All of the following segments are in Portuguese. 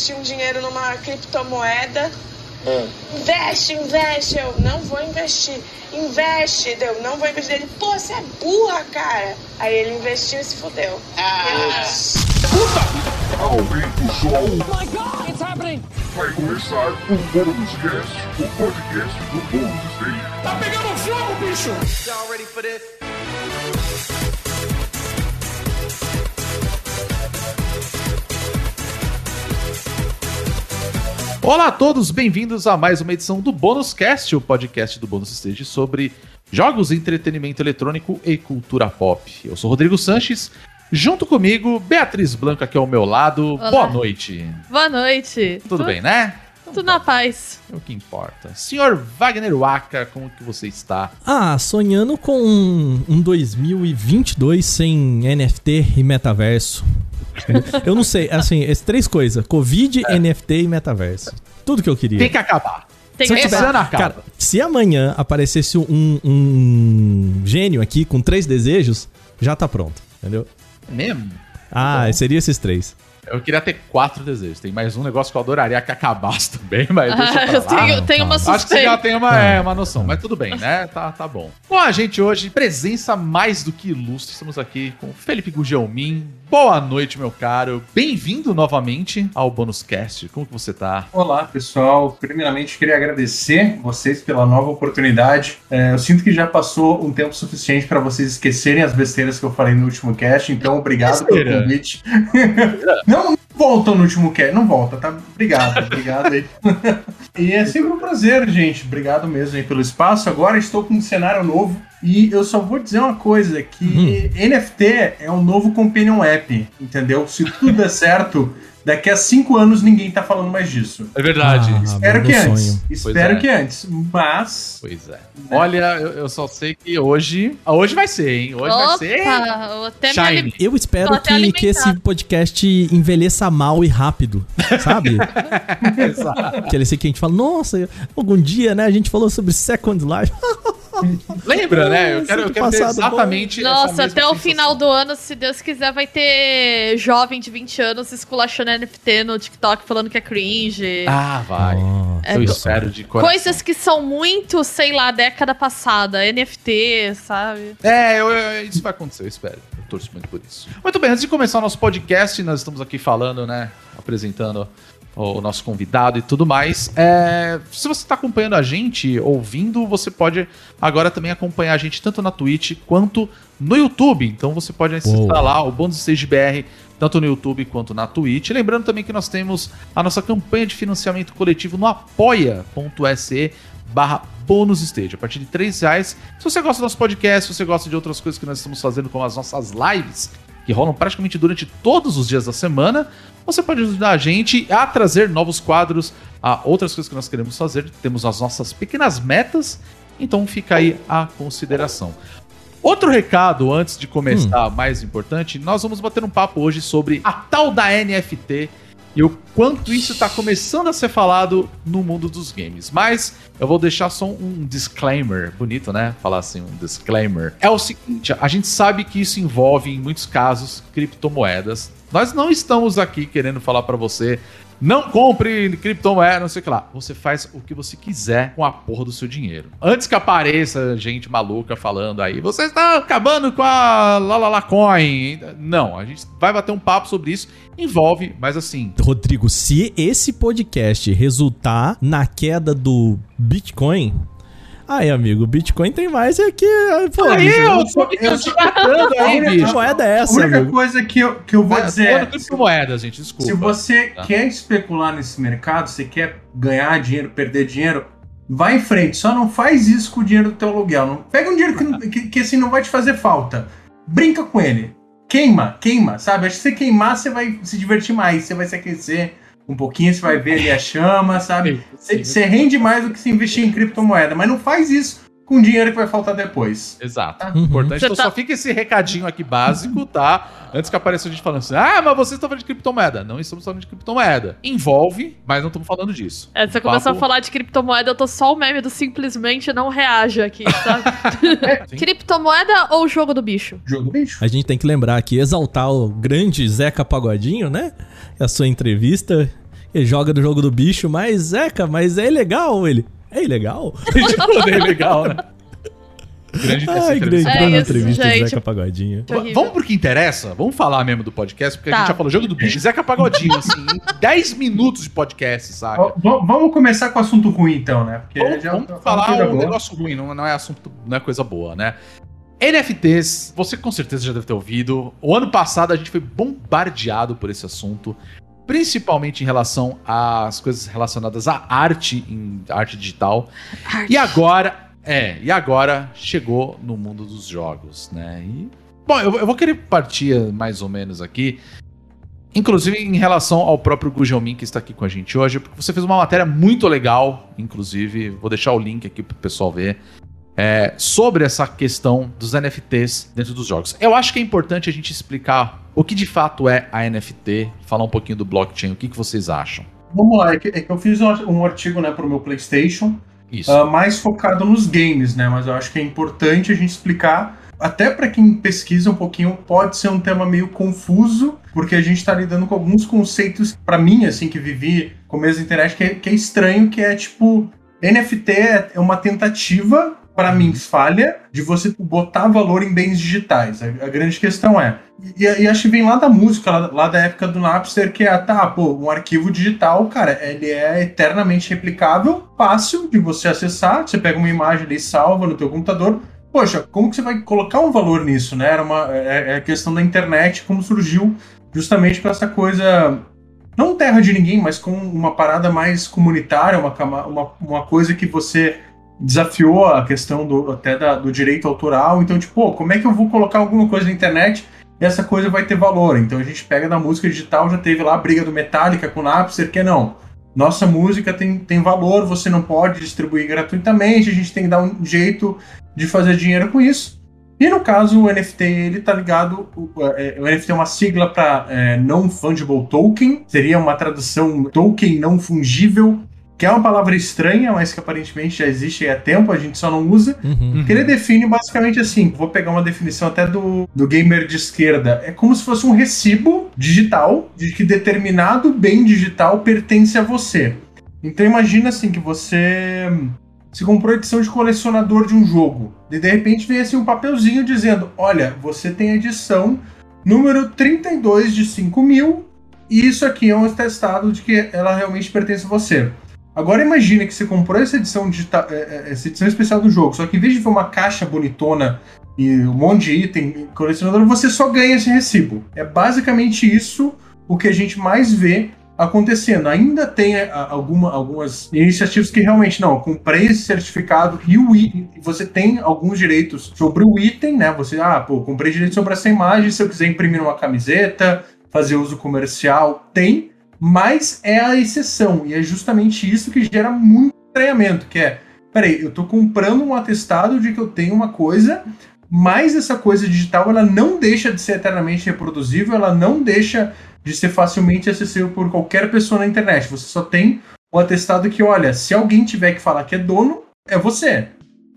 investir um dinheiro numa criptomoeda. Investe, investe. Eu não vou investir. Investe. Eu não vou investir. Ele, pô, você é burra, cara. Aí ele investiu e se fudeu. Aumenta o som, Oh my god, it's happening! vai começar o Bônus Cast, o podcast do Bônus Stage. Tá pegando fogo, bicho! Y'all ready for this? Olá a todos, bem-vindos a mais uma edição do Bônus Cast, o podcast do Bônus Stage sobre jogos, entretenimento eletrônico e cultura pop. Eu sou Rodrigo Sanches, junto comigo, Beatriz Blanca aqui ao meu lado. Olá. Boa noite. Boa noite. Tudo bem, né? Tudo na paz. É o que importa. Senhor Wagner Waka, como que você está? Ah, sonhando com um, um 2022 sem NFT e metaverso. Eu não sei, assim, essas três coisas: Covid, NFT e metaverso. Tudo que eu queria. Tem que acabar. Tem Se que tiver- acaba. Cara, se amanhã aparecesse um, um gênio aqui com três desejos, já tá pronto, entendeu? Mesmo? Ah, Bom. seria esses três. Eu queria ter quatro desejos. Tem mais um negócio que eu adoraria que acabasse também, mas deixa Ah, eu lá. tenho, tenho uma Acho que você já suspeita. tem uma, é, uma noção, mas tudo bem, né? Tá, tá bom. Com a gente hoje, presença mais do que ilustre. Estamos aqui com o Felipe Gugelmin. Boa noite, meu caro. Bem-vindo novamente ao Bônus Cast. Como que você tá? Olá, pessoal. Primeiramente, queria agradecer vocês pela nova oportunidade. É, eu sinto que já passou um tempo suficiente para vocês esquecerem as besteiras que eu falei no último cast, então obrigado pelo Besteira. convite. não, não voltam no último cast, não volta, tá? Obrigado, obrigado aí. e é sempre um prazer, gente. Obrigado mesmo aí pelo espaço. Agora estou com um cenário novo. E eu só vou dizer uma coisa, que NFT é um novo companion app, entendeu? Se tudo der certo, daqui a cinco anos ninguém tá falando mais disso. É verdade. Ah, Espero que antes. sonho. Espero é. que antes. Mas. Pois é. Olha, eu, eu só sei que hoje. Hoje vai ser, hein? Hoje vai ser. Opa, eu até Shine. Eu espero até que, que esse podcast envelheça mal e rápido, sabe? Exato. Aquele assim que a gente fala, nossa, algum dia, né, a gente falou sobre Second Life. Lembra, né? Eu quero, eu que quero ter exatamente. essa Nossa, mesma até o final do ano, se Deus quiser, vai ter jovem de 20 anos esculachando NFT no TikTok falando que é cringe. Ah, vai. Eu É, espero de coração. Coisas que são muito, sei lá, década passada. NFT, sabe? É, eu- eu- isso vai acontecer, eu espero. Eu torço muito por isso. Muito bem, antes de começar o nosso podcast, nós estamos aqui falando, né? Apresentando o, nosso convidado e tudo mais. É, se você está acompanhando a gente, ouvindo, você pode agora também acompanhar a gente tanto na Twitch quanto no YouTube. Então você pode acessar lá o Bônus Stage BR, tanto no YouTube quanto na Twitch. Lembrando também que nós temos a nossa campanha de financiamento coletivo no apoia.se barra bônus stage. A partir de 3 reais. Se você gosta do nosso podcast, se você gosta de outras coisas que nós estamos fazendo, como as nossas lives, que rolam praticamente durante todos os dias da semana, você pode ajudar a gente a trazer novos quadros, a outras coisas que nós queremos fazer. Temos as nossas pequenas metas, então fica aí a consideração. Outro recado antes de começar, mais importante, nós vamos bater um papo hoje sobre a tal da NFT e o quanto isso está começando a ser falado no mundo dos games. Mas eu vou deixar só um disclaimer, bonito, né? Falar assim, um disclaimer. É o seguinte, a gente sabe que isso envolve, em muitos casos, criptomoedas. Nós não estamos aqui querendo falar para você não compre criptomoeda, não sei o que lá. Você faz o que você quiser com a porra do seu dinheiro. Antes que apareça gente maluca falando aí, você está acabando com a Lalala Coin. Não, a gente vai bater um papo sobre isso. Envolve, mas assim, Rodrigo, se esse podcast resultar na queda do Bitcoin, aí, amigo, o Bitcoin tem mais é que. Pô, Aí, eu só fico eu- te matando aí, que bicho. moeda é A essa, única amigo? coisa que eu, que eu vou É, dizer falando é. criptomoedas, gente, desculpa. Se você Tá. quer especular nesse mercado, você quer ganhar dinheiro, perder dinheiro, vai em frente. Só não faz isso com o dinheiro do teu aluguel. Não, pega um dinheiro que, que, que, assim não vai te fazer falta. Brinca com ele. Queima, queima, sabe? Acho que se você queimar, você vai se divertir mais. Você vai se aquecer um pouquinho, você vai ver ali a chama, sabe? Você você rende mais do que se investir em criptomoeda. Mas não faz isso com dinheiro que vai faltar depois. Exato. Uhum. Importante. Você Então tá- só fica esse recadinho aqui básico, tá? Antes que apareça a gente falando assim, ah, mas vocês estão falando de criptomoeda. Não estamos falando de criptomoeda. Envolve, mas não estamos falando disso. É, você O começou a papo- falar de criptomoeda, eu tô só o meme do simplesmente não reaja aqui, sabe? Sim. criptomoeda ou jogo do bicho? Jogo bicho. A gente tem que lembrar aqui, exaltar o grande Zeca Pagodinho, né? A sua entrevista, Ele joga no jogo do bicho, mas, Zeca, mas é ilegal ele. É ilegal? tipo, é legal, né? Grande Ai, grande, É isso, entrevista gente. Zeca Pagodinho. Vamos pro que interessa? Vamos falar mesmo do podcast, porque a Tá. gente já falou jogo do bicho. Zeca Pagodinho, assim, em 10 minutos de podcast, v- Vamos começar com o assunto ruim, então, né? Porque Vamos, já vamos tá falar um boa. negócio ruim, não, não é assunto, não é coisa boa, né? NFTs, você com certeza já deve ter ouvido. O ano passado a gente foi bombardeado por esse assunto, principalmente em relação às coisas relacionadas à arte, em arte digital. Arte. E agora, é, e agora chegou no mundo dos jogos, né? E, bom, eu, eu vou querer partir mais ou menos aqui, inclusive em relação ao próprio Gujelmin que está aqui com a gente hoje, porque você fez uma matéria muito legal, inclusive, vou deixar o link aqui pro pessoal ver, é, sobre essa questão dos NFTs dentro dos jogos. Eu acho que é importante a gente explicar o que de fato é a NFT, falar um pouquinho do blockchain, o que, que vocês acham? Vamos lá, é que, é que eu fiz um, artigo né, pro meu PlayStation, ah, mais focado nos games, né? Mas eu acho que é importante a gente explicar. Até para quem pesquisa um pouquinho, pode ser um tema meio confuso, porque a gente está lidando com alguns conceitos, para mim, assim, que vivi com mesa da internet, que é, que é estranho, que é tipo, NFT é uma tentativa, para mim, falha, de você botar valor em bens digitais. A, a grande questão é. E, e acho que vem lá da música, lá, lá da época do Napster, que é, tá, pô, um arquivo digital, cara, ele é eternamente replicável, fácil de você acessar, você pega uma imagem ali, salva no teu computador, poxa, como que você vai colocar um valor nisso, né? Era uma é, é a questão da internet, como surgiu justamente com essa coisa não terra de ninguém, mas com uma parada mais comunitária, uma, uma, uma coisa que você desafiou a questão do, até da- do direito autoral. Então, tipo, como é que eu vou colocar alguma coisa na internet e essa coisa vai ter valor? Então a gente pega da música digital, já teve lá a briga do Metallica com o Napster, que é não. Nossa música tem, tem valor, você não pode distribuir gratuitamente, a gente tem que dar um jeito de fazer dinheiro com isso. E no caso, o NFT, ele tá ligado. O, é, o NFT é uma sigla para Non-Fungible Token, seria uma tradução token não fungível, que é uma palavra estranha, mas que aparentemente já existe há tempo, a gente só não usa. Uhum. Que ele define basicamente assim: vou pegar uma definição até do, do gamer de esquerda. É como se fosse um recibo digital de que determinado bem digital pertence a você. Então imagina assim que você se comprou a edição de colecionador de um jogo. E de repente vem assim um papelzinho dizendo: olha, você tem a edição número 32 de 5 mil, e isso aqui é um atestado de que ela realmente pertence a você. Agora imagina que você comprou essa edição digital, é, é, essa edição especial do jogo, só que em vez de ver uma caixa bonitona e um monte de item colecionador, você só ganha esse recibo. É basicamente isso o que a gente mais vê acontecendo. Ainda tem a, alguma, algumas iniciativas que realmente não, comprei esse certificado e o item, você tem alguns direitos sobre o item, né? Você, ah, pô, comprei direito sobre essa imagem, se eu quiser imprimir uma camiseta, fazer uso comercial, tem, mas é a exceção e é justamente isso que gera muito estranhamento, que é, peraí, eu tô comprando um atestado de que eu tenho uma coisa, mas essa coisa digital ela não deixa de ser eternamente reproduzível, ela não deixa de ser facilmente acessível por qualquer pessoa na internet. Você só tem o atestado que, olha, se alguém tiver que falar que é dono, é você.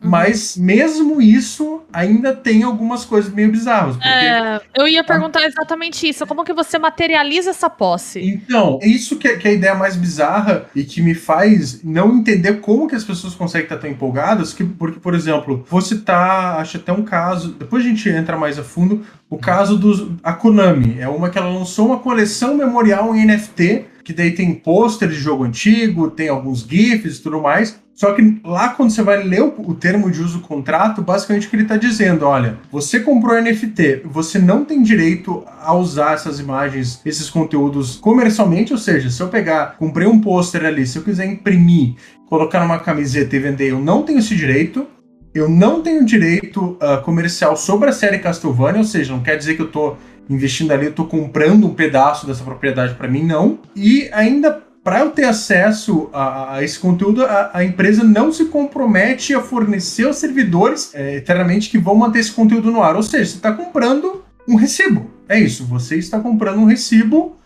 Mas mesmo isso, ainda tem algumas coisas meio bizarras. Porque É, eu ia perguntar exatamente isso. Como que você materializa essa posse? Então, é isso que é, que é a ideia mais bizarra e que me faz não entender como que as pessoas conseguem estar tão empolgadas, que, porque, por exemplo, vou citar, acho até um caso, depois a gente entra mais a fundo, o caso dos a Konami. É uma que ela lançou uma coleção memorial em NFT, que daí tem pôster de jogo antigo, tem alguns GIFs e tudo mais. Só que lá quando você vai ler o, o termo de uso do contrato, basicamente o que ele está dizendo, olha, você comprou NFT, você não tem direito a usar essas imagens, esses conteúdos comercialmente, ou seja, se eu pegar, comprei um pôster ali, se eu quiser imprimir, colocar numa camiseta e vender, eu não tenho esse direito. Eu não tenho direito uh, comercial sobre a série Castlevania, ou seja, não quer dizer que eu tô investindo ali, eu tô comprando um pedaço dessa propriedade para mim, não. E ainda para eu ter acesso a, a esse conteúdo, a, a, empresa não se compromete a fornecer os servidores é, eternamente que vão manter esse conteúdo no ar. Ou seja, você está comprando um recibo. É isso, você está comprando um recibo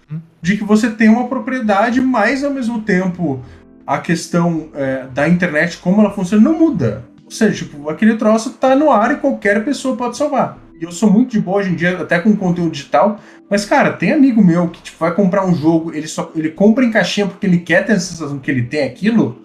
de que você tem uma propriedade, mas ao mesmo tempo a questão é, da internet, como ela funciona, não muda. Ou seja, tipo, aquele troço tá no ar e qualquer pessoa pode salvar. E eu sou muito de boa hoje em dia, até com conteúdo digital. Mas, cara, tem amigo meu que tipo, vai comprar um jogo, ele só ele compra em caixinha porque ele quer ter a sensação que ele tem aquilo.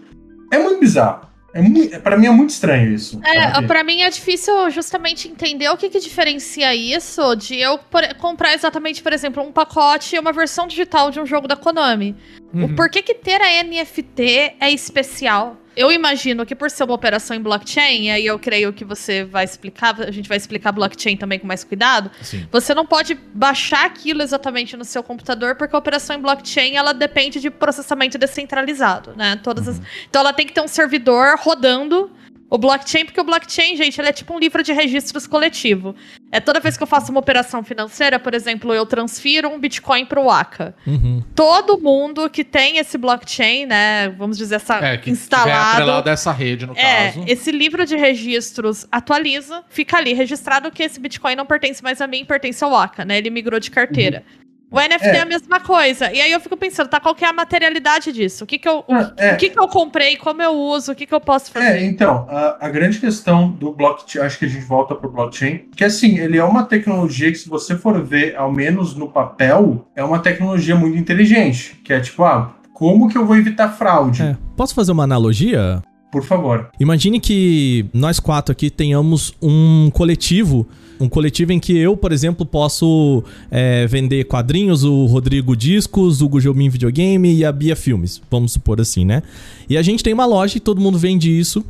É muito bizarro. É muito, para mim é muito estranho isso. É, para mim é difícil justamente entender o que, que diferencia isso de eu por, comprar exatamente, por exemplo, um pacote e uma versão digital de um jogo da Konami. Uhum. O porquê que ter a NFT é especial? Eu imagino que por ser uma operação em blockchain, e aí eu creio que você vai explicar, a gente vai explicar blockchain também com mais cuidado. Sim. Você não pode baixar aquilo exatamente no seu computador, porque a operação em blockchain ela depende de processamento descentralizado, né? Todas uhum. as... Então ela tem que ter um servidor rodando o blockchain, porque o blockchain, gente, ele é tipo um livro de registros coletivo. É toda vez que eu faço uma operação financeira, por exemplo, eu transfiro um Bitcoin para o Aka. Uhum. Todo mundo que tem esse blockchain, né, vamos dizer essa é, que instalado dessa rede no é, caso. Esse livro de registros atualiza, fica ali registrado que esse Bitcoin não pertence mais a mim, pertence ao Aka, né? Ele migrou de carteira. Uhum. O NFT é. é. a mesma coisa. E aí eu fico pensando, tá, qual que é a materialidade disso? O que que eu, ah, é. o que que eu comprei, como eu uso, o que que eu posso fazer? É, então, a, a grande questão do blockchain, acho que a gente volta pro blockchain, que assim, ele é uma tecnologia que se você for ver, ao menos no papel, é uma tecnologia muito inteligente, que é tipo, ah, como que eu vou evitar fraude? É. Posso fazer uma analogia? Por favor. Imagine que nós quatro aqui tenhamos um coletivo um coletivo em que eu, por exemplo, posso é, vender quadrinhos, o Rodrigo discos, o Gujelmin videogame e a Bia filmes, vamos supor assim, né? E a gente tem uma loja e todo mundo vende isso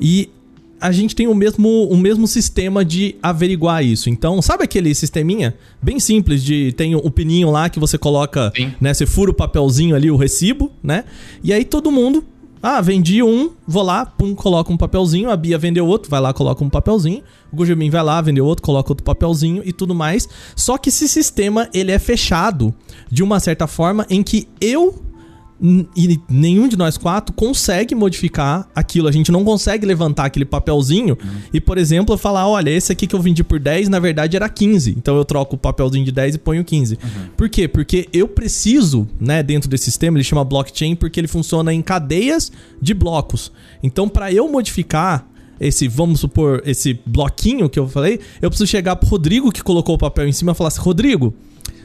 e a gente tem o mesmo, o mesmo sistema de averiguar isso. Então, sabe aquele sisteminha bem simples de tem o pininho lá que você coloca, Sim. né, você fura o papelzinho ali o recibo, né? E aí todo mundo ah, vendi um, vou lá, pum, coloca um papelzinho. A Bia vendeu outro, vai lá, coloca um papelzinho. O Gujamin vai lá, vendeu outro, coloca outro papelzinho e tudo mais. Só que esse sistema, ele é fechado de uma certa forma em que eu e nenhum de nós quatro consegue modificar aquilo. A gente não consegue levantar aquele papelzinho uhum. e, por exemplo, falar: olha, esse aqui que eu vendi por 10, na verdade era 15. Então eu troco o papelzinho de 10 e ponho 15. Uhum. Por quê? Porque eu preciso, né, dentro desse sistema, ele chama blockchain porque ele funciona em cadeias de blocos. Então, para eu modificar esse, vamos supor, esse bloquinho que eu falei, eu preciso chegar pro Rodrigo que colocou o papel em cima e falar assim: Rodrigo,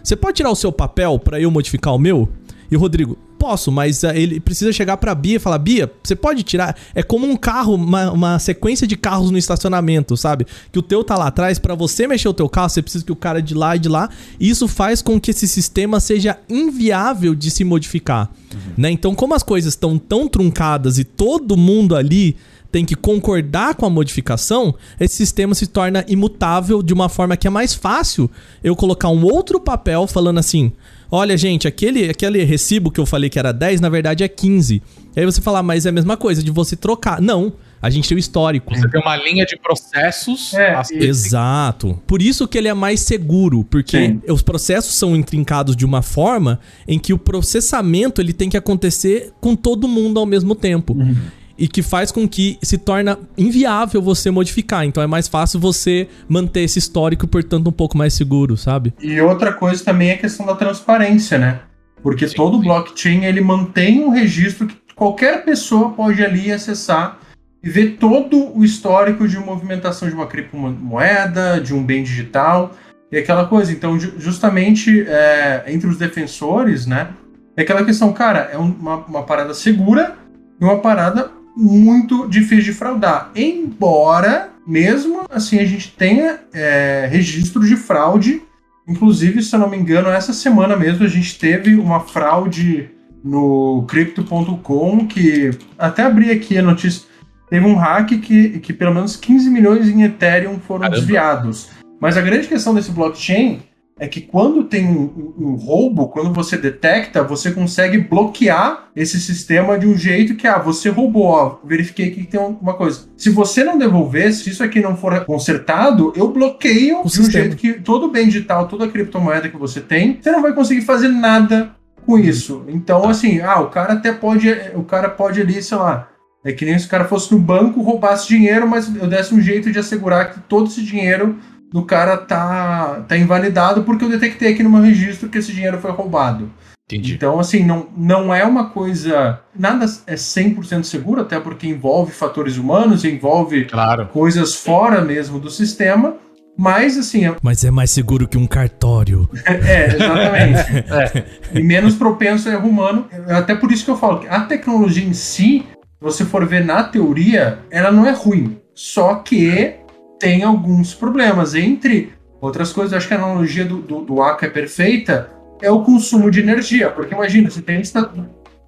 você pode tirar o seu papel para eu modificar o meu? E o Rodrigo, posso, mas uh, ele precisa chegar pra Bia e falar: Bia, você pode tirar. É como um carro, uma, uma sequência de carros no estacionamento, sabe? Que o teu tá lá atrás, para você mexer o teu carro, você precisa que o cara de lá e de lá. E isso faz com que esse sistema seja inviável de se modificar. Uhum. Né? Então, como as coisas estão tão truncadas e todo mundo ali tem que concordar com a modificação, esse sistema se torna imutável de uma forma que é mais fácil eu colocar um outro papel falando assim: olha, gente, aquele, aquele recibo que eu falei que era 10, na verdade é 15. E aí você fala, ah, mas é a mesma coisa de você trocar. Não. A gente tem o histórico. Você tem uma linha de processos. É, Exato. Por isso que ele é mais seguro, porque Sim. os processos são intrincados de uma forma em que o processamento ele tem que acontecer com todo mundo ao mesmo tempo. Uhum e que faz com que se torna inviável você modificar. Então é mais fácil você manter esse histórico, portanto, um pouco mais seguro, sabe? E outra coisa também é a questão da transparência, né? Porque sim, todo sim. blockchain ele mantém um registro que qualquer pessoa pode ali acessar e ver todo o histórico de movimentação de uma criptomoeda, de um bem digital e aquela coisa. Então, justamente é, entre os defensores, né? É aquela questão, cara, é uma, uma parada segura e uma parada muito difícil de fraudar. Embora, mesmo assim, a gente tenha é, registro de fraude. Inclusive, se eu não me engano, essa semana mesmo a gente teve uma fraude no Crypto.com que até abri aqui a notícia. Teve um hack que, que pelo menos 15 milhões em Ethereum foram Caramba. desviados. Mas a grande questão desse blockchain é que quando tem um, um, roubo, quando você detecta, você consegue bloquear esse sistema de um jeito que, ah, você roubou, ó, verifiquei que tem uma coisa. Se você não devolver, se isso aqui não for consertado, eu bloqueio o de um jeito que todo bem digital, toda criptomoeda que você tem, você não vai conseguir fazer nada com isso. Então, assim, ah, o cara até pode, o cara pode ali, sei lá, é que nem se o cara fosse no banco, roubasse dinheiro, mas eu desse um jeito de assegurar que todo esse dinheiro do cara tá, tá invalidado porque eu detectei aqui no meu registro que esse dinheiro foi roubado. Entendi. Então, assim, não, não é uma coisa. Nada é 100% seguro, até porque envolve fatores humanos, envolve claro. coisas fora mesmo do sistema. Mas, assim, é, Mas é mais seguro que um cartório. é, exatamente. E menos propenso a erro humano. É Até por isso que eu falo que a tecnologia em si, se você for ver na teoria, ela não é ruim. Só que tem alguns problemas. Entre outras coisas, acho que a analogia do, do, do Aka é perfeita, é o consumo de energia. Porque imagina, você tem esta,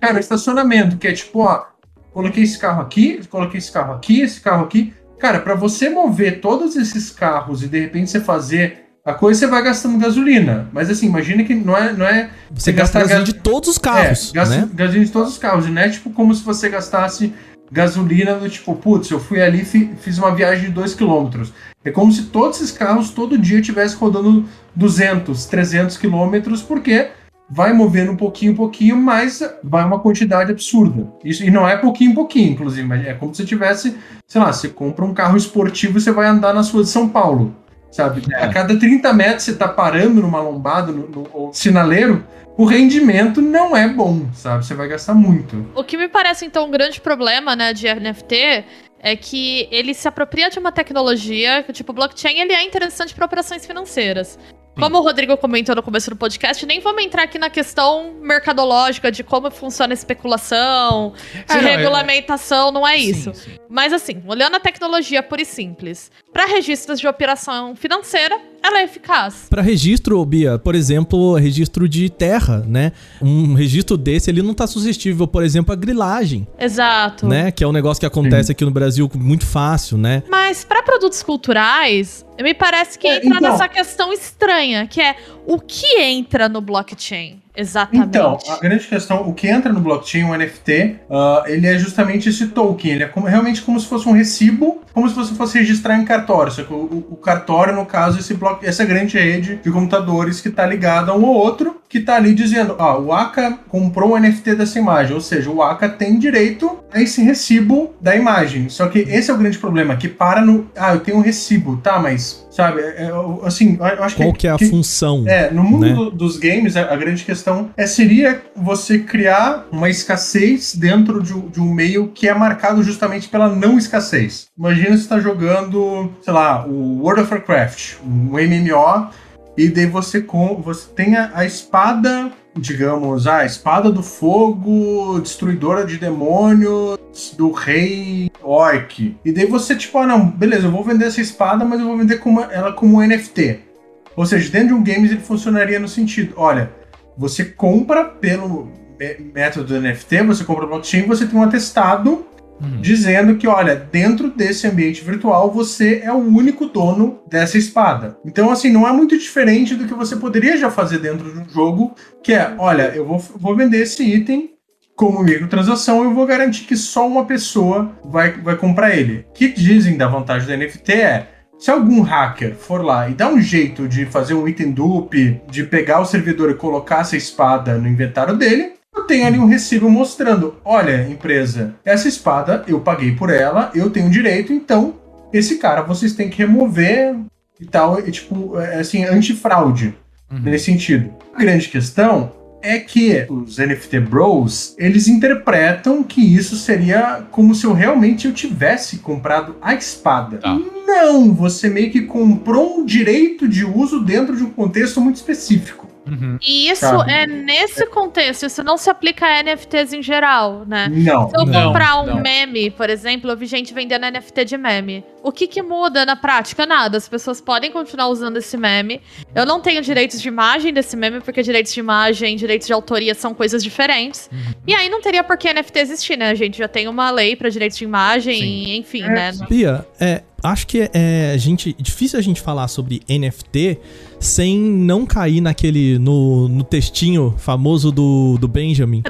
cara, estacionamento, que é tipo, ó, coloquei esse carro aqui, coloquei esse carro aqui, esse carro aqui. Cara, para você mover todos esses carros e de repente você fazer a coisa, você vai gastando gasolina. Mas assim, imagina que não é. Não é Você gasta gastar gasolina gas- de todos os carros, é, né? gasolina de todos os carros. E não é tipo como se você gastasse gasolina do tipo, putz, eu fui ali e fi- fiz uma viagem de 2 km. É como se todos esses carros todo dia estivessem rodando 200, 300 km, porque vai movendo um pouquinho, um pouquinho, mas vai uma quantidade absurda. Isso, e não é pouquinho, pouquinho, inclusive, mas é como se tivesse, sei lá, você compra um carro esportivo e você vai andar nas ruas de São Paulo. Sabe? A cada 30 metros você tá parando numa lombada, no, no- ou sinaleiro, o rendimento não é bom, sabe? Você vai gastar muito. O que me parece, então, um grande problema, né, de NFT é que ele se apropria de uma tecnologia que, tipo, blockchain, ele é interessante para operações financeiras. Como o Rodrigo comentou no começo do podcast, nem vamos entrar aqui na questão mercadológica de como funciona a especulação, de Ah, não, é- regulamentação, não é Sim, isso. sim. Mas assim, olhando a tecnologia pura e simples, para registros de operação financeira, ela é eficaz. Para registro, Bia, por exemplo, registro de terra, né? Um registro desse, ele não tá suscetível, por exemplo, à grilagem, Exato. né? Que é um negócio que acontece aqui no Brasil muito fácil, né? Mas para produtos culturais, me parece que É, entra então. nessa questão estranha, que é o que entra no blockchain, exatamente. Então, a grande questão, o que entra no blockchain, o NFT, ah, ele é justamente esse token. Ele é como- realmente como se fosse um recibo, como se você fosse registrar em cartório. Só que o, o- cartório, no caso, esse bloco, essa grande rede de computadores que está ligada um ou outro, que está ali dizendo, ó, o Aka comprou o NFT dessa imagem, ou seja, o Aka tem direito esse recibo da imagem. Só que esse é o grande problema, que para no, ah, eu tenho um recibo, tá, mas, sabe, é- é, assim, eu acho que... Qual que é a função? É, no mundo né? do- dos games, a, a grande questão é seria você criar uma escassez dentro de, um- de um meio que é marcado justamente pela não escassez. Imagina você está jogando, sei lá, o World of Warcraft, um MMO, e daí você, com, você tem a, a espada, digamos, a espada do fogo, destruidora de demônios, do rei orc. E daí você, tipo, ah, não, beleza, eu vou vender essa espada, mas eu vou vender como, ela como NFT. Ou seja, dentro de um games ele funcionaria no sentido, olha, você compra pelo mé- método do NFT, você compra blockchain, você tem um atestado Uhum. dizendo que, olha, dentro desse ambiente virtual você é o único dono dessa espada. Então, assim, não é muito diferente do que você poderia já fazer dentro de um jogo, que é, olha, eu vou, vou vender esse item como microtransação, eu vou garantir que só uma pessoa vai, vai comprar ele. O que dizem da vantagem do NFT é, se algum hacker for lá e dar um jeito de fazer um item dupe, de pegar o servidor e colocar essa espada no inventário dele, eu tenho ali um recibo mostrando: olha, empresa, essa espada eu paguei por ela, eu tenho direito, então esse cara vocês têm que remover e tal, e, tipo, é, assim, antifraude Uhum. nesse sentido. A grande questão é que os NFT Bros, eles interpretam que isso seria como se eu realmente eu tivesse comprado a espada. Tá. Não, você meio que comprou um direito de uso dentro de um contexto muito específico. Uhum. E isso Sabe? é nesse contexto, isso não se aplica a NFTs em geral, né? Não. Se eu Não, comprar um não. meme, por exemplo, eu vi gente vendendo NFT de meme. O que que muda na prática? Nada. As pessoas podem continuar usando esse meme. Eu não tenho direitos de imagem desse meme, porque direitos de imagem e direitos de autoria são coisas diferentes. E aí não teria por que NFT existir, né? A gente já tem uma lei para direitos de imagem, Sim. e, enfim, É, né? Bia, é, acho que é a gente, difícil a gente falar sobre NFT sem não cair naquele no, no textinho famoso do, do Benjamin,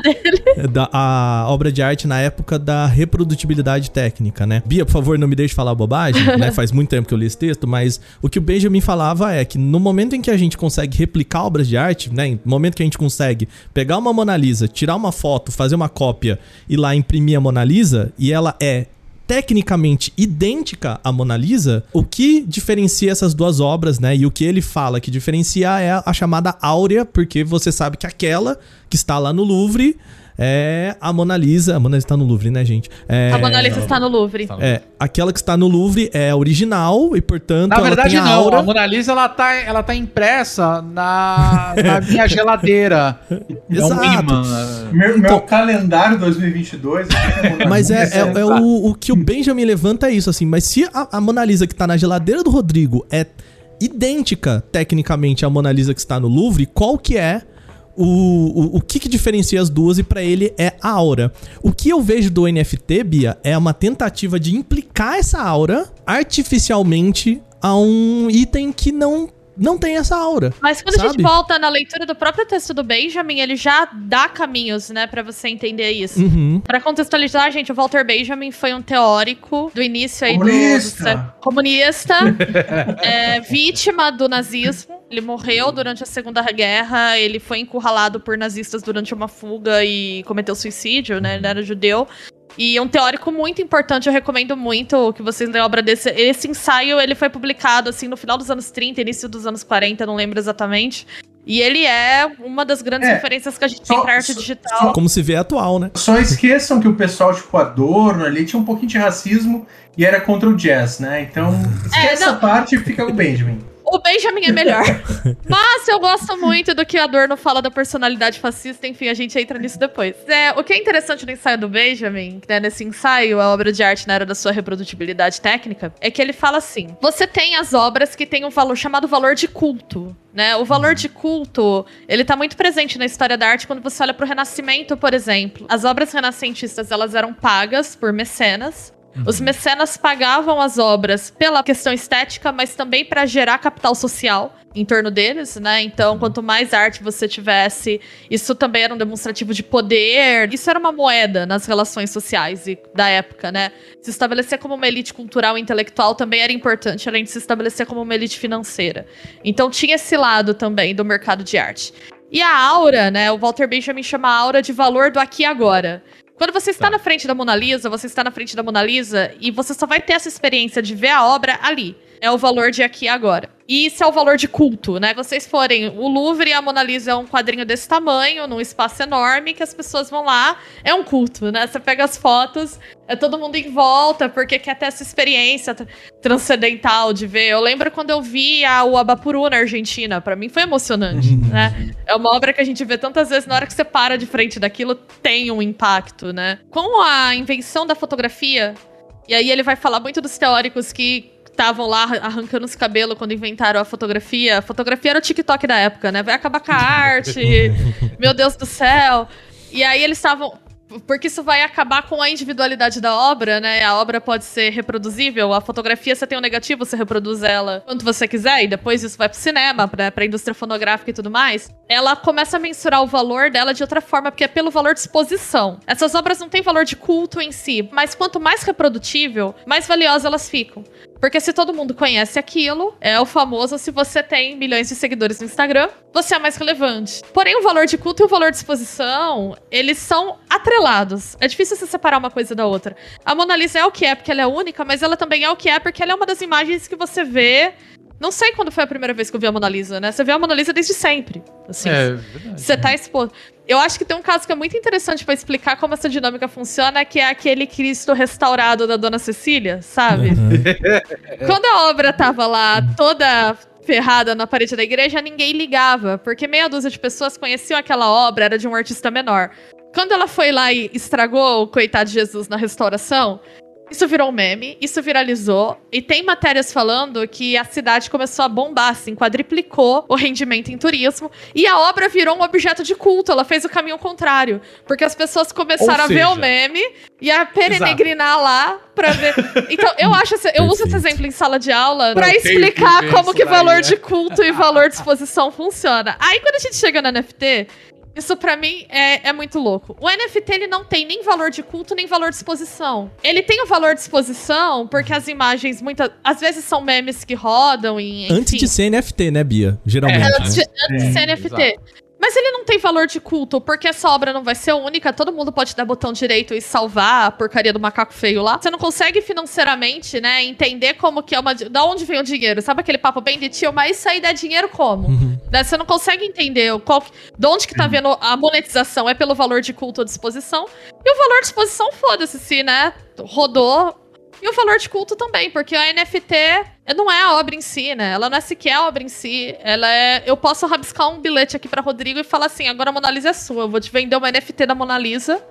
da a obra de arte na época da reprodutibilidade técnica, né? Bia, por favor, não me deixe falar bobagem, né? Faz muito tempo que eu li esse texto, mas o que o Benjamin falava é que no momento em que a gente consegue replicar obras de arte, né? No momento que a gente consegue pegar uma Mona Lisa, tirar uma foto, fazer uma cópia e lá imprimir a Mona Lisa, e ela é tecnicamente idêntica à Mona Lisa, o que diferencia essas duas obras, né? E o que ele fala que diferencia é a chamada áurea, porque você sabe que aquela que está lá no Louvre é a Mona Lisa. A Mona Lisa tá no Louvre, né, gente? É, A Mona Lisa está no Louvre. É, aquela que está no Louvre é a original e, portanto, Na ela verdade, tem a não. aura. A Mona Lisa ela tá, ela tá impressa na, na minha geladeira. É um Exato. imã. Meu, Então- meu calendário 2022 é Mas é, é, é o, o que o Benjamin levanta é isso, assim. Mas se a, a Mona Lisa que tá na geladeira do Rodrigo é idêntica, tecnicamente, à Mona Lisa que está no Louvre, qual que é o, o, o que, que diferencia as duas e pra ele é a aura. O que eu vejo do NFT, Bia, é uma tentativa de implicar essa aura artificialmente a um item que não, não tem essa aura. Mas quando a gente Sabe? volta na leitura do próprio texto do Benjamin, ele já dá caminhos, né, pra você entender isso. Uhum. Pra contextualizar, gente, o Walter Benjamin foi um teórico do início aí do- do, Comunista. sé- comunista, é, vítima do nazismo. Ele morreu durante a Segunda Guerra, ele foi encurralado por nazistas durante uma fuga e cometeu suicídio, né? Ele era judeu. E um teórico muito importante, eu recomendo muito que vocês leiam a obra desse. Esse ensaio, ele foi publicado, assim, no final dos anos 30, início dos anos 40, não lembro exatamente. E ele é uma das grandes É, referências que a gente só- tem pra arte só- digital. Como se vê atual, né? Só esqueçam que o pessoal, tipo, Adorno ali tinha um pouquinho de racismo e era contra o jazz, né? Então, esquece É, essa parte e fica o Benjamin. O Benjamin é melhor. Mas eu gosto muito do que a Adorno fala da personalidade fascista, enfim, a gente entra nisso depois. É, o que é interessante no ensaio do Benjamin, né, nesse ensaio, a obra de arte na era da sua reprodutibilidade técnica, é que ele fala assim: você tem as obras que têm um valor chamado valor de culto. Né? O valor de culto, ele tá muito presente na história da arte quando você olha pro Renascimento, por exemplo. As obras renascentistas, elas eram pagas por mecenas, os mecenas pagavam as obras pela questão estética, mas também para gerar capital social em torno deles, né? Então, quanto mais arte você tivesse, isso também era um demonstrativo de poder. Isso era uma moeda nas relações sociais e- da época, né? Se estabelecer como uma elite cultural e intelectual também era importante, além de se estabelecer como uma elite financeira. Então, tinha esse lado também do mercado de arte. E a aura, né? O Walter Benjamin chama a aura de valor do aqui e agora. Quando você está na frente da Mona Lisa, você está na frente da Mona Lisa e você só vai ter essa experiência de ver a obra ali. É o valor de aqui e agora. E isso é o valor de culto, né? Vocês forem o Louvre e a Mona Lisa é um quadrinho desse tamanho, num espaço enorme, que as pessoas vão lá. É um culto, né? Você pega as fotos, é todo mundo em volta, porque quer ter essa experiência tr- transcendental de ver. Eu lembro quando eu vi a, o Abapuru na Argentina, pra mim foi emocionante, né? É uma obra que a gente vê tantas vezes, na hora que você para de frente daquilo, tem um impacto, né? Com a invenção da fotografia, e aí ele vai falar muito dos teóricos que estavam lá arrancando os cabelos quando inventaram a fotografia. A fotografia era o TikTok da época, né? Vai acabar com a arte, meu Deus do céu. E aí eles estavam. Porque isso vai acabar com a individualidade da obra, né? A obra pode ser reproduzível. A fotografia, você tem um negativo, você reproduz ela quanto você quiser, e depois isso vai pro cinema, pra, pra indústria fonográfica e tudo mais. Ela começa a mensurar o valor dela de outra forma, porque é pelo valor de exposição. Essas obras não têm valor de culto em si, mas quanto mais reprodutível, mais valiosas elas ficam. Porque se todo mundo conhece aquilo, é o famoso se você tem milhões de seguidores no Instagram, você é mais relevante. Porém, o valor de culto e o valor de exposição, eles são atrelados. É difícil se separar uma coisa da outra. A Mona Lisa é o que é porque ela é única, mas ela também é o que é porque ela é uma das imagens que você vê. Não sei quando foi a primeira vez que eu vi a Mona Lisa, né? Você vê a Mona Lisa desde sempre. Assim, É, verdade. você tá exposto. Eu acho que tem um caso que é muito interessante pra explicar como essa dinâmica funciona, que é aquele Cristo restaurado da Dona Cecília, sabe? Quando a obra tava lá toda ferrada na parede da igreja, ninguém ligava, porque meia dúzia de pessoas conheciam aquela obra, era de um artista menor. Quando ela foi lá e estragou o coitado de Jesus na restauração, isso virou um meme, isso viralizou, e tem matérias falando que a cidade começou a bombar, assim, quadriplicou o rendimento em turismo, e a obra virou um objeto de culto, ela fez o caminho contrário, porque as pessoas começaram Ou a ver o seja- meme e a perenegrinar lá pra ver. Então, eu acho, esse- eu uso esse exemplo em sala de aula tem explicar que como que daí, valor né? de culto e valor de exposição funciona. Aí, quando a gente chega no NFT, isso pra mim é, é muito louco. O NFT ele não tem nem valor de culto nem valor de exposição. Ele tem o valor de exposição porque as imagens muitas às vezes são memes que rodam e enfim, Antes de ser NFT, né, Bia? Geralmente. antes de, né? antes de ser É, NFT. Mas ele não tem valor de culto, porque essa obra não vai ser única, todo mundo pode dar botão direito e salvar a porcaria do macaco feio lá. Você não consegue financeiramente, né, entender como que é uma. Da onde vem o dinheiro? Sabe aquele papo bem de tio, mas isso aí dá dinheiro como? Uhum. Né, Você não consegue entender qual, de onde que tá vendo a monetização. É pelo valor de culto ou disposição. E o valor de exposição, foda-se, se, né? Rodou. E o valor de culto também, porque a NFT não é a obra em si, né? Ela não é sequer a obra em si. Ela é. Eu posso rabiscar um bilhete aqui pra Rodrigo e falar assim: agora a Mona Lisa é sua. Eu vou te vender uma NFT da Mona Lisa.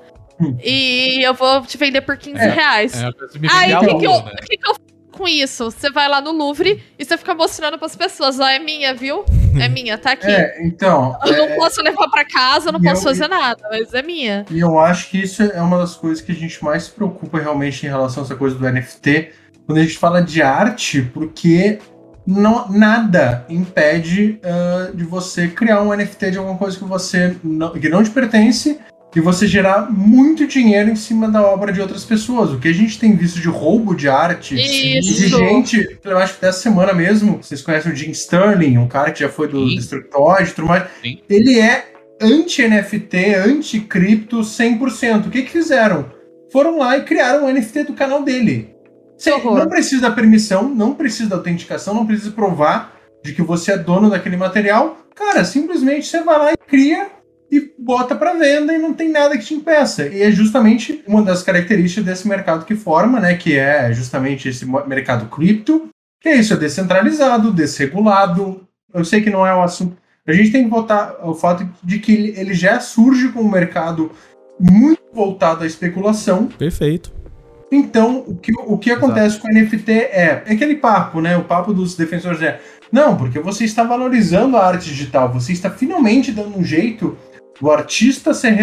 E eu vou te vender por 15 É, reais. É, Aí, o que, que, né? que que eu com isso? Você vai lá no Louvre e você fica mostrando pras pessoas: ó, é minha, viu? É minha, tá aqui. É, então. Eu não é, posso levar pra casa, não e posso eu- fazer nada, mas é minha. E eu acho que isso é uma das coisas que a gente mais se preocupa realmente em relação a essa coisa do NFT, quando a gente fala de arte, porque não, nada impede ah, de você criar um NFT de alguma coisa que você não, que não te pertence e você gerar muito dinheiro em cima da obra de outras pessoas. O que a gente tem visto de roubo de arte, de Isso. gente, eu acho que dessa semana mesmo, vocês conhecem o Jim Sterling, um cara que já foi do Sim. Destructoid e tudo mais. Sim. Ele é anti-NFT, anti-cripto 100%. O que que fizeram? Foram lá e criaram o NFT do canal dele. Você não precisa da permissão, não precisa da autenticação, não precisa provar de que você é dono daquele material. Cara, simplesmente você vai lá e cria e bota para venda e não tem nada que te impeça. E é justamente uma das características desse mercado que forma, né, que é justamente esse mercado cripto, que é isso, é descentralizado, desregulado. Eu sei que não é o assunto. A gente tem que botar o fato de que ele- ele já surge com um mercado muito voltado à especulação. Perfeito. Então, o que, o que acontece com o NFT é, é aquele papo, né? O papo dos defensores é, não, porque você está valorizando a arte digital, você está finalmente dando um jeito do artista ser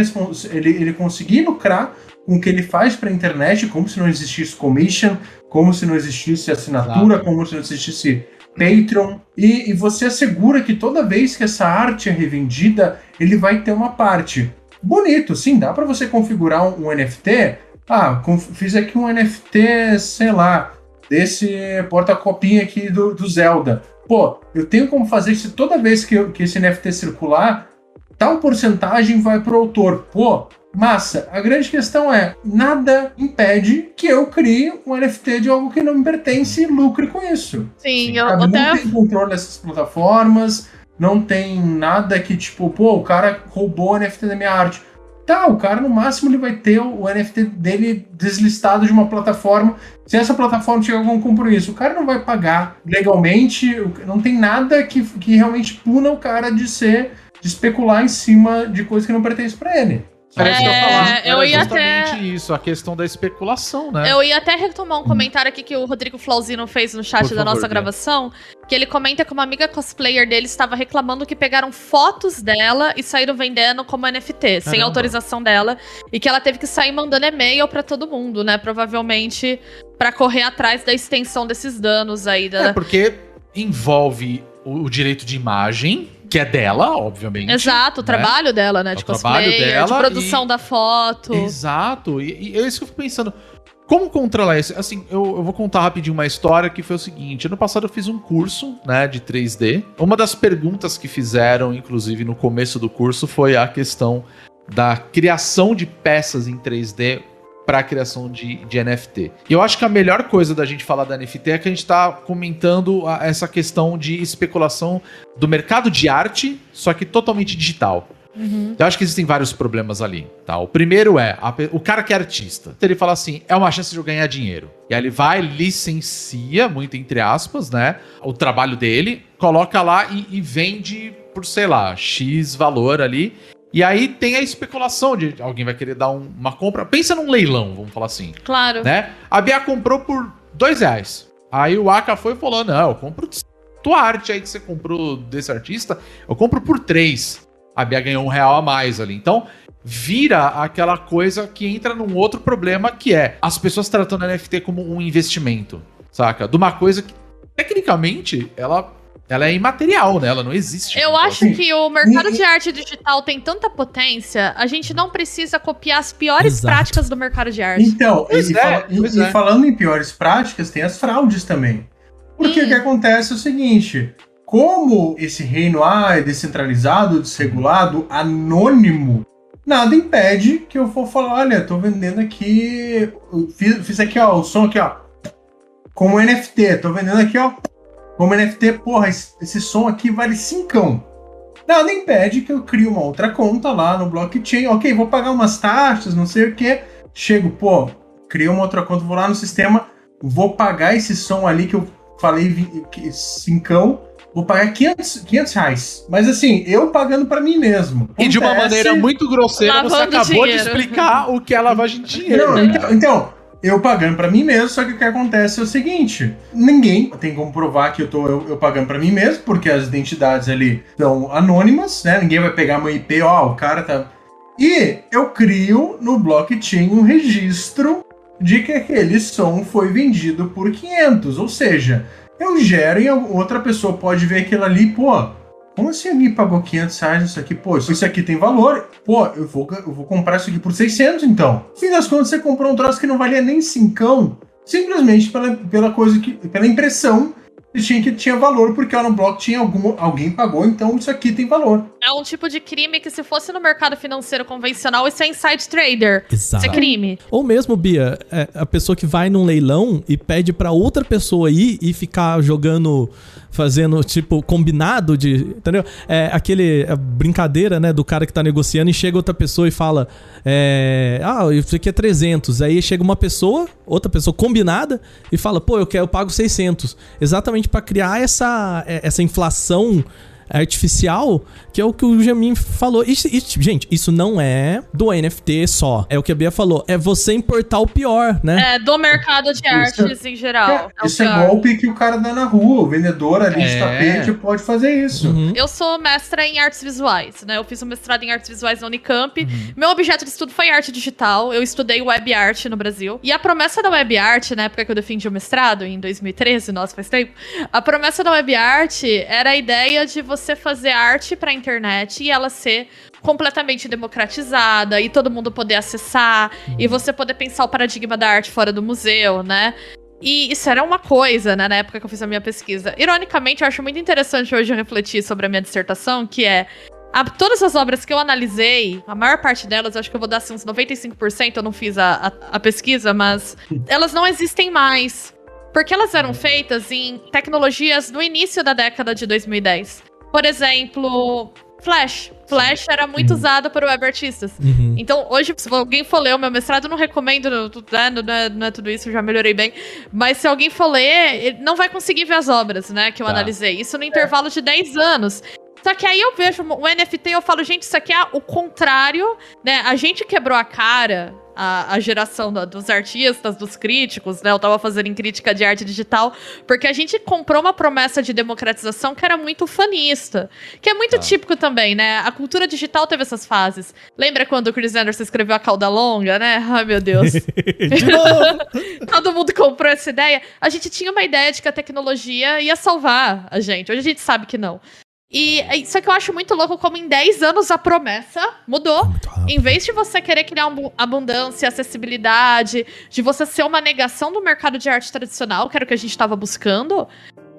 ele, ele conseguir lucrar com o que ele faz para a internet, como se não existisse commission, como se não existisse assinatura, como se não existisse Patreon, e, e você assegura que toda vez que essa arte é revendida, ele vai ter uma parte. Bonito, sim, dá para você configurar um, um NFT. Ah, fiz aqui um NFT, sei lá, desse porta-copinha aqui do, do Zelda. Pô, eu tenho como fazer isso toda vez que, eu- que esse NFT circular, tal porcentagem vai pro autor. Pô, massa. A grande questão é, nada impede que eu crie um NFT de algo que não me pertence e lucre com isso. Sim, eu Sabe? até. Não tem controle dessas plataformas, não tem nada que, tipo, pô, o cara roubou o NFT da minha arte. Tá, o cara no máximo ele vai ter o NFT dele deslistado de uma plataforma. Se essa plataforma tiver algum compromisso, o cara não vai pagar legalmente, não tem nada que, que realmente puna o cara de ser, de especular em cima de coisa que não pertence pra ele. Era isso que eu É, falar. eu Era ia justamente até- isso, a questão da especulação, né? Eu ia até retomar um comentário aqui que o Rodrigo Flauzino fez no chat Por da favor, nossa gravação, que ele comenta que uma amiga cosplayer dele estava reclamando que pegaram fotos dela e saíram vendendo como NFT, sem Caramba. autorização dela, e que ela teve que sair mandando e-mail pra todo mundo, né? Provavelmente pra correr atrás da extensão desses danos aí da É, porque envolve o direito de imagem, que é dela, obviamente. Exato, o né? trabalho dela, né? É De o trabalho cosplayer, dela de produção e- da foto. Exato. E, e é isso que eu fico pensando. Como controlar isso? Assim, eu, eu vou contar rapidinho uma história que foi o seguinte. Ano passado eu fiz um curso, né, de 3D. Uma das perguntas que fizeram, inclusive, no começo do curso foi a questão da criação de peças em 3D para a criação de, de NFT. E eu acho que a melhor coisa da gente falar da NFT é que a gente está comentando a- essa questão de especulação do mercado de arte, só que totalmente digital. Uhum. Eu acho que existem vários problemas ali, tá? O primeiro é, a o cara que é artista, ele fala assim, é uma chance de eu ganhar dinheiro. E aí ele vai, licencia, muito entre aspas, né? O trabalho dele, coloca lá e, e vende por, sei lá, X valor ali. E aí tem a especulação de alguém vai querer dar um- uma compra. Pensa num leilão, vamos falar assim Claro. né? A Bia comprou por dois reais. Aí o Aka foi e falou: Não, eu compro tua arte aí que você comprou desse artista, eu compro por três. A Bia ganhou um real a mais ali. Então, vira aquela coisa que entra num outro problema que é as pessoas tratando a NFT como um investimento, saca? De uma coisa que, tecnicamente, ela, ela é imaterial, né? Ela não existe. Eu Então, acho assim, que o mercado de arte digital tem tanta potência, a gente não precisa copiar as piores Exato. práticas do mercado de arte. Então, Pois e, é, fala- e- e é. falando em piores práticas, tem as fraudes também. Porque Sim. o que acontece é o seguinte: como esse reino ah, é descentralizado, desregulado, anônimo, nada impede que eu for falar, olha, tô vendendo aqui, fiz, fiz aqui, ó, o som aqui, ó, como NFT, tô vendendo aqui, ó, como NFT, porra, esse, som aqui vale cincão. Nada impede que eu crie uma outra conta lá no blockchain, ok, vou pagar umas taxas, não sei o que, chego, pô, crio uma outra conta, vou lá no sistema, vou pagar esse som ali que eu falei cincão, vou pagar 500, 500 reais. Mas assim, eu pagando para mim mesmo. Acontece... E de uma maneira muito grosseira, Lavando você acabou dinheiro. de explicar o que é lavagem de dinheiro. Não, então, então, eu pagando para mim mesmo, só que o que acontece é o seguinte: ninguém tem como provar que eu tô eu, eu pagando para mim mesmo, porque as identidades ali são anônimas, né? Ninguém vai pegar meu IP, ó, o cara tá. E eu crio no blockchain um registro de que aquele som foi vendido por 500, ou seja, eu gero e outra pessoa pode ver aquilo ali, pô, como assim alguém pagou 500 reais nisso aqui? Pô, isso aqui tem valor. Pô, eu vou, eu vou comprar isso aqui por 600 então. No fim das contas, você comprou um troço que não valia nem 5 simplesmente pela, pela coisa que, pela impressão tinha que tinha valor porque no blockchain algum, alguém pagou, então isso aqui tem valor. É um tipo de crime que se fosse no mercado financeiro convencional, isso é inside trader. Exato. Isso é crime. Ou mesmo, Bia, é a pessoa que vai num leilão e pede para outra pessoa ir e ficar jogando fazendo, tipo, combinado de. Entendeu? É aquele. A brincadeira, né, do cara que tá negociando e chega outra pessoa e fala. É, ah, isso aqui é 300. Aí chega uma pessoa, outra pessoa combinada, e fala, pô, eu quero, eu pago 600. Exatamente para criar essa, é, essa inflação artificial, que é o que o Jamin falou. Isso, isso, gente, isso não é do NFT só. É o que a Bia falou. É você importar o pior, né? É, do mercado de artes em geral. É, é isso é golpe que o cara dá na rua. O vendedor ali de é. tapete pode fazer isso. Uhum. Eu sou mestra em artes visuais, né? Eu fiz um mestrado em artes visuais na Unicamp. Uhum. Meu objeto de estudo foi arte digital. Eu estudei web art no Brasil. E a promessa da web art, na época que eu defendi o mestrado, em 2013, nossa, faz tempo, a promessa da web art era a ideia de você você fazer arte pra internet e ela ser completamente democratizada e todo mundo poder acessar e uhum. você poder pensar o paradigma da arte fora do museu, né? E isso era uma coisa, né, na época que eu fiz a minha pesquisa. Ironicamente, eu acho muito interessante hoje refletir sobre a minha dissertação, que é a, todas as obras que eu analisei, a maior parte delas, acho que eu vou dar assim, uns 95%, eu não fiz a, a, a pesquisa, mas elas não existem mais. Porque elas eram feitas em tecnologias do início da década de 2010. Por exemplo, Flash. Flash era muito uhum. usado por web artistas. Uhum. Então, hoje, se alguém for ler o meu mestrado, não recomendo, né, não, é, não é tudo isso, já melhorei bem. Mas se alguém for ler, não vai conseguir ver as obras, né, que eu tá. analisei. Isso no intervalo de 10 anos. Só que aí eu vejo o NFT e eu falo, gente, isso aqui é o contrário, né? A gente quebrou a cara a, a geração da, dos artistas, dos críticos, né? Eu tava fazendo em crítica de arte digital, porque a gente comprou uma promessa de democratização que era muito fanista. Que é muito ah. típico também, né? A cultura digital teve essas fases. Lembra quando o Chris Anderson escreveu a cauda longa, né? Ai, meu Deus. Todo mundo comprou essa ideia. A gente tinha uma ideia de que a tecnologia ia salvar a gente. Hoje a gente sabe que não. E isso que eu acho muito louco, como em 10 anos a promessa mudou. Em vez de você querer criar abundância, acessibilidade, de você ser uma negação do mercado de arte tradicional, que era o que a gente estava buscando,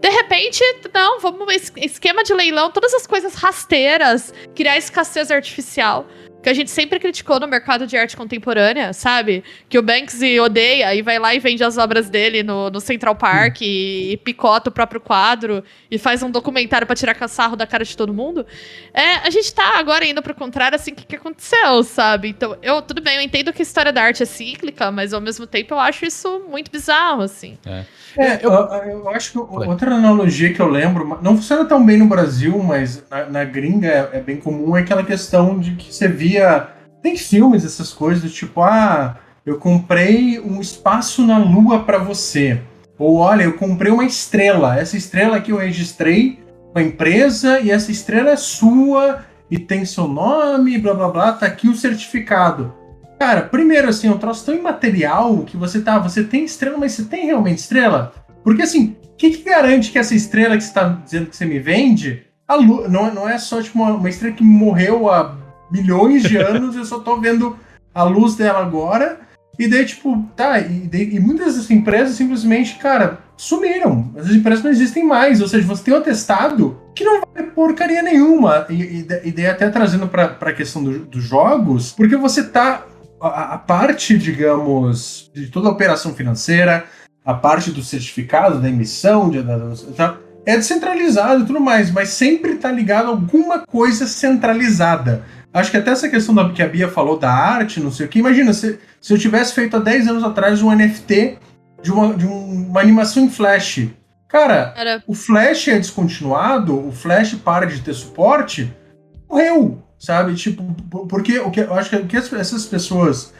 de repente, não, vamos esquema de leilão, todas as coisas rasteiras, criar escassez artificial que a gente sempre criticou no mercado de arte contemporânea, sabe? Que o Banksy odeia e vai lá e vende as obras dele no, no Central Park hum. e, e, picota o próprio quadro e faz um documentário para tirar caçarro da cara de todo mundo. É, a gente tá agora indo pro contrário, assim, o que, que aconteceu, sabe? Então, eu, tudo bem, eu entendo que a história da arte é cíclica, mas ao mesmo tempo eu acho isso muito bizarro, assim. É. É, eu, eu, acho que outra analogia que eu lembro, não funciona tão bem no Brasil, mas na, na gringa é, é, bem comum, é aquela questão de que você via. Tem filmes, essas coisas, do tipo, ah, eu comprei um espaço na lua para você. Ou olha, eu comprei uma estrela. Essa estrela aqui eu registrei com a empresa e essa estrela é sua e tem seu nome, blá blá blá, tá aqui o certificado. Cara, primeiro, assim, é um troço tão imaterial que você tá. Você tem estrela, mas você tem realmente estrela? Porque assim, o que, que, garante que essa estrela que você tá dizendo que você me vende, a lua, não, não é só tipo uma, uma estrela que morreu há milhões de anos, eu só tô vendo a luz dela agora. E daí, tipo, tá, e, e muitas dessas empresas simplesmente, cara, sumiram. As empresas não existem mais. Ou seja, você tem um atestado que não vale porcaria nenhuma. E, e, e daí até trazendo pra, pra questão do- dos jogos, porque você tá. A, a parte, digamos, de toda a operação financeira, a parte do certificado, da emissão, de, da- tá, é descentralizado e tudo mais, mas sempre tá ligado a alguma coisa centralizada. Acho que até essa questão da, que a Bia falou da arte, não sei o que, imagina, se, se eu tivesse feito há 10 anos atrás um NFT de uma, de um- uma animação em Flash. Cara, Era o Flash é descontinuado, o Flash para de ter suporte, morreu, sabe? Tipo, porque o que eu acho que, essas pessoas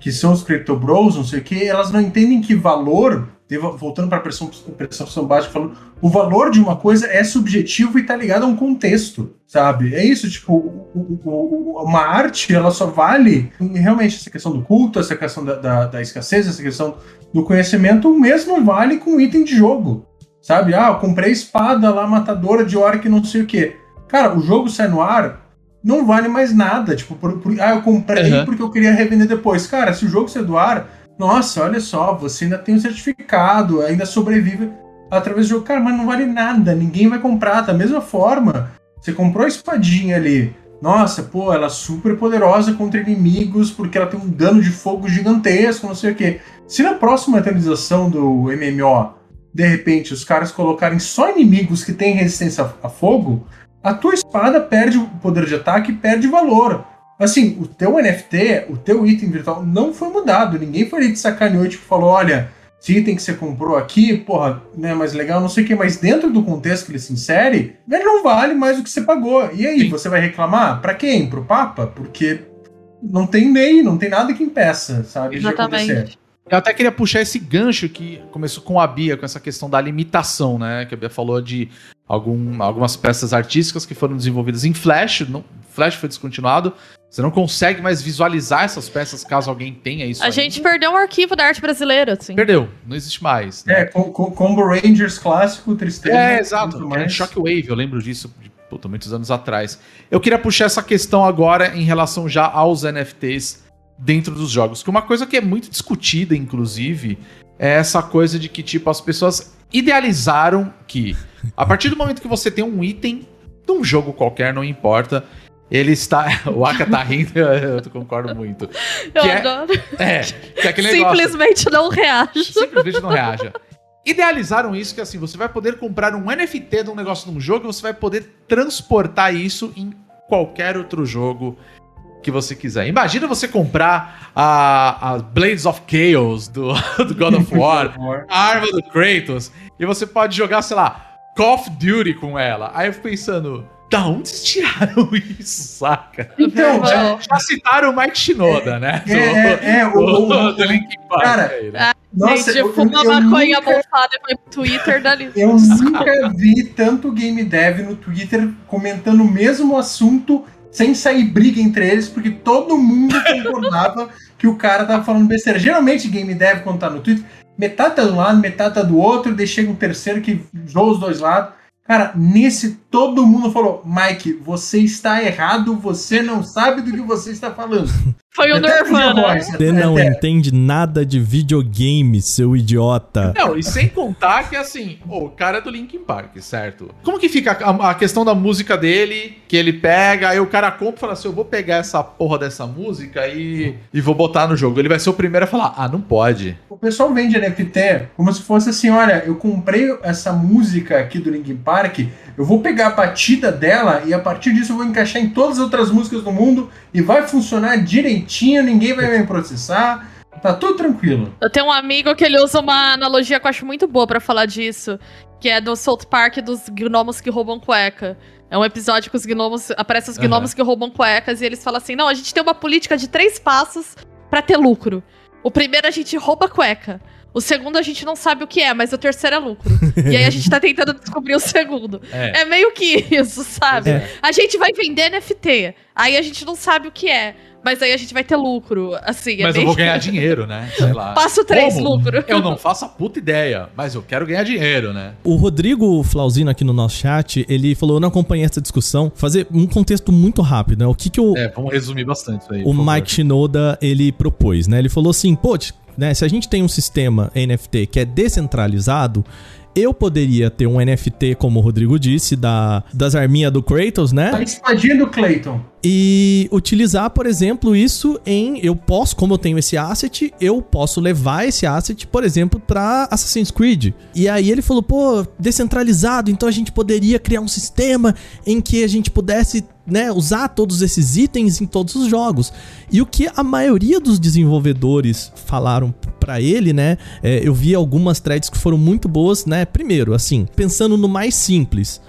que são os Crypto Bros, não sei o que, elas não entendem que valor, voltando para a percepção básica, falando, o valor de uma coisa é subjetivo e tá ligado a um contexto, sabe? É isso, tipo, o- o- uma arte, ela só vale, realmente, essa questão do culto, essa questão da, da, da escassez, essa questão do conhecimento, o mesmo vale com item de jogo. Sabe? Ah, eu comprei espada lá, matadora de orc, não sei o quê. Cara, o jogo sai no ar, não vale mais nada. Tipo, por- por- ah, eu comprei Uhum. porque eu queria revender depois. Cara, se o jogo sai do ar, nossa, olha só, você ainda tem o certificado, ainda sobrevive através do jogo. Cara, mas não vale nada, ninguém vai comprar. Da mesma forma, você comprou a espadinha ali. Nossa, pô, ela é super poderosa contra inimigos porque ela tem um dano de fogo gigantesco, não sei o quê. Se na próxima atualização do MMO, de repente, os caras colocarem só inimigos que têm resistência a fogo, a tua espada perde o poder de ataque e perde valor. Assim, o teu NFT, o teu item virtual não foi mudado. Ninguém foi ali de sacaneou e tipo, falou: olha, esse item que você comprou aqui, porra, não é mais legal, não sei o que, mas dentro do contexto que ele se insere, ele não vale mais do que você pagou. E aí, Sim. você vai reclamar? Pra quem? Pro Papa? Porque não tem lei, não tem nada que impeça, sabe? de acontecer. Exatamente. Eu até queria puxar esse gancho que começou com a Bia, com essa questão da limitação, né? Que a Bia falou de algum, algumas peças artísticas que foram desenvolvidas em Flash. Não, Flash foi descontinuado. Você não consegue mais visualizar essas peças caso alguém tenha isso. A ainda. gente perdeu um arquivo da arte brasileira, assim. perdeu, não existe mais. Né? É, com, com- Combo Rangers clássico, tristeza. É, exato. mais. Shockwave, eu lembro disso de puta, muitos anos atrás. Eu queria puxar essa questão agora em relação já aos NFTs dentro dos jogos. Que uma coisa que é muito discutida, inclusive, é essa coisa de que, tipo, as pessoas idealizaram que, a partir do momento que você tem um item de um jogo qualquer, não importa, ele está. O Aka tá rindo, eu concordo muito. Eu que é- adoro. É, que é aquele negócio. Simplesmente não reage. Simplesmente não reaja. Idealizaram isso que assim, você vai poder comprar um NFT de um negócio num jogo e você vai poder transportar isso em qualquer outro jogo que você quiser. Imagina você comprar a, a Blades of Chaos do, do God of War, a arma do Kratos, e você pode jogar, sei lá, Call of Duty com ela. Aí eu fico pensando, da onde vocês tiraram isso, saca? Então, Já- Já citaram o Mike Shinoda, né? É, é, é, o, do, o- do Linkin Park. Cara, aí, né? nossa, gente, eu, fuma eu maconha nunca, e pro Twitter dali. eu nunca vi tanto game dev no Twitter comentando o mesmo assunto sem sair briga entre eles, porque todo mundo concordava que o cara tava falando besteira. Geralmente, game dev, quando tá no Twitter, metade tá de um lado, metade tá do outro, daí chega um terceiro que joga os dois lados. Cara, nesse todo mundo falou: Mike, você está errado, você não sabe do que você está falando. Foi o Nirvana. voz, Você não até- entende nada de videogame, seu idiota. Não, e sem contar que assim, o cara é do Linkin Park, certo? Como que fica a, a questão da música dele, que ele pega, aí o cara compra e fala assim: eu vou pegar essa porra dessa música e, e vou botar no jogo. Ele vai ser o primeiro a falar: ah, não pode. O pessoal vende NFT como se fosse assim: olha, eu comprei essa música aqui do Linkin Park, eu vou pegar a batida dela e a partir disso eu vou encaixar em todas as outras músicas do mundo e vai funcionar direitinho, ninguém vai me processar, tá tudo tranquilo. Eu tenho um amigo que ele usa uma analogia que eu acho muito boa pra falar disso, que é do South Park dos gnomos que roubam cueca. É um episódio que os gnomos. Aparecem os gnomos que roubam cuecas e eles falam assim: não, a gente tem uma política de três passos pra ter lucro. O primeiro a gente rouba cueca. O segundo a gente não sabe o que é, mas o terceiro é lucro. e aí a gente tá tentando descobrir o segundo. É. É meio que isso, sabe? É. A gente vai vender NFT. Aí a gente não sabe o que é. Mas aí a gente vai ter lucro, assim. é Mas eu bem- vou ganhar dinheiro, né? Sei lá. Passo três, Como? lucro. Eu não faço a puta ideia, mas eu quero ganhar dinheiro, né? O Rodrigo Flauzino aqui no nosso chat, ele falou, eu não acompanhei essa discussão, fazer um contexto muito rápido, né? O que que o, É, vamos resumir bastante isso aí. o. Mike Shinoda, ele propôs, né? Ele falou assim, pô, né, se a gente tem um sistema NFT que é descentralizado, eu poderia ter um NFT, como o Rodrigo disse, da, das arminhas do Kratos, né? A espadinha do Clayton. E utilizar, por exemplo, isso em eu posso, como eu tenho esse asset, eu posso levar esse asset, por exemplo, para Assassin's Creed. E aí ele falou, pô, descentralizado, então a gente poderia criar um sistema em que a gente pudesse, né, usar todos esses itens em todos os jogos. E o que a maioria dos desenvolvedores falaram pra ele, né, é, eu vi algumas threads que foram muito boas, né? Primeiro, assim, pensando no mais simples,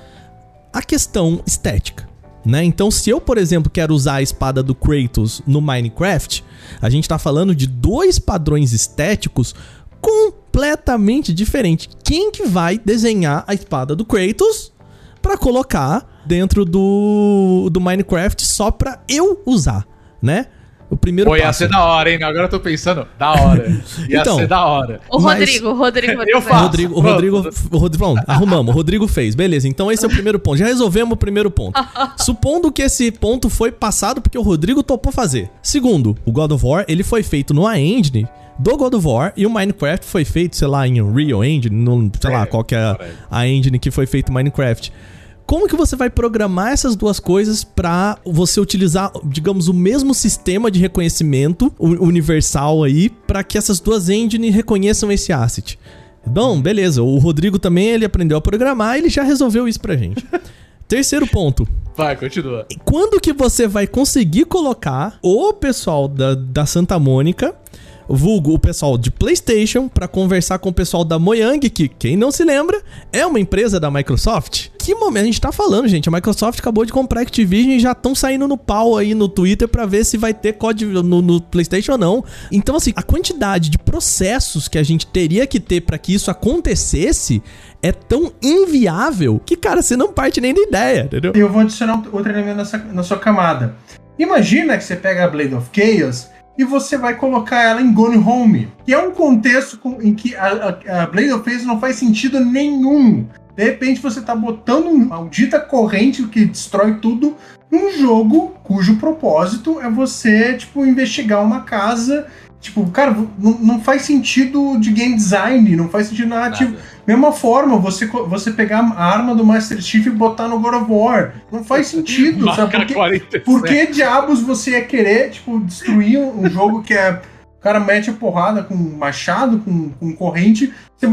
a questão estética né? Então, se eu, por exemplo, quero usar a espada do Kratos no Minecraft, a gente tá falando de dois padrões estéticos completamente diferentes. Quem que vai desenhar a espada do Kratos pra colocar dentro do, do Minecraft só pra eu usar, né? O primeiro Pô, ia passo. ser da hora, hein? Agora eu tô pensando, da hora. Ia Então, ser da hora. O Rodrigo, o Rodrigo. Eu faço. Rodrigo, o. Rodrigo, o Rodrigo, pronto, arrumamos. O Rodrigo fez, beleza. Então esse é o primeiro ponto. Já resolvemos o primeiro ponto. Supondo que esse ponto foi passado porque o Rodrigo topou fazer. Segundo, o God of War ele foi feito numa engine do God of War e o Minecraft foi feito, sei lá, em Unreal Engine, no, sei lá, qual que é a, a engine que foi feito Minecraft. Como que você vai programar essas duas coisas pra você utilizar, digamos, o mesmo sistema de reconhecimento universal aí pra que essas duas engines reconheçam esse asset? Bom, beleza. O Rodrigo também ele aprendeu a programar, ele já resolveu isso pra gente. Terceiro ponto. Vai, continua. Quando que você vai conseguir colocar o pessoal da, da Santa Mônica, vulgo o pessoal de PlayStation, pra conversar com o pessoal da Mojang, que quem não se lembra, é uma empresa da Microsoft? Que momento a gente tá falando, gente? A Microsoft acabou de comprar a Activision e já estão saindo no pau aí no Twitter pra ver se vai ter código no, no PlayStation ou não. Então, assim, a quantidade de processos que a gente teria que ter pra que isso acontecesse é tão inviável que, cara, você não parte nem da ideia, entendeu? Eu vou adicionar outro elemento nessa, na sua camada. Imagina que você pega a Blade of Chaos e você vai colocar ela em Gone Home, que é um contexto com- em que a, a- a Blade of Chaos não faz sentido nenhum. De repente você tá botando uma maldita corrente que destrói tudo num jogo cujo propósito é você, tipo, investigar uma casa. Tipo, cara, não, faz sentido de game design, não faz sentido narrativo. Nada. Mesma forma, você, você pegar a arma do Master Chief e botar no God of War. Não faz sentido, sabe? Marca Porque, 47. por que diabos você ia querer, tipo, destruir um jogo que é. O cara mete a porrada com machado, com, com corrente, você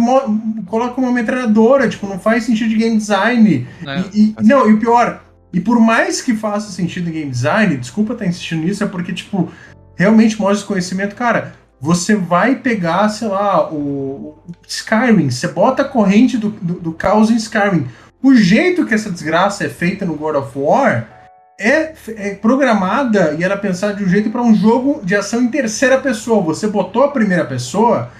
coloca uma metralhadora, tipo, não faz sentido de game design. É, E- e- faz não, e o pior, e por mais que faça sentido em game design, desculpa estar insistindo nisso, é porque, tipo, realmente mostra esse conhecimento, cara. Você vai pegar, sei lá, o, o Skyrim, você bota a corrente do, do, do caos em Skyrim. O jeito que essa desgraça é feita no God of War é, é programada e era pensada de um jeito para um jogo de ação em terceira pessoa. Você botou a primeira pessoa,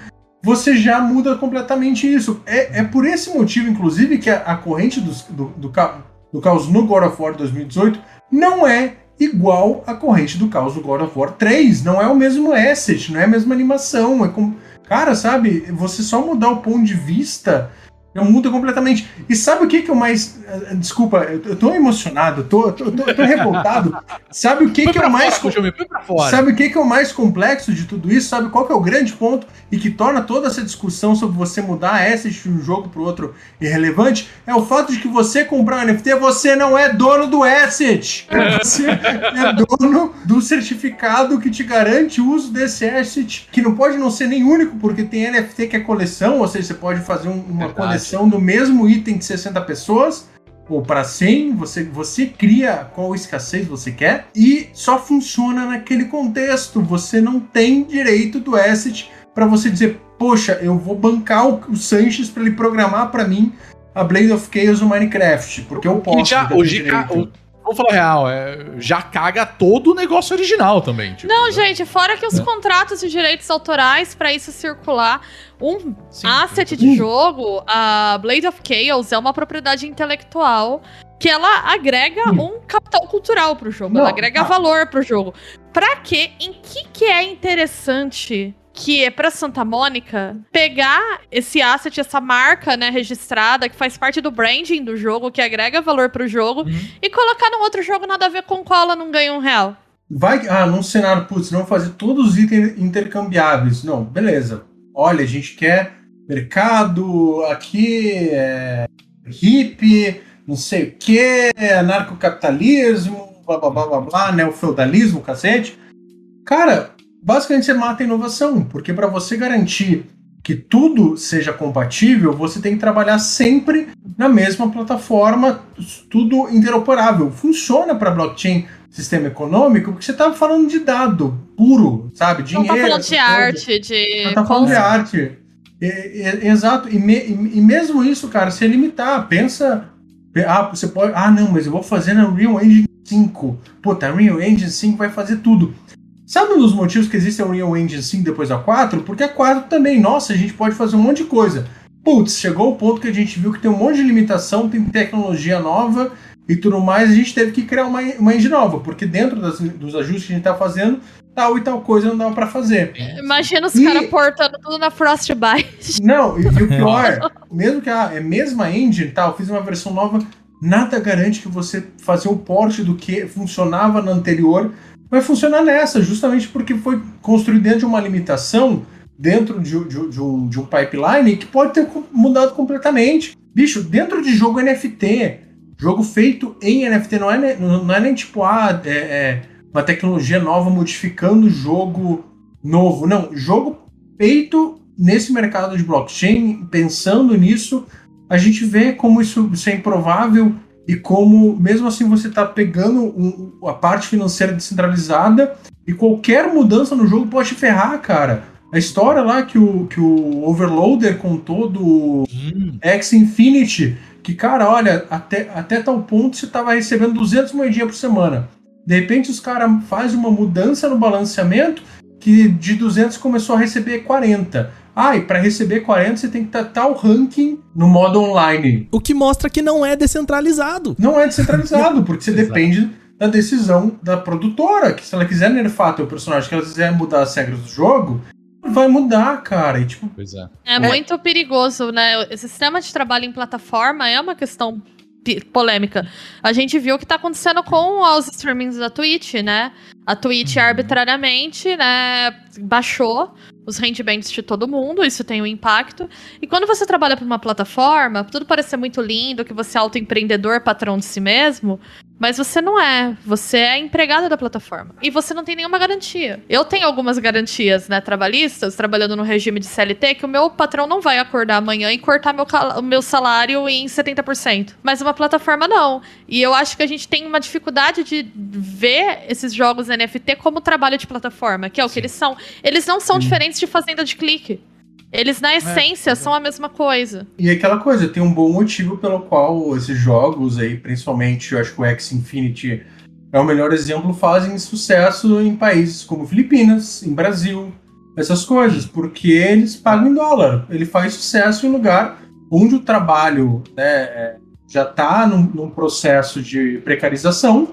você já muda completamente isso. É, é por esse motivo, inclusive, que a, a corrente do, do, ca- do caos no God of War 2018 não é igual à corrente do caos do God of War 3. Não é o mesmo asset, não é a mesma animação. É com... Cara, sabe, você só mudar o ponto de vista já muda completamente. E sabe o que que eu mais. Desculpa, eu eu tô emocionado, eu tô, eu tô, eu tô, eu tô revoltado. Sabe o que Põe que é o mais. fora. Sabe o que, que é o mais complexo de tudo isso? Sabe qual que é o grande ponto e que torna toda essa discussão sobre você mudar a asset de um jogo para o outro irrelevante? É o fato de que você comprar um NFT, você não é dono do asset. Você é dono do certificado que te garante o uso desse asset, que não pode não ser nem único, porque tem NFT que é coleção, ou seja, você pode fazer um- uma Verdade. coleção do mesmo item de 60 pessoas ou para 100, você, você cria qual escassez você quer e só funciona naquele contexto. Você não tem direito do asset para você dizer, poxa, eu vou bancar o, o Sanches para ele programar para mim a Blade of Chaos no Minecraft, porque eu posso. E já, o GK, o- vamos falar real, é, já caga todo o negócio original também. Tipo, Não, né? gente, fora que os É. contratos de direitos autorais pra isso circular, um Sim. asset de jogo, a Blade of Chaos é uma propriedade intelectual que ela agrega Hum. um capital cultural pro jogo, Não, ela agrega ah. valor pro jogo. Pra quê? Em que que é interessante que é pra Santa Mônica pegar esse asset, essa marca, né, registrada, que faz parte do branding do jogo, que agrega valor pro jogo, Uhum. e colocar num outro jogo nada a ver com qual ela não ganha um real? Vai, ah, num cenário, putz, vamos fazer todos os itens intercambiáveis. Não, beleza. Olha, a gente quer mercado, aqui é hippie, não sei o que, anarcocapitalismo, blá blá blá blá blá, neofeudalismo, cacete. Cara, basicamente você mata a inovação, porque para você garantir que tudo seja compatível, você tem que trabalhar sempre na mesma plataforma, tudo interoperável. Funciona para blockchain sistema econômico, porque você estava falando de dado puro, sabe? Não Dinheiro. tá falando de coisa. arte, de. Não tá falando de arte. É, é, exato. E, me- e- e mesmo isso, cara, se limitar, pensa. Ah, você pode. Ah, não, mas eu vou fazer na Unreal Engine 5. Puta, a Unreal Engine 5 vai fazer tudo. Sabe um dos motivos que existe a Unreal Engine 5 depois da 4? Porque a 4 também, nossa, a gente pode fazer um monte de coisa. Putz, chegou o ponto que a gente viu que tem um monte de limitação, tem tecnologia nova e tudo mais, a gente teve que criar uma, uma engine nova, porque dentro das- dos ajustes que a gente tá fazendo, tal e tal coisa não dava pra fazer. Imagina os E- caras portando tudo na Frostbite. Não, e, e o pior, mesmo que a é a mesma engine, tá, eu fiz uma versão nova, nada garante que você fazer o porte do que funcionava na anterior vai funcionar nessa, justamente porque foi construído dentro de uma limitação, dentro de, de- de um, de um pipeline que pode ter mudado completamente. Bicho, dentro de jogo NFT, jogo feito em NFT, não é, não é nem tipo, ah, é, é uma tecnologia nova modificando jogo novo. Não, jogo feito nesse mercado de blockchain, pensando nisso, a gente vê como isso, isso é improvável e como, mesmo assim, você está pegando um- a parte financeira descentralizada e qualquer mudança no jogo pode te ferrar, cara. A história lá que o, que o Overloader contou do X Infinity, que, cara, olha, até, até tal ponto você tava recebendo 200 moedinhas por semana. De repente os caras fazem uma mudança no balanceamento que de 200 começou a receber 40. Ah, e para receber 40 você tem que estar tal ranking no modo online. O que mostra que não é descentralizado. Não é descentralizado, porque você depende da decisão da produtora, que se ela quiser nerfar teu personagem, que ela quiser mudar as regras do jogo, vai mudar, cara. E tipo, Pois é. É, muito perigoso, né? Esse sistema de trabalho em plataforma é uma questão polêmica. A gente viu o que tá acontecendo com os streamings da Twitch, né? A Twitch Uhum. arbitrariamente, né, baixou os rendimentos de todo mundo, isso tem um impacto. E quando você trabalha para uma plataforma, tudo parece ser muito lindo, que você é autoempreendedor, patrão de si mesmo, mas você não é. Você é empregado da plataforma. E você não tem nenhuma garantia. Eu tenho algumas garantias, né, trabalhistas, trabalhando no regime de CLT, que o meu patrão não vai acordar amanhã e cortar meu, meu salário em 70%. Mas uma plataforma não. E eu acho que a gente tem uma dificuldade de ver esses jogos NFT como trabalho de plataforma, que é o que eles são. Eles não são diferentes de fazenda de clique. Eles, na essência, são a mesma coisa. E aquela coisa, tem um bom motivo pelo qual esses jogos aí, principalmente, eu acho que o X Infinity é o melhor exemplo, fazem sucesso em países como Filipinas, em Brasil, essas coisas, porque eles pagam em dólar. Ele faz sucesso em lugar onde o trabalho né, é, já está num, num processo de precarização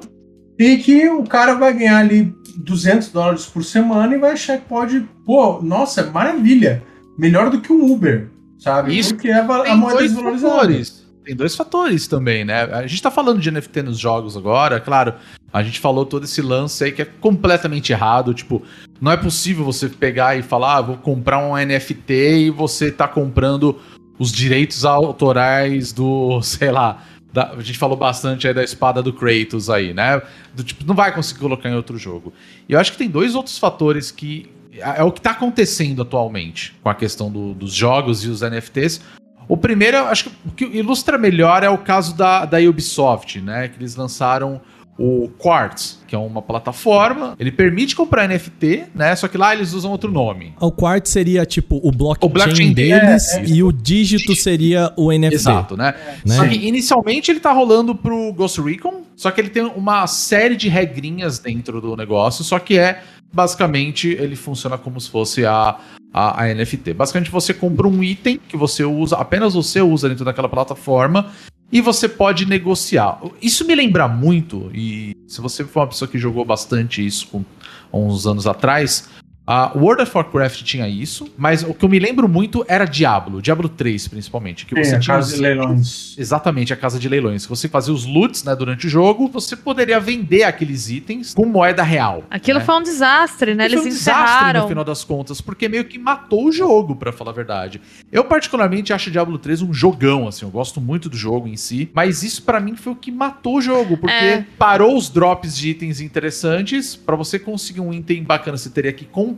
e que o cara vai ganhar ali 200 dólares por semana e vai achar que pode, pô, nossa, maravilha, melhor do que um Uber, sabe? Isso Porque é a, a moeda desvalorizada. fatores. Tem dois fatores também, né? A gente tá falando de NFT nos jogos agora, claro. A gente falou todo esse lance aí que é completamente errado. Tipo, não é possível você pegar e falar, ah, vou comprar um NFT e você tá comprando os direitos autorais do, sei lá. da- a gente falou bastante aí da espada do Kratos aí, né? Do tipo, não vai conseguir colocar em outro jogo. E eu acho que tem dois outros fatores que é o que tá acontecendo atualmente com a questão do- dos jogos e os NFTs. O primeiro, acho que o que ilustra melhor é o caso da, da Ubisoft, né? Que eles lançaram o Quartz, que é uma plataforma. Ele permite comprar NFT, né? Só que lá eles usam outro nome. O quarto seria tipo o blockchain, O blockchain deles é, é. e o dígito seria o NFT. Exato, né? Né? Só que inicialmente ele tá rolando pro Ghost Recon, só que ele tem uma série de regrinhas dentro do negócio, só que é basicamente ele funciona como se fosse a, a, a NFT. Basicamente você compra um item que você usa, apenas você usa dentro daquela plataforma, e você pode negociar. Isso me lembra muito, e se você for uma pessoa que jogou bastante isso com, uns anos atrás, a World of Warcraft tinha isso, mas o que eu me lembro muito era Diablo, Diablo 3 principalmente, que Sim, você a tinha casa os- de leilões. Exatamente, a casa de leilões. Se você fazia os loots né, durante o jogo, você poderia vender aqueles itens com moeda real. Aquilo né? foi um desastre, né? E foi Eles um desastre encerraram. no final das contas, porque meio que matou o jogo, pra falar a verdade. Eu particularmente acho Diablo 3 um jogão, assim, eu gosto muito do jogo em si, mas isso pra mim foi o que matou o jogo, porque É. parou os drops de itens interessantes, pra você conseguir um item bacana você teria que comprar,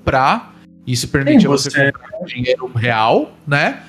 isso permitia você você- comprar dinheiro real, né?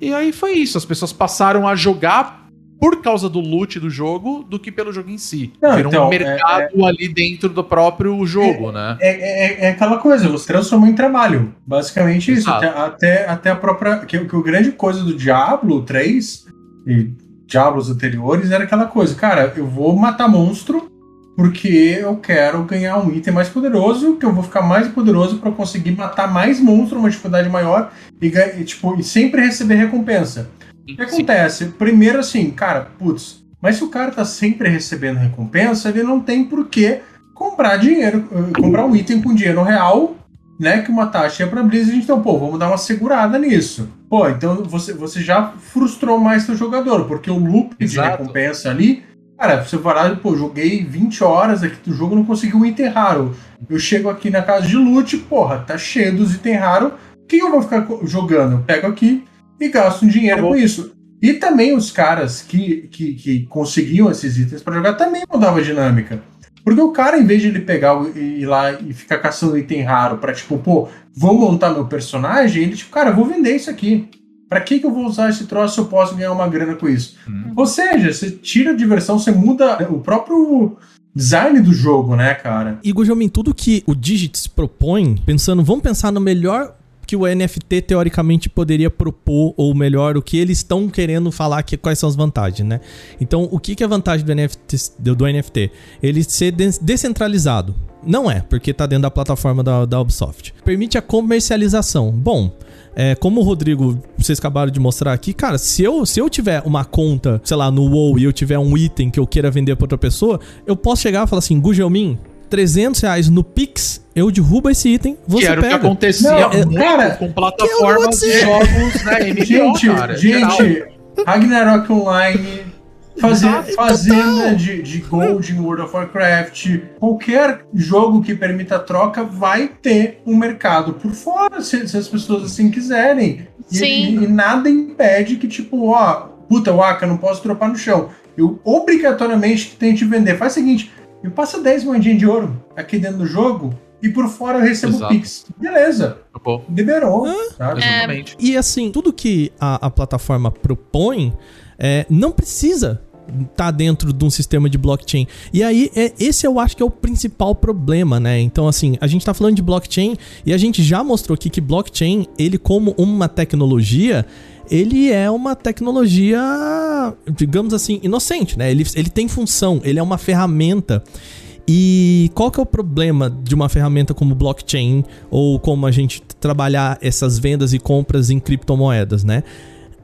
E aí foi isso, as pessoas passaram a jogar por causa do loot do jogo do que pelo jogo em si. Não, Virou então, um mercado ali dentro do próprio jogo, né? É, é- é aquela coisa, você transformou em trabalho. Basicamente isso. Exato. Até, até, até a própria. Que, que o grande coisa do Diablo 3 e Diablos anteriores era aquela coisa, cara, eu vou matar monstro porque eu quero ganhar um item mais poderoso, que eu vou ficar mais poderoso para conseguir matar mais monstro, uma dificuldade maior, e, e, tipo, e sempre receber recompensa. O que acontece? Primeiro, assim, cara, putz, mas se o cara tá sempre recebendo recompensa, ele não tem por que comprar dinheiro, eh, comprar um item com dinheiro real, né? Que uma taxa é pra Blizzard, então, pô, vamos dar uma segurada nisso. Pô, então você, você já frustrou mais seu jogador, porque o loop de Exato. recompensa ali, cara, você vai lá, pô, joguei 20 horas aqui do jogo não consegui um item raro. Eu chego aqui na casa de loot, porra, tá cheio dos itens raros. O que eu vou ficar jogando? Eu pego aqui e gasto um dinheiro Acabou. com isso. E também os caras que, que, que conseguiam esses itens pra jogar também mudava a dinâmica. Porque o cara, em vez de ele pegar e ir lá e ficar caçando item raro pra, tipo, pô, vou montar meu personagem, ele, tipo, cara, vou vender isso aqui. Pra que, que eu vou usar esse troço se eu posso ganhar uma grana com isso? Hum. Ou seja, você tira a diversão, você muda o próprio design do jogo, né, cara? E Gujomin, tudo que o Digits propõe, pensando, vamos pensar no melhor que o NFT teoricamente poderia propor, ou melhor, o que eles estão querendo falar, que, quais são as vantagens, né? Então, o que, que é a vantagem do NFT, do, do NFT? Ele ser des- descentralizado. Não é, porque tá dentro da plataforma da, da Ubisoft. Permite a comercialização. Bom, é, como o Rodrigo, vocês acabaram de mostrar aqui, cara, se eu, se eu tiver uma conta, sei lá, no WoW e eu tiver um item que eu queira vender pra outra pessoa, eu posso chegar e falar assim, Gugelmin, 300 reais no Pix, eu derrubo esse item, você que era pega. o que acontecia Não, é- muito cara, com plataformas de jogos, né? MMO, gente, cara, geral. gente, Ragnarok Online, fazer, fazenda de, de Gold em World of Warcraft, qualquer jogo que permita troca vai ter um mercado por fora, se, se as pessoas assim quiserem. E, Sim. e- e nada impede que, tipo, ó, puta, Waka, não posso dropar no chão. Eu obrigatoriamente tente vender. Faz o seguinte, me passa 10 moedinhas de ouro aqui dentro do jogo e por fora eu recebo Exato. Pix. Beleza, liberou. sabe? Exatamente. E assim, tudo que a, a plataforma propõe é, não precisa estar dentro de um sistema de blockchain. E aí, é, esse eu acho que é o principal problema, né? Então, assim, a gente tá falando de blockchain e a gente já mostrou aqui que blockchain, ele como uma tecnologia, ele é uma tecnologia, digamos assim, inocente, né? Ele, ele tem função, ele é uma ferramenta. E qual que é o problema de uma ferramenta como blockchain ou como a gente trabalhar essas vendas e compras em criptomoedas, né?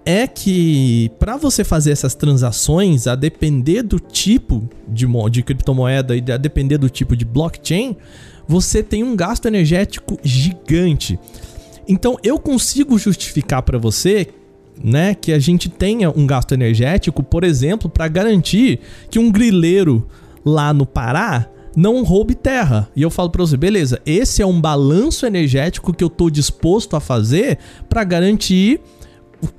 É que para você fazer essas transações, a depender do tipo de, de criptomoeda e a depender do tipo de blockchain, você tem um gasto energético gigante. Então eu consigo justificar para você, né, que a gente tenha um gasto energético, por exemplo, para garantir que um grileiro lá no Pará não roube terra. E eu falo para você, beleza, esse é um balanço energético que eu tô disposto a fazer para garantir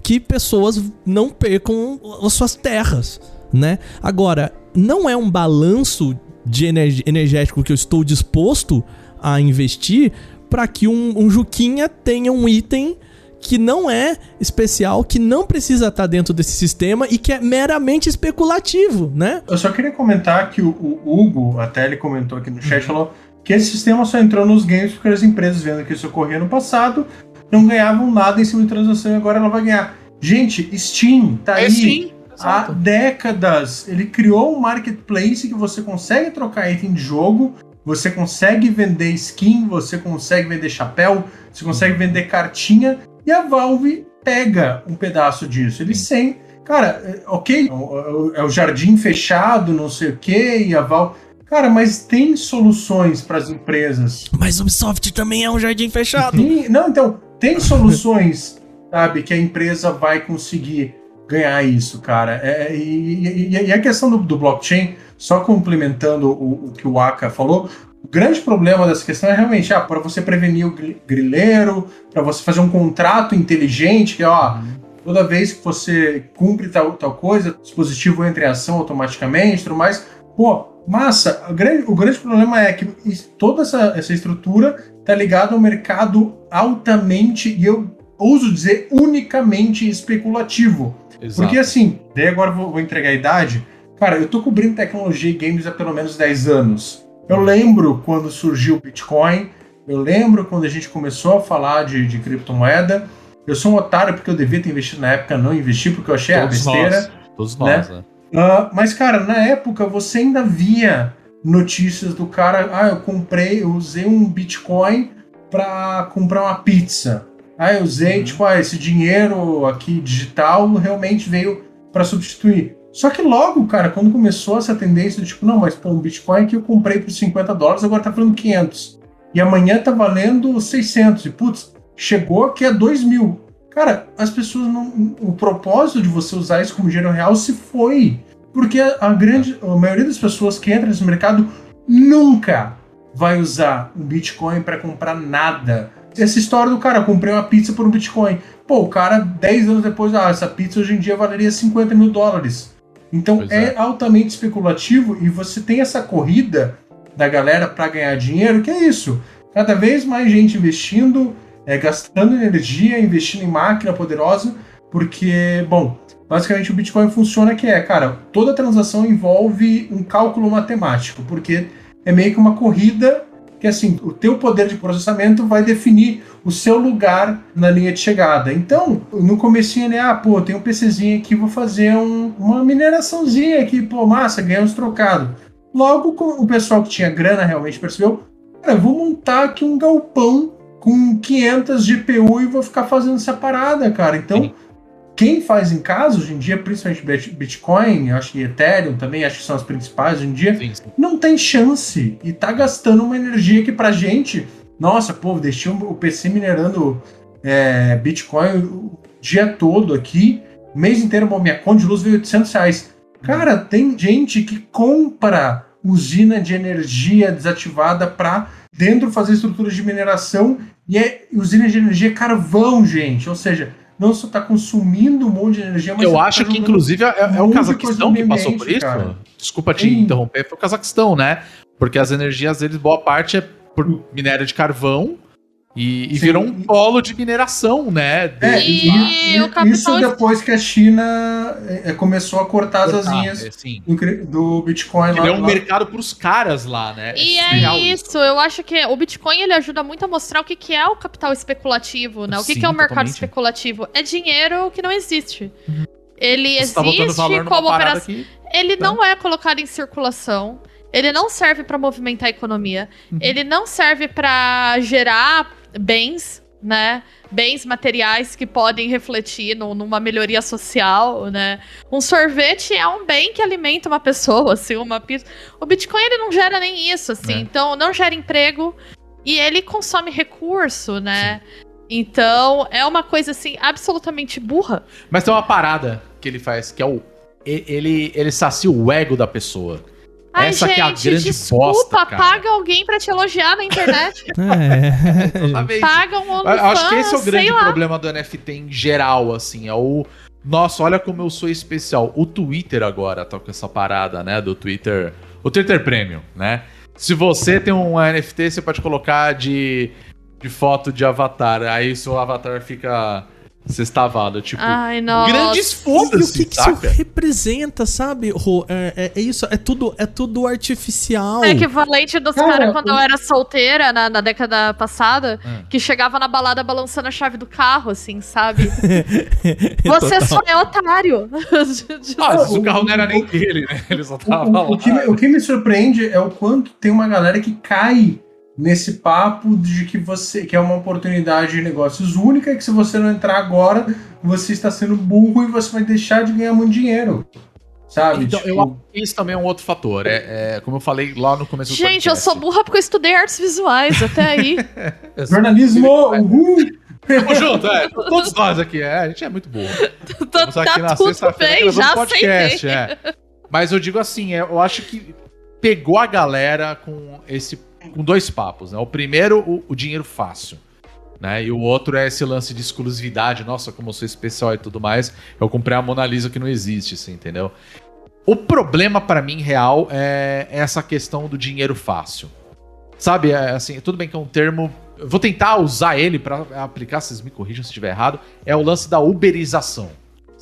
que pessoas não percam as suas terras, né? Agora, não é um balanço de energético que eu estou disposto a investir para que um, um Juquinha tenha um item que não é especial, que não precisa estar dentro desse sistema e que é meramente especulativo, né? Eu só queria comentar que o, o Hugo, até ele comentou aqui no Uhum. chat, falou que esse sistema só entrou nos games porque as empresas vendo que isso ocorria no passado não ganhavam nada em cima de transação e agora ela vai ganhar. Gente, Steam tá É aí sim. há décadas. Ele criou um marketplace que você consegue trocar item de jogo, você consegue vender skin, você consegue vender chapéu, você consegue vender cartinha e a Valve pega um pedaço disso. Eles sem Cara, é, ok, é o jardim fechado, não sei o que, e a Val. Cara, mas tem soluções para as empresas. Mas o Ubisoft também é um jardim fechado. Tem, não, então, tem soluções, sabe, que a empresa vai conseguir ganhar isso, cara. É, e, e, e, a questão do, do blockchain, só complementando o, o, que o Aka falou, o grande problema dessa questão é realmente ah, para você prevenir o grileiro, para você fazer um contrato inteligente, que ó, toda vez que você cumpre tal, tal coisa, o dispositivo entra em ação automaticamente, tudo mais. Pô, massa. O grande, o grande problema é que toda essa, essa estrutura está ligada ao mercado altamente, e eu ouso dizer unicamente especulativo. Exato. Porque assim, daí agora vou, vou entregar a idade. Cara, eu tô cobrindo tecnologia e games há pelo menos 10 anos. Eu lembro quando surgiu o Bitcoin, eu lembro quando a gente começou a falar de, de criptomoeda. Eu sou um otário porque eu devia ter investido na época, não investi porque eu achei Todos a besteira. Nós. Todos nós, né? né? Uh, mas, cara, na época você ainda via notícias do cara, ah, eu comprei, eu usei um Bitcoin para comprar uma pizza. Ah, eu usei, uhum. tipo, ah, esse dinheiro aqui digital realmente veio para substituir. Só que logo, cara, quando começou essa tendência de tipo, não, mas pô, um Bitcoin que eu comprei por 50 dólares, agora tá valendo 500. E amanhã tá valendo 600. E putz, chegou aqui a 2 mil. Cara, as pessoas não. O propósito de você usar isso como dinheiro real se foi. Porque a grande. A maioria das pessoas que entram nesse mercado nunca vai usar um Bitcoin para comprar nada. Essa história do cara, comprei uma pizza por um Bitcoin. Pô, o cara, 10 anos depois, ah, essa pizza hoje em dia valeria 50 mil dólares. Então é. é. altamente especulativo e você tem essa corrida da galera para ganhar dinheiro, que é isso. Cada vez mais gente investindo é, gastando energia, investindo em máquina poderosa, porque, bom, basicamente o Bitcoin funciona que é, cara, toda transação envolve um cálculo matemático, porque é meio que uma corrida que assim, o teu poder de processamento vai definir o seu lugar na linha de chegada. Então, no comecinho, né, ah, pô, tem um PCzinho aqui, vou fazer um, uma mineraçãozinha aqui, pô, massa, ganhar uns trocados. Logo, o pessoal que tinha grana realmente percebeu, cara, vou montar aqui um galpão com 500 GPU e vou ficar fazendo essa parada, cara. Então, Sim. quem faz em casa hoje em dia, principalmente Bitcoin, acho que Ethereum também, acho que são as principais hoje em dia, sim, não tem chance e tá gastando uma energia que pra gente, nossa, pô, deixei o PC minerando é, Bitcoin o dia todo aqui, mês inteiro, bom, minha conta de luz veio 800 reais. Cara, tem gente que compra usina de energia desativada para dentro fazer estruturas de mineração e é usinas de energia carvão, gente. Ou seja, não só está consumindo um monte de energia, mas. Eu tá acho que, inclusive, é, é o Cazaquistão que passou por isso. Cara. Desculpa te Sim. interromper, foi o Cazaquistão, né? Porque as energias deles, boa parte é por minério de carvão. E, e virou um polo de mineração, né? De... É, e, e, e isso depois que a China é, começou a cortar, cortar as asinhas é, do Bitcoin. Ele lá, é um lá. mercado para os caras lá, né? E é, é isso, eu acho que o Bitcoin ele ajuda muito a mostrar o que, que é o capital especulativo, né? O que, Sim, que é o mercado totalmente. especulativo? É dinheiro que não existe. Uhum. Ele Você tá existe tá como operação. Ele tá. não é colocado em circulação. Ele não serve para movimentar a economia. Uhum. Ele não serve para gerar bens, né? Bens materiais que podem refletir no, numa melhoria social, né? Um sorvete é um bem que alimenta uma pessoa, assim, uma pizza. O Bitcoin ele não gera nem isso, assim, é. então não gera emprego e ele consome recurso, né? Sim. Então é uma coisa assim absolutamente burra. Mas tem uma parada que ele faz que é o ele ele sacia o ego da pessoa. Ai, Essa gente, que é a grande desculpa, cara. paga alguém pra te elogiar na internet. é. Paga um OnlyFans, Acho que esse é o grande problema do NFT em geral, assim, é o... Nossa, olha como eu sou especial. O Twitter agora tá com essa parada, né, do Twitter... O Twitter Premium, né? Se você tem um NFT, você pode colocar de, de foto de avatar. Aí seu avatar fica sextavada, tipo, Ai, nossa. grandes foda-se, o que, que isso representa, sabe, Rô? É, é, é, isso, é tudo, é tudo artificial. É equivalente dos caras quando eu era solteira, na, na década passada, hum. que chegava na balada balançando a chave do carro, assim, sabe? Você Total. só é otário. ah, o, o carro não era nem dele, né? Ele só tava o, lá. O que, o que me surpreende é o quanto tem uma galera que cai nesse papo de que você que é uma oportunidade de negócios única e que se você não entrar agora, você está sendo burro e você vai deixar de ganhar muito dinheiro. Sabe? Então, Tipo, eu acho que isso também é um outro fator. É, é, como eu falei lá no começo do Gente, eu sou burra porque eu estudei artes visuais até aí. jornalismo, uhul! Tamo junto, é. Todos nós aqui, é. A gente é muito burro. Tô, Estamos aqui na tá tudo sexta-feira já podcast, aceitei. é. Mas eu digo assim, é, eu acho que pegou a galera com esse com dois papos, né? O primeiro, o, o dinheiro fácil. Né? E o outro é esse lance de exclusividade. Nossa, como eu sou especial e tudo mais. Eu comprei a Mona Lisa que não existe, assim, entendeu? O problema pra mim real é essa questão do dinheiro fácil. Sabe, é, assim, tudo bem que é um termo. Vou tentar usar ele pra aplicar, vocês me corrijam se estiver errado. É o lance da uberização.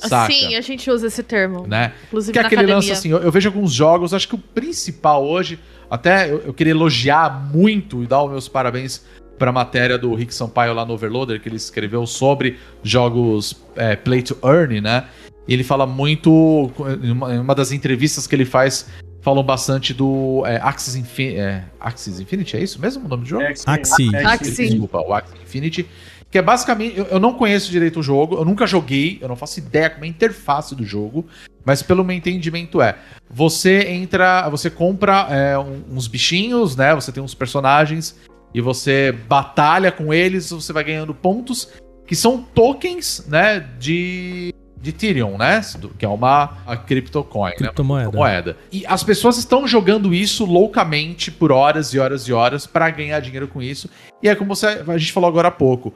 Saca? Sim, a gente usa esse termo. né? Inclusive Que é aquele academia. lance assim, eu, eu vejo alguns jogos, acho que o principal hoje, até eu, eu queria elogiar muito e dar os meus parabéns pra matéria do Rick Sampaio lá no Overloader, que ele escreveu sobre jogos é, Play to Earn, né? E ele fala muito, em uma, em uma das entrevistas que ele faz, falam bastante do é, Axis, Infin é, Axis Infinity, é isso mesmo o nome do jogo? Axie. Axie. sim. Desculpa, o Axie Infinity. Que é basicamente. Eu, eu não conheço direito o jogo, eu nunca joguei, eu não faço ideia como é a interface do jogo. Mas pelo meu entendimento é. Você entra. Você compra é, um- uns bichinhos, né? Você tem uns personagens. E você batalha com eles, você vai ganhando pontos. Que são tokens, né? De. De Ethereum, né? Que é uma a CryptoCoin, né? Criptomoeda. moeda. E as pessoas estão jogando isso loucamente por horas e horas e horas pra ganhar dinheiro com isso. E é como você, a gente falou agora há pouco.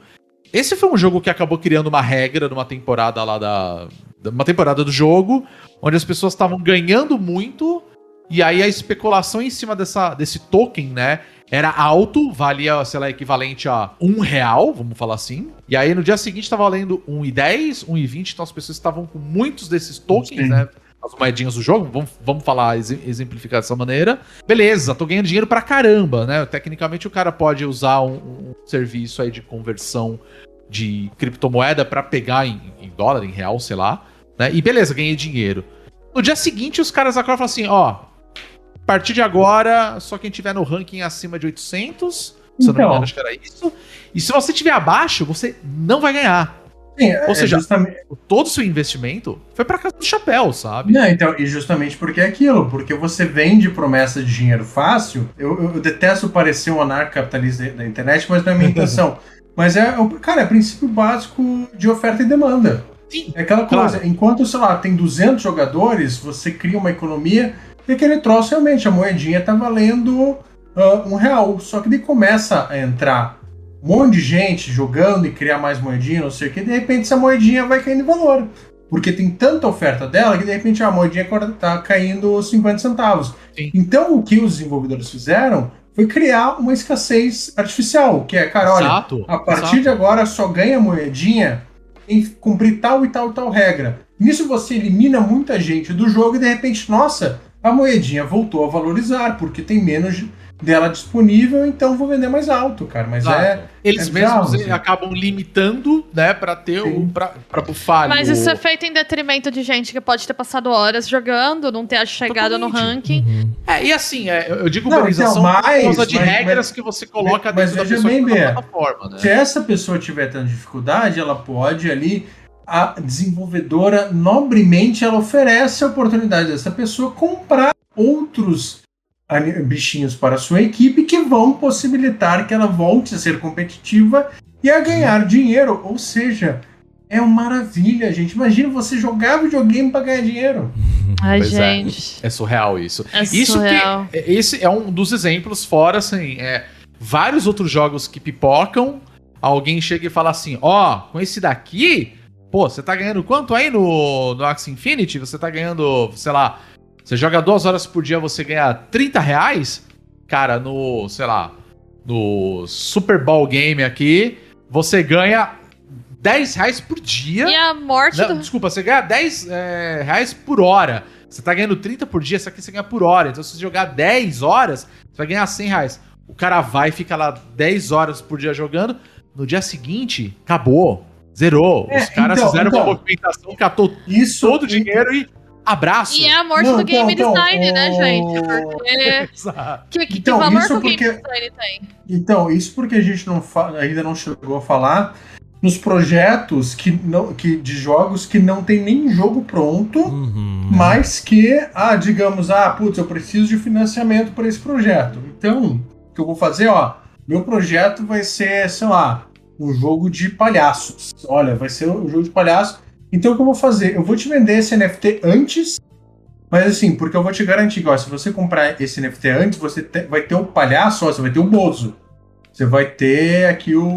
Esse foi um jogo que acabou criando uma regra numa temporada lá da. Uma temporada do jogo, onde as pessoas estavam ganhando muito. E aí a especulação em cima dessa, desse token, né? Era alto, valia, sei lá, equivalente a um real, vamos falar assim. E aí no dia seguinte tava valendo 1,10, 1,20, então as pessoas estavam com muitos desses tokens, Sim. né? As moedinhas do jogo, vamos, vamos falar, exe- exemplificar dessa maneira. Beleza, tô ganhando dinheiro pra caramba, né? Tecnicamente o cara pode usar um, um serviço aí de conversão de criptomoeda pra pegar em, em dólar, em real, sei lá. Né? E beleza, ganhei dinheiro. No dia seguinte, os caras acordam e falam assim: ó, a partir de agora, só quem tiver no ranking acima de 800, se eu não me Então. engano, acho que era isso. E se você tiver abaixo, você não vai ganhar. Sim, Ou é seja, justamente, Todo o seu investimento foi pra casa do chapéu, sabe? Não, então, e justamente porque é aquilo, porque você vende promessa de dinheiro fácil. Eu, eu- detesto parecer um anarcocapitalista da internet, mas não é minha intenção. Mas é, o- cara, é princípio básico de oferta e demanda. Sim. É aquela Claro. coisa, enquanto, sei lá, tem 200 jogadores, você cria uma economia e aquele troço realmente, a moedinha tá valendo ah, um real. Só que daí começa a entrar um monte de gente jogando e criar mais moedinha, não sei o que, de repente essa moedinha vai caindo em valor. Porque tem tanta oferta dela que de repente a moedinha agora tá caindo 50 centavos. Sim. Então o que os desenvolvedores fizeram foi criar uma escassez artificial, que é, cara, olha, Exato. a partir exato. de agora só ganha moedinha em cumprir tal e tal e tal regra. Nisso você elimina muita gente do jogo e de repente, nossa, a moedinha voltou a valorizar, porque tem menos dela disponível, então vou vender mais alto, cara. Mas Exato. é. Eles é mesmos assim. acabam limitando, né, pra ter o. Sim. Pra, pra bufar Mas isso o- é feito em detrimento de gente que pode ter passado horas jogando, não ter chegado no ranking. Uhum. É, e assim, é, eu digo Não, uberização então, por mas- causa de mas- regras mas- que você coloca mas dentro da veja pessoa bem, que tá plataforma, né? Se essa pessoa tiver tanta dificuldade, ela pode ali. A desenvolvedora nobremente ela oferece a oportunidade dessa pessoa comprar outros bichinhos para a sua equipe que vão possibilitar que ela volte a ser competitiva e a ganhar dinheiro. Ou seja, é uma maravilha, gente. Imagina você jogar videogame para ganhar dinheiro. Ai, Pois é. gente. É surreal isso. É Isso surreal. que. Esse é um dos exemplos, fora assim, é, vários outros jogos que pipocam. Alguém chega e fala assim: Ó, com esse daqui, pô, você tá ganhando quanto aí no, no Axie Infinity? Você tá ganhando, sei lá, você joga duas horas por dia, você ganha 30 reais? Cara, no, sei lá, no Super Bowl Game aqui, você ganha 10 reais por dia. E a morte Não, do. desculpa, você ganha 10 é, reais por hora. Você tá ganhando 30 por dia, isso aqui você ganha por hora. Então, se você jogar 10 horas, você vai ganhar 100 reais. O cara vai e fica lá 10 horas por dia jogando. No dia seguinte, acabou. Zerou. É, Os caras então, fizeram então. uma movimentação, catou Isso todo o dinheiro e Abraço! E é a morte Não, do então, game então, design, né, o- gente? Porque. Exato. Que, que, Então, que valor isso que o game porque- design tem? Então, isso porque a gente não fa- ainda não chegou a falar nos projetos que não, que, de jogos que não tem nem jogo pronto, Uhum. mas que, ah, digamos, ah, putz, eu preciso de financiamento para esse projeto. Então, o que eu vou fazer, ó, meu projeto vai ser, sei lá, um jogo de palhaços. Olha, vai ser um jogo de palhaços. Então, o que eu vou fazer? Eu vou te vender esse NFT antes, mas assim, porque eu vou te garantir que, ó, se você comprar esse NFT antes, você te- vai ter o palhaço, ó, você vai ter o Bozo. Você vai ter aqui o,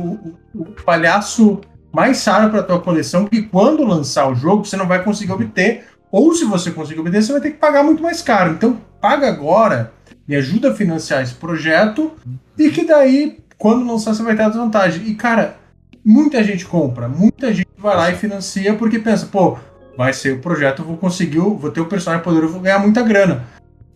o- palhaço mais raro para tua coleção, que quando lançar o jogo, você não vai conseguir obter. Ou se você conseguir obter, você vai ter que pagar muito mais caro. Então, paga agora, me ajuda a financiar esse projeto, e que daí, quando lançar, você vai ter a desvantagem. E, cara, muita gente compra, muita gente vai lá e financia porque pensa, pô, vai ser o projeto, eu vou conseguir, vou ter o personagem poderoso, vou ganhar muita grana.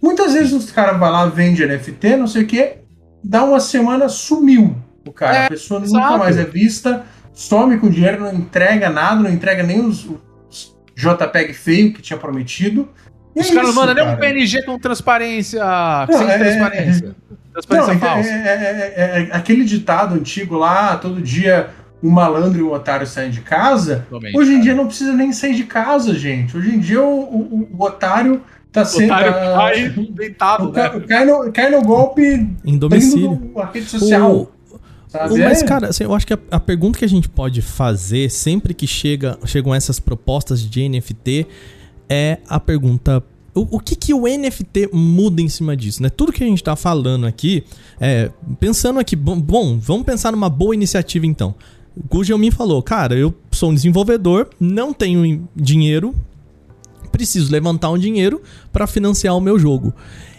Muitas vezes os caras vão lá, vende NFT, não sei o quê, dá uma semana, sumiu o cara. É, a pessoa nunca exato. mais é vista, some com o dinheiro, não entrega nada, não entrega nem os, os JPEG feio que tinha prometido. E Os é caras isso, mandam nem um. PNG com transparência. Não, sem é- transparência. Não, Transparência é, falsa. é- é- é- é aquele ditado antigo lá, todo dia um malandro e um otário saem de casa. Totalmente, Hoje em cara. dia não precisa nem sair de casa, gente. Hoje em dia o, o- o otário tá O sendo. otário tá- cai deitado, o né? cai, no, cai no golpe Em domicílio. do- a rede social. O- sabe? o- mas, É- cara, assim, eu acho que a, a pergunta que a gente pode fazer sempre que chega, chegam essas propostas de NFT é a pergunta. O, o que, que o NFT muda em cima disso, né? Tudo que a gente tá falando aqui, é, pensando aqui, bom, bom, vamos pensar numa boa iniciativa então. O Gugelmin me falou, cara, eu sou um desenvolvedor, não tenho dinheiro, preciso levantar um dinheiro para financiar o meu jogo.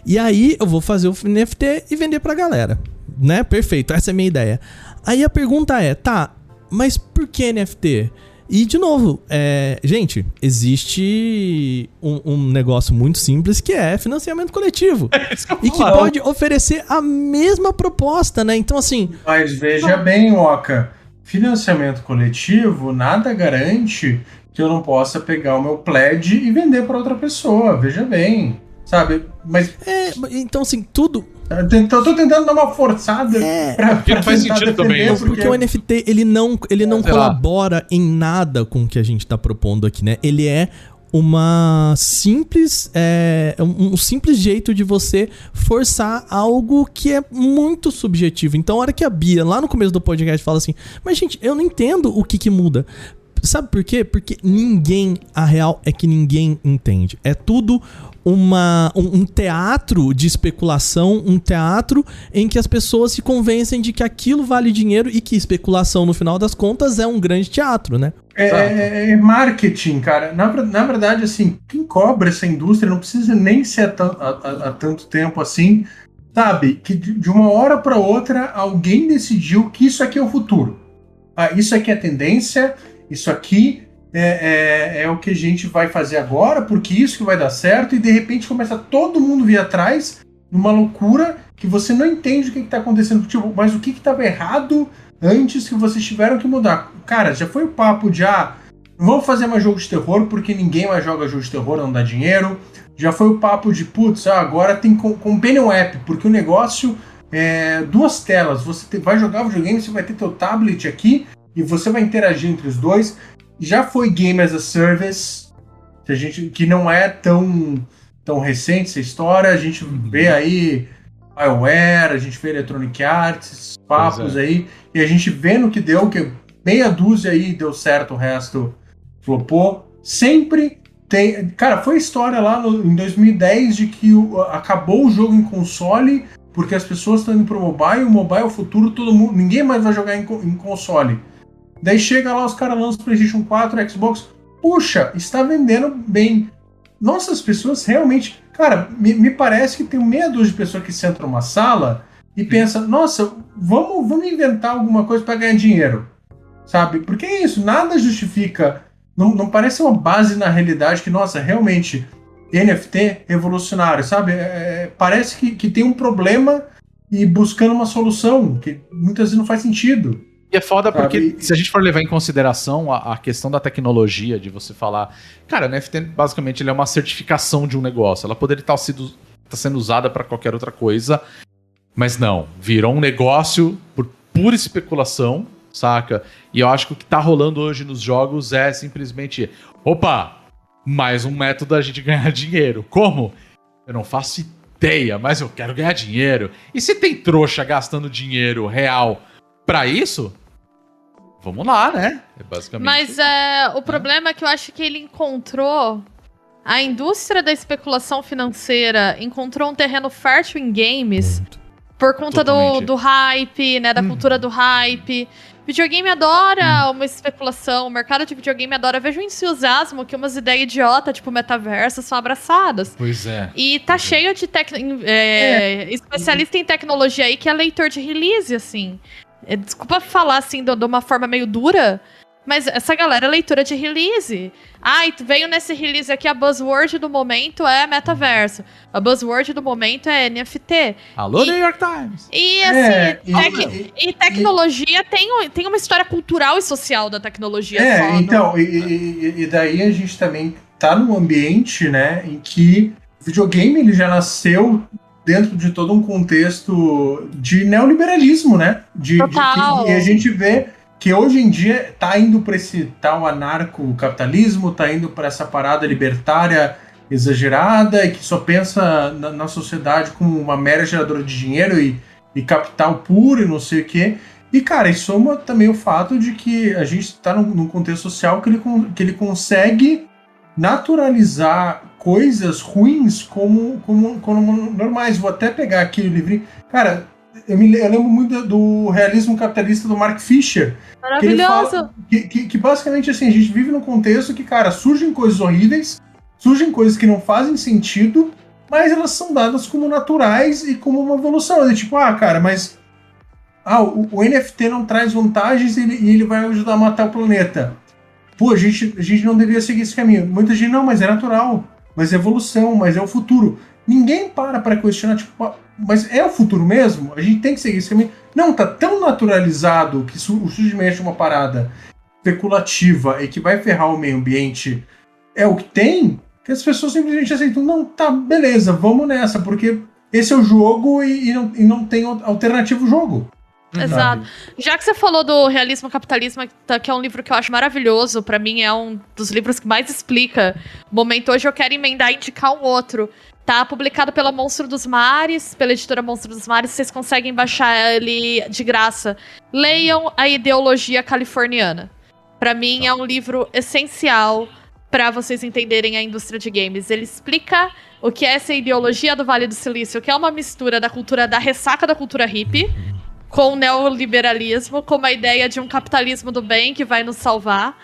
E aí eu vou fazer o NFT e vender pra galera, né? Perfeito, essa é a minha ideia. Aí a pergunta é, tá, mas por que NFT? E de novo, é, gente, existe um, um negócio muito simples que é financiamento coletivo. Isso que eu E que pode oferecer a mesma proposta, né? Então, assim, Mas veja bem, Oca, financiamento coletivo nada garante que eu não possa pegar o meu pledge e vender para outra pessoa. Veja bem, sabe? Mas é, então assim, tudo, eu tô tentando dar uma forçada É. pra, Porque não pra faz sentido também, defender, né? Porque o NFT, ele não, ele não Sei lá. colabora em nada com o que a gente tá propondo aqui, né? Ele é uma simples é, um, simples jeito de você forçar algo que é muito subjetivo. Então, a hora que a Bia, lá no começo do podcast, fala assim, mas gente, eu não entendo o que que muda. Sabe por quê? Porque ninguém, a real é que ninguém entende. É tudo uma, um, um teatro de especulação, um teatro em que as pessoas se convencem de que aquilo vale dinheiro e que especulação, no final das contas, é um grande teatro, né? É, é- é marketing, cara. Na, na verdade, assim, quem cobra essa indústria não precisa nem ser há, tan- há- há- há tanto tempo assim, sabe? Que de, de uma hora para outra alguém decidiu que isso aqui é o futuro. Ah, isso aqui é tendência, isso aqui é, é- é o que a gente vai fazer agora, porque isso que vai dar certo, e de repente começa todo mundo vir atrás numa loucura que você não entende o que está acontecendo. Tipo, mas o que estava errado antes que vocês tiveram que mudar? Cara, já foi o papo de ah, não vamos fazer mais jogo de terror porque ninguém mais joga jogo de terror, não dá dinheiro. Já foi o papo de putz, ah, agora tem com- companion app, porque o negócio é duas telas. Você te- vai jogar videogame, você vai ter teu tablet aqui e você vai interagir entre os dois. Já foi game as a service, que, a gente, que não é tão, tão recente essa história. A gente vê aí BioWare, a gente vê Electronic Arts, papos é. aí, e a gente vê no que deu, que meia dúzia aí deu certo, o resto flopou. Sempre tem. Cara, foi história lá no- em 2010 de que o- acabou o jogo em console porque as pessoas estão indo pro mobile, o mobile é o futuro, todo mundo, ninguém mais vai jogar em, em console. Daí chega lá, os caras lançam PlayStation 4, Xbox. Puxa, está vendendo bem. Nossa, as pessoas realmente. Cara, me, me parece que tem meia dúzia de pessoas que sentam numa sala e pensa, nossa, vamos, vamos inventar alguma coisa para ganhar dinheiro. Sabe? Porque é isso, nada justifica. Não, não parece uma base na realidade que, nossa, realmente, NFT revolucionário, sabe? É, é, parece que, que tem um problema e buscando uma solução, que muitas vezes não faz sentido. E é foda porque se a gente for levar em consideração a, a questão da tecnologia, de você falar. Cara, a NFT basicamente ele é uma certificação de um negócio. Ela poderia estar sido, tá sendo usada para qualquer outra coisa, mas não. Virou um negócio por pura especulação, saca? E eu acho que o que tá rolando hoje nos jogos é simplesmente: opa, mais um método da gente ganhar dinheiro. Como? Eu não faço ideia, mas eu quero ganhar dinheiro. E se tem trouxa gastando dinheiro real pra isso? Vamos lá, né? É basicamente. Mas é, o problema é que eu acho que ele encontrou. A indústria da especulação financeira encontrou um terreno fértil em games por conta do, Totalmente. do hype, né? Da Uhum. cultura do hype. Videogame adora uma especulação, o mercado de videogame adora. Veja o entusiasmo que umas ideias idiotas, tipo metaverso, são abraçadas. Pois é. E tá cheio de tec... é, especialista em tecnologia aí que é leitor de release, assim. É, Desculpa falar assim de de uma forma meio dura, mas essa galera é leitora de release. Ai, tu veio nesse release aqui, a buzzword do momento é metaverso. A buzzword do momento é NFT. Alô, E- New York Times! E assim, É, e- tec- e, tecnologia tem, um- tem uma história cultural e social da tecnologia. É, só, não- então, e, e- e daí a gente também tá num ambiente, né, em que o videogame ele já nasceu dentro de todo um contexto de neoliberalismo, né? De, de Total. que- e a gente vê que hoje em dia tá indo para esse tal anarcocapitalismo, tá indo para essa parada libertária exagerada e que só pensa na, na sociedade como uma mera geradora de dinheiro e, e capital puro e não sei o quê. E, cara, e soma também o fato de que a gente está num, num contexto social que ele, que ele consegue naturalizar coisas ruins como, como, como normais. Vou até pegar aqui o livrinho. Cara, eu, me, eu lembro muito do realismo capitalista do Mark Fisher. Que Maravilhoso. fala- Que, que, que basicamente assim, a gente vive num contexto que, cara, surgem coisas horríveis, surgem coisas que não fazem sentido, mas elas são dadas como naturais e como uma evolução. É tipo, ah, cara, mas. Ah, o, o NFT não traz vantagens e ele, e ele vai ajudar a matar o planeta. Pô, a gente, a gente não devia seguir esse caminho. Muita gente, não, mas é natural, mas é evolução, mas é o futuro. Ninguém para pra questionar, tipo, "Ah, mas é o futuro mesmo? A gente tem que seguir esse caminho. Não, tá tão naturalizado que o surgimento de uma parada especulativa e que vai ferrar o meio ambiente é o que tem, que as pessoas simplesmente aceitam, não, tá, beleza, vamos nessa, porque esse é o jogo e, e não, e não tem al- alternativo jogo. Exato. Já que você falou do realismo capitalismo, tá- que é um livro que eu acho maravilhoso, pra mim é um dos livros que mais explica o momento hoje, eu quero emendar e indicar um outro. Tá publicado pela Monstro dos Mares, pela editora Monstro dos Mares, vocês conseguem baixar ele de graça. Leiam a ideologia californiana. Pra mim é um livro essencial pra vocês entenderem a indústria de games. Ele explica o que é essa ideologia do Vale do Silício, que é uma mistura da cultura da ressaca da cultura hippie com o neoliberalismo, como a ideia de um capitalismo do bem que vai nos salvar.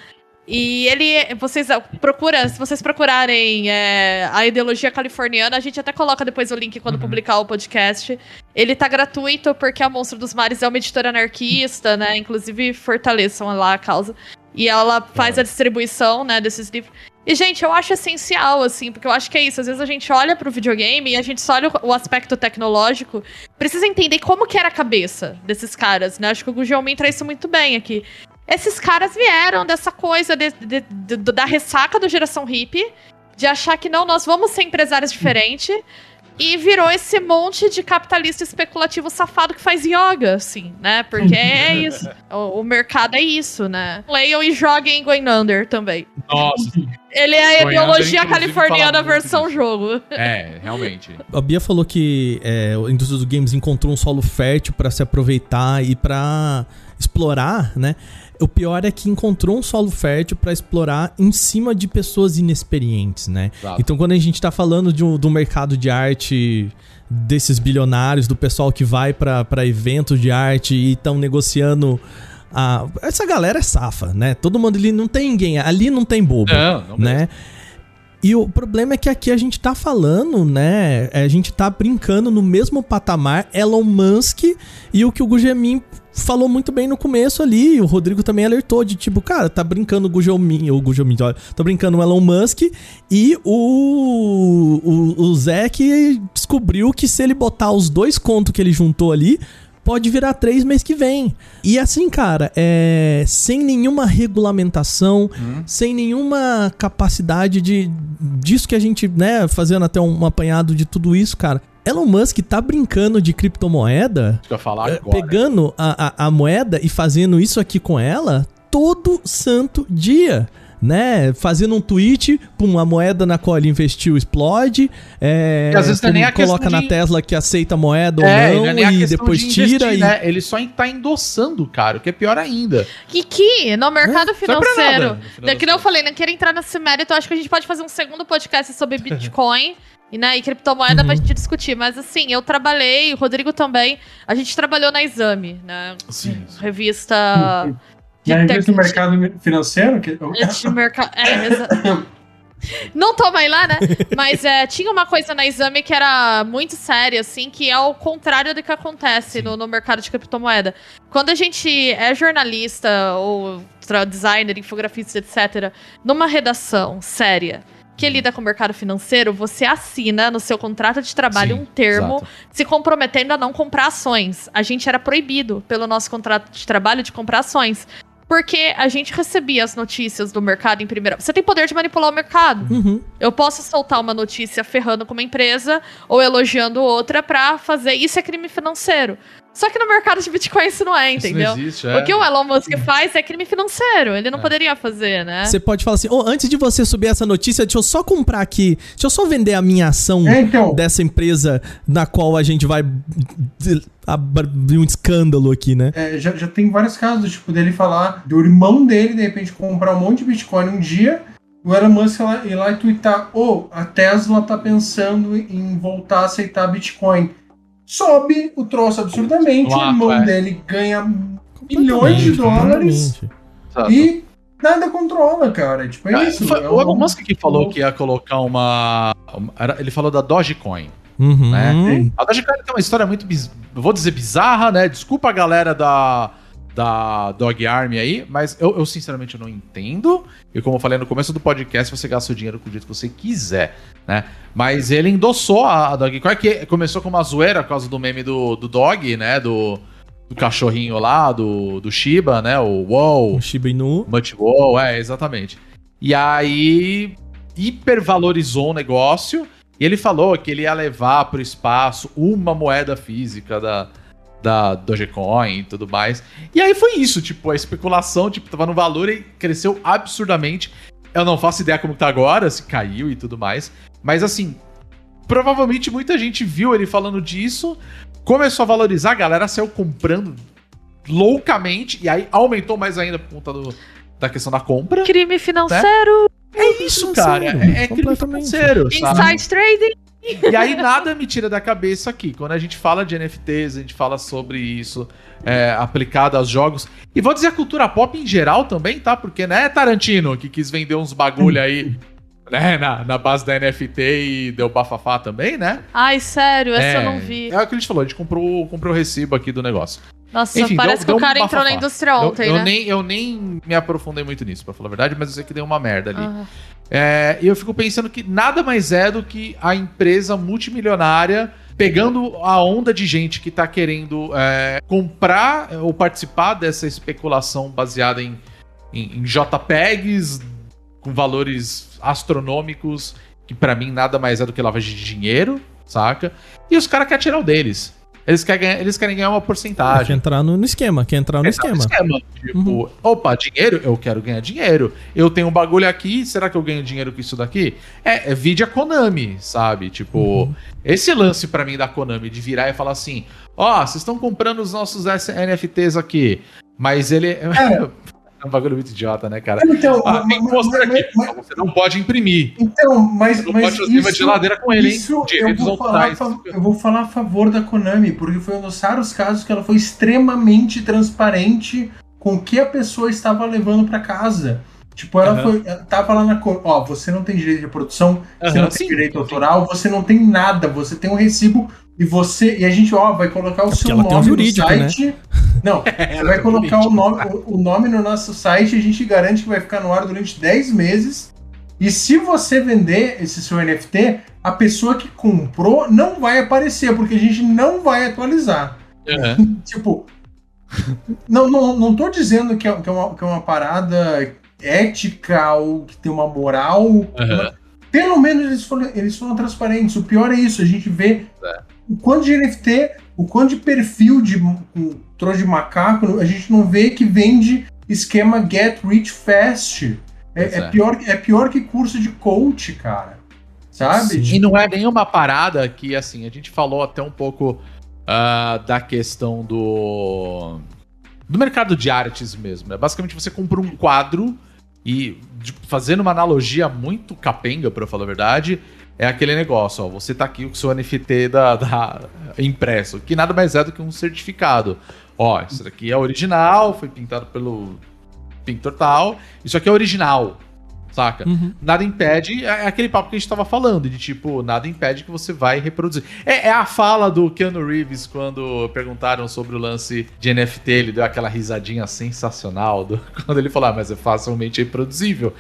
E ele, vocês procura, se vocês procurarem é, a ideologia californiana, a gente até coloca depois o link quando publicar o podcast. Ele tá gratuito porque a Monstro dos Mares é uma editora anarquista, né? Inclusive fortaleçam lá a causa. E ela faz a distribuição, né, desses livros. E, gente, eu acho essencial, assim, porque eu acho que é isso. Às vezes a gente olha pro videogame e a gente só olha o- aspecto tecnológico. Precisa entender como que era a cabeça desses caras, né? Acho que o Gugelmin traz isso muito bem aqui. Esses caras vieram dessa coisa de- de- de- da ressaca do geração hippie, de achar que não, nós vamos ser empresários diferentes. E virou esse monte de capitalista especulativo safado que faz yoga, assim, né? Porque é isso. O, o mercado é isso, né? Leiam e joguem Going Under também. Nossa, Ele é a ideologia californiana versão jogo. é, realmente. A Bia falou que é, a indústria dos games encontrou um solo fértil pra se aproveitar e pra explorar, né? O pior é que encontrou um solo fértil pra explorar em cima de pessoas inexperientes, né? Exato. Então quando a gente tá falando de um- do mercado de arte desses bilionários, do pessoal que vai pra eventos de arte e estão negociando a... essa galera é safa, né? Todo mundo ali não tem ninguém, ali não tem bobo Não, não né? E o problema é que aqui a gente tá falando, né? A gente tá brincando no mesmo patamar Elon Musk e o que o Gugemin falou muito bem no começo ali. O Rodrigo também alertou de tipo, cara, tá brincando o Gugelmin, o Gugelmin, olha, tá brincando o Elon Musk e o, o, o que descobriu que se ele botar os dois contos que ele juntou ali, pode virar 3 mês que vem. E assim, cara, é, sem nenhuma regulamentação, Hum. sem nenhuma capacidade de disso que a gente, né, fazendo até um apanhado de tudo isso, cara. Elon Musk tá brincando de criptomoeda, Acho que eu ia falar é, agora. pegando a, a, a moeda e fazendo isso aqui com ela todo santo dia. Né? Fazendo um tweet, pum, a moeda na qual ele investiu explode. É, E às vezes não é nem a coloca na de- Tesla que aceita a moeda É, ou não é não, e depois de tira investir, e. né? Ele só tá endossando, cara, o que é pior ainda. E que no mercado É, financeiro, nada, no final das daqui não eu falei, não quero entrar nesse mérito, acho que a gente pode fazer um segundo podcast sobre Bitcoin. E, né, e criptomoeda pra Uhum. gente discutir. Mas assim, eu trabalhei, o Rodrigo também. A gente trabalhou na Exame, né? Sim. Revista. de Na revista do mercado financeiro, que, de mercado. É, exa- Não toma aí lá, né? Mas é, tinha uma coisa na exame que era muito séria, assim, que é o contrário do que acontece no, no mercado de criptomoeda. Quando a gente é jornalista ou designer, infografista, etc., numa redação séria que lida com o mercado financeiro, você assina no seu contrato de trabalho Sim, um termo exato. se comprometendo a não comprar ações. A gente era proibido pelo nosso contrato de trabalho de comprar ações. Porque a gente recebia as notícias do mercado em primeira. Você tem poder de manipular o mercado. Uhum. Eu posso soltar uma notícia ferrando com uma empresa ou elogiando outra pra fazer. Isso é crime financeiro. Só que no mercado de Bitcoin isso não é, Isso não entendeu? existe, é. O que o Elon Musk faz é crime financeiro. Ele não É. poderia fazer, né? Você pode falar assim: "Ô, antes de você subir essa notícia, deixa eu só comprar aqui, deixa eu só vender a minha ação É, então. dessa empresa na qual a gente vai abrir um escândalo aqui, né? É, já, já tem vários casos, tipo, dele falar do irmão dele, de repente, comprar um monte de Bitcoin um dia, o Elon Musk ir lá, e twittar, ô, a Tesla tá pensando em voltar a aceitar Bitcoin. Sobe o troço absurdamente, o irmão é. dele ganha milhões de dólares e nada controla, cara. Tipo, é Ah, isso. foi é o Elon Musk que falou que ia colocar uma. ele falou da Dogecoin. Uhum. Né? A Dogecoin tem uma história muito, biz... vou dizer bizarra, né? Desculpa a galera da, da Dog Army aí, mas eu, eu, sinceramente eu não entendo. E como eu falei no começo do podcast, você gasta o dinheiro com o jeito que você quiser, né? Mas ele endossou a, a Dogecoin, que começou com uma zoeira por causa do meme do, do Dog, né? Do, do cachorrinho lá, do, do Shiba, né? O Wow. O Shiba Inu. Much Wow, é, exatamente. E aí hipervalorizou o negócio e ele falou que ele ia levar para o espaço uma moeda física da, da Dogecoin e tudo mais. E aí foi isso, tipo, a especulação, tipo, tava no valor e cresceu absurdamente. Eu não faço ideia como tá agora, se caiu e tudo mais. Mas assim, provavelmente muita gente viu ele falando disso, começou a valorizar, a galera saiu comprando loucamente, e aí aumentou mais ainda por conta do, da questão da compra. Crime financeiro, É isso, cara. É, é crime Completamente. financeiro, sabe? inside trading. E aí nada me tira da cabeça aqui. Quando a gente fala de NFTs, a gente fala sobre isso é, aplicado aos jogos. E vou dizer a cultura pop em geral também, tá? Porque, né, Tarantino, que quis vender uns bagulho aí, né, na, na base da NFT e deu bafafá também, né? Ai, sério, essa é, eu não vi. É o que a gente falou, a gente comprou, comprou o recibo aqui do negócio. Nossa, Enfim, parece deu- que o deu um cara entrou na indústria Eu, ontem, eu né? nem, eu nem me aprofundei muito nisso, pra falar a verdade, mas eu sei que deu uma merda ali. É, eu fico pensando que nada mais é do que a empresa multimilionária pegando a onda de gente que tá querendo é, comprar ou participar dessa especulação baseada em, em, em JPEGs com valores astronômicos, que pra mim nada mais é do que lavagem de dinheiro, saca? E os caras querem tirar o deles. Eles querem, ganhar, eles querem ganhar uma Quer porcentagem. entrar no, no esquema, quer entrar no é o esquema. Tipo, Uhum. opa, dinheiro? Eu quero ganhar dinheiro. Eu tenho um bagulho aqui, será que eu ganho dinheiro com isso daqui? É, é vídeo a Konami, sabe? Tipo, Uhum. esse lance pra mim da Konami de virar e falar assim: ó, vocês estão comprando os nossos NFTs aqui, mas ele. É um bagulho muito idiota, né, cara? Então, Ah, mas- mostrar aqui. mas- Você não pode imprimir. Então, mas, Você não mas pode fazer uma geladeira com ele, hein? isso eu Direitos vou, falar, eu vou falar a favor da Konami, porque foi um dos raros casos que ela foi extremamente transparente com o que a pessoa estava levando para casa. Tipo, ela Aham. foi. ela Tava lá na cor. Ó, você não tem direito de produção, você Aham, não tem sim, direito sim. autoral, você não tem nada, você tem um recibo e você. E a gente, ó, vai colocar o É seu ela tem um nome jurídico, no né? site. Não, você vai colocar o nome, o, o nome no nosso site e a gente garante que vai ficar no ar durante 10 meses. E se você vender esse seu NFT, a pessoa que comprou não vai aparecer, porque a gente não vai atualizar. tipo, não, não, não tô dizendo que é, que é, uma, que é uma parada ética ou que tem uma moral. Pelo menos eles foram, eles foram transparentes. O pior é isso, a gente vê É. o quanto de NFT, o quanto de perfil de um, trouxa de macaco, a gente não vê que vende esquema Get Rich Fast. É, é é. pior, é pior que curso de coach, cara. Sabe? Sim. E não é nenhuma parada que, assim, a gente falou até um pouco ah, da questão do. do mercado de artes mesmo. É basicamente você compra um quadro e, fazendo uma analogia muito capenga, eu falar a verdade, é aquele negócio, ó. Você tá aqui com o seu NFT da, da- impresso, que nada mais é do que um certificado. Ó, isso daqui é original, foi pintado pelo pintor tal, isso aqui é original. Saca? Uhum. Nada impede, é aquele papo que a gente tava falando, de tipo, nada impede que você vai reproduzir. É, é a fala do Keanu Reeves quando perguntaram sobre o lance de NFT, ele deu aquela risadinha sensacional do- quando ele falou, ah, mas é facilmente reproduzível.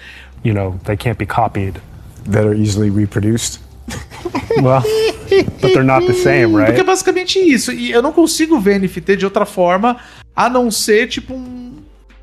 you know, they can't be copied that are easily reproduced. well, but they're not the same, Porque é right? basicamente isso. E eu não consigo ver NFT de outra forma a não ser, tipo, um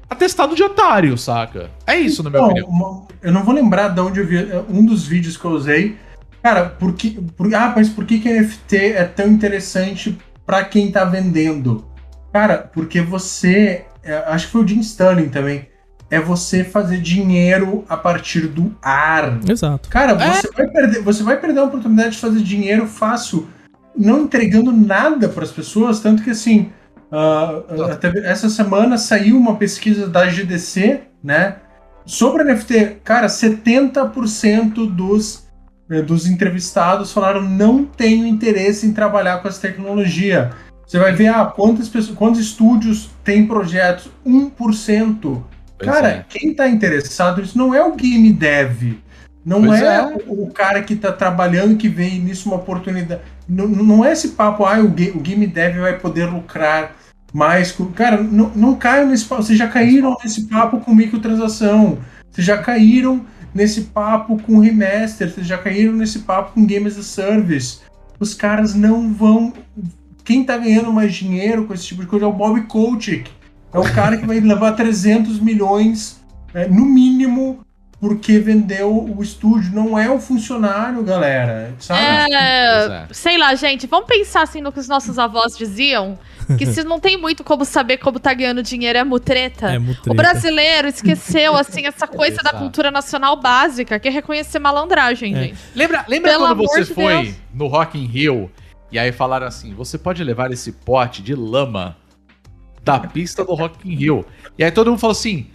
atestado de otário, saca? É isso, na minha Não, opinião. uma- eu não vou lembrar de onde eu vi é, um dos vídeos que eu usei. Cara, por que, por- ah, mas por que, que NFT é tão interessante pra quem tá vendendo? Cara, porque você. é, acho que foi o Jim Sterling também. É você fazer dinheiro a partir do ar. Exato. Cara, você, vai perder, você vai perder a oportunidade de fazer dinheiro fácil, não entregando nada para as pessoas, tanto que assim, até essa semana saiu uma pesquisa da GDC, né, sobre NFT. Cara, 70% dos eh, dos entrevistados falaram não tenho interesse em trabalhar com essa tecnologia. Você vai ver, ah, quantas pessoas, quantos estúdios têm projetos? 1%. Pois Cara, é. quem tá interessado nisso não é o game dev. Não é, é. O, cara que tá trabalhando que vê nisso uma oportunidade. Não, é esse papo, ah, o, ga- o game dev vai poder lucrar mais. com- Cara, não, não caiam nesse papo. Vocês já caíram nesse papo com microtransação. Vocês já caíram nesse papo com remaster. Vocês já caíram nesse papo com game as service. Os caras não vão. Quem tá ganhando mais dinheiro com esse tipo de coisa é o Bob Kotick. É o cara que vai levar 300 milhões, é, no mínimo, porque vendeu o estúdio. Não é o funcionário, galera. Sabe? É, é. sei lá, gente, vamos pensar assim no que os nossos avós diziam. Que se não tem muito como saber como tá ganhando dinheiro, é mutreta. É mutreta. O brasileiro esqueceu, assim, essa coisa da Exato. cultura nacional básica, que é reconhecer malandragem, É. gente. Lembra, lembra Pelo quando você de foi Deus. no Rock in Rio e aí falaram assim, você pode levar esse pote de lama da pista do Rock in Rio. E aí todo mundo falou assim,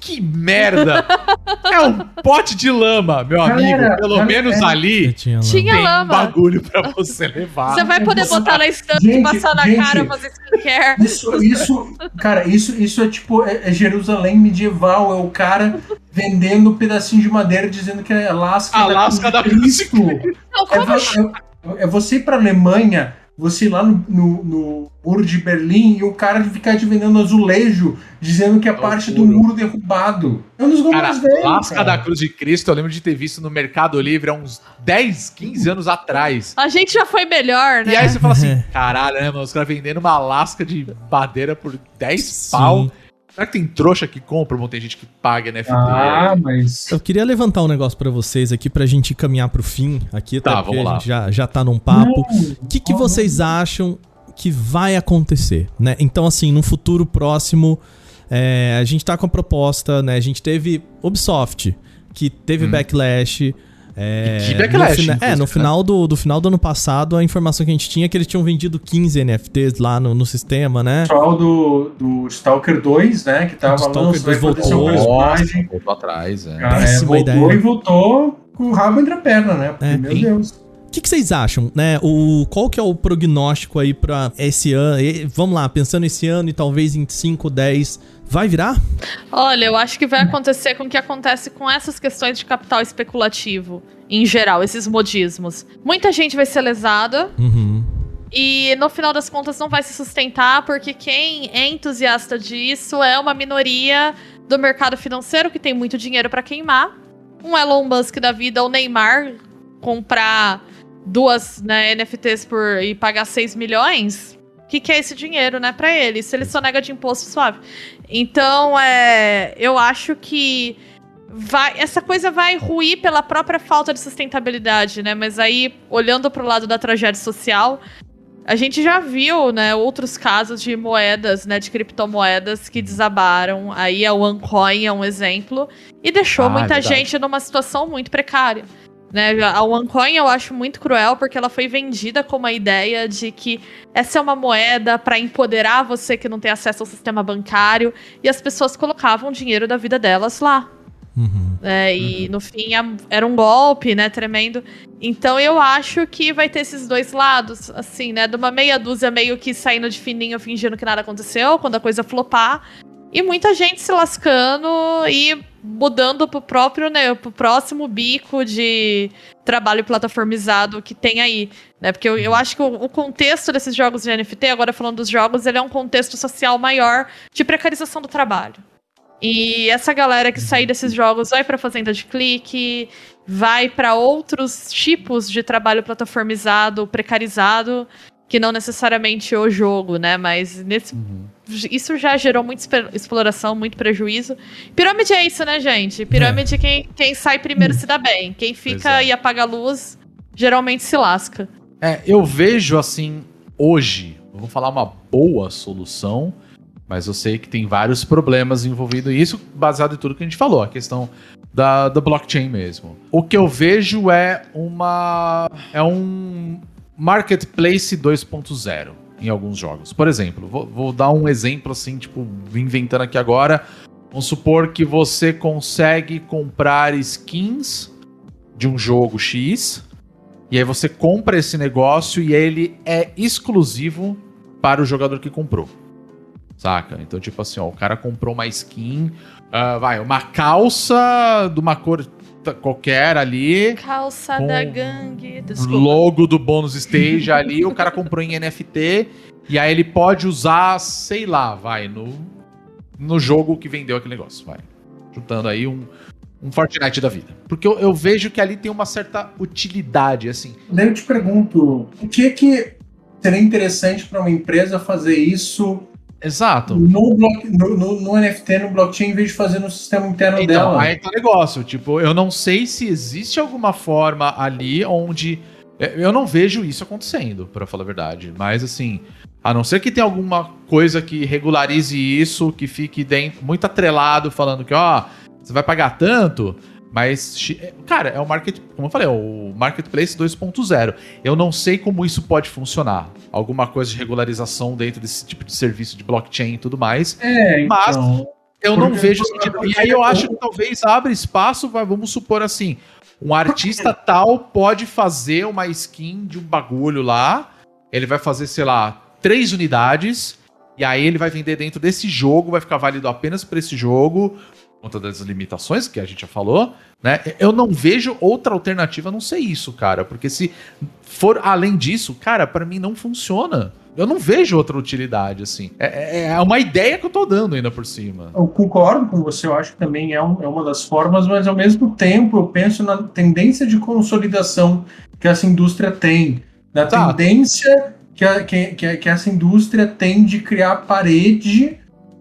que merda! é um pote de lama, meu amigo. Pelo galera, menos Eu ali tinha. Tinha tem um lama. bagulho pra você levar. Você vai poder botar na estante, Gente, passar na gente. cara, fazer skincare. Isso, isso, cara, isso, isso é tipo é, é Jerusalém medieval, é o cara vendendo um pedacinho de madeira dizendo que é Alasca, Alasca da de Cristo. Não, É, como vo- é- é você ir pra Alemanha, você ir lá no, no, no muro de Berlim e o cara ficar te vendendo azulejo, dizendo que é parte do muro. derrubado. É um dos Cara, números velhos. Lasca cara. da Cruz de Cristo, eu lembro de ter visto no Mercado Livre há uns 10, 15 anos atrás. A gente já foi melhor, né? E aí você fala assim, caralho, né, mano? Os caras vendendo uma lasca de madeira por 10 pau. Será que tem trouxa que compra ou tem gente que paga NFT? Ah, mas. Eu queria levantar um negócio pra vocês aqui pra gente caminhar pro fim aqui, Tá, até porque vamos lá. a gente já, já tá num papo. O que, que vocês acham que vai acontecer, né? Então, assim, no futuro próximo, é, a gente tá com a proposta, né? A gente teve Ubisoft, que teve backlash. É, E que backlash, no fina- É, no né? final do, do final do ano passado, a informação que a gente tinha é que eles tinham vendido 15 NFTs lá no, no sistema, né? O pessoal do, do Stalker 2, né? Que tava Stalker lançando, vai 2 poder ser um voltou. personagem. voltou atrás, é. Cara, é, voltou ideia. e voltou com o rabo entre a perna, né? Porque, É. meu. Deus. O que, que vocês acham, né? O, qual que é o prognóstico aí pra esse ano? E- Vamos lá, pensando esse ano e talvez em 5, 10, vai virar? Olha, eu acho que vai acontecer com o que acontece com essas questões de capital especulativo, em geral, esses modismos. Muita gente vai ser lesada Uhum. e no final das contas não vai se sustentar, porque quem é entusiasta disso é uma minoria do mercado financeiro que tem muito dinheiro pra queimar. Um Elon Musk da vida, o Neymar, comprar duas né, NFTs por e pagar 6 milhões. que, que é esse dinheiro, né, para ele. Se ele sonega de imposto, suave. Então, é, eu acho que vai, essa coisa vai ruir pela própria falta de sustentabilidade, né? Mas aí, olhando para o lado da tragédia social, a gente já viu, né, outros casos de moedas, né, de criptomoedas que desabaram. Aí a OneCoin é um exemplo e deixou Ah, é muita gente numa situação muito precária. Né, a OneCoin eu acho muito cruel porque ela foi vendida com uma ideia de que essa é uma moeda para empoderar você que não tem acesso ao sistema bancário. E as pessoas colocavam o dinheiro da vida delas lá. É, e no fim era um golpe, né, tremendo. Então eu acho que vai ter esses dois lados, assim, né, de uma meia dúzia meio que saindo de fininho, fingindo que nada aconteceu, quando a coisa flopar, e muita gente se lascando e mudando pro próprio, né, pro próximo bico de trabalho plataformizado que tem aí, né, porque eu, eu acho que o, o contexto desses jogos de NFT, agora falando dos jogos, ele é um contexto social maior de precarização do trabalho. E essa galera que sair desses jogos vai pra fazenda de clique, vai pra outros tipos de trabalho plataformizado, precarizado, que não necessariamente o jogo, né? Mas nesse, isso já gerou muita exploração, muito prejuízo. Pirâmide é isso, né, gente? Pirâmide, quem, quem sai primeiro se dá bem. Quem fica é. e apaga a luz, geralmente se lasca. É, eu vejo assim, hoje, eu vou falar uma boa solução, mas eu sei que tem vários problemas envolvidos, e isso baseado em tudo que a gente falou, a questão da, da blockchain mesmo. O que eu vejo é uma. é um marketplace 2.0 em alguns jogos. Por exemplo, vou, vou dar um exemplo assim, tipo, inventando aqui agora. Vamos supor que você consegue comprar skins de um jogo X. E aí você compra esse negócio e ele é exclusivo para o jogador que comprou. Saca? Então, tipo assim, ó, o cara comprou uma skin, ah, vai, uma calça de uma cor qualquer ali, Calça Com da gangue. Desculpa. logo do bônus stage ali, o cara comprou em NFT e aí ele pode usar, sei lá, vai, no, no jogo que vendeu aquele negócio, vai. Juntando aí um, um Fortnite da vida. Porque eu, eu vejo que ali tem uma certa utilidade, assim. Daí eu te pergunto, o que que seria interessante para uma empresa fazer isso Exato. no, block- no- no- no NFT, no blockchain, em vez de fazer no sistema interno Então, dela? aí tá o negócio. Tipo, eu não sei se existe alguma forma ali onde. é, Eu não vejo isso acontecendo, pra falar a verdade. Mas assim, a não ser que tenha alguma coisa que regularize isso, que fique dentro, muito atrelado, falando que, ó, você vai pagar tanto. Mas, é, cara, é o market, como eu falei, é o marketplace 2.0. Eu não sei como isso pode funcionar. Alguma coisa de regularização dentro desse tipo de serviço de blockchain e tudo mais. É, Mas então. eu não vejo sentido. E aí eu acho que talvez abra espaço, vamos supor assim, um artista tal pode fazer uma skin de um bagulho lá, ele vai fazer, sei lá, três unidades, e aí ele vai vender dentro desse jogo, vai ficar válido apenas para esse jogo, conta das limitações que a gente já falou, né? Eu não vejo outra alternativa a não ser isso, cara, porque se for além disso, cara, para mim não funciona. Eu não vejo outra utilidade, assim. É, é- é uma ideia que eu tô dando ainda por cima. Eu concordo com você, eu acho que também é, um- é uma das formas, mas ao mesmo tempo eu penso na tendência de consolidação que essa indústria tem, na Tá. tendência que, a- que, que, que essa indústria tem de criar parede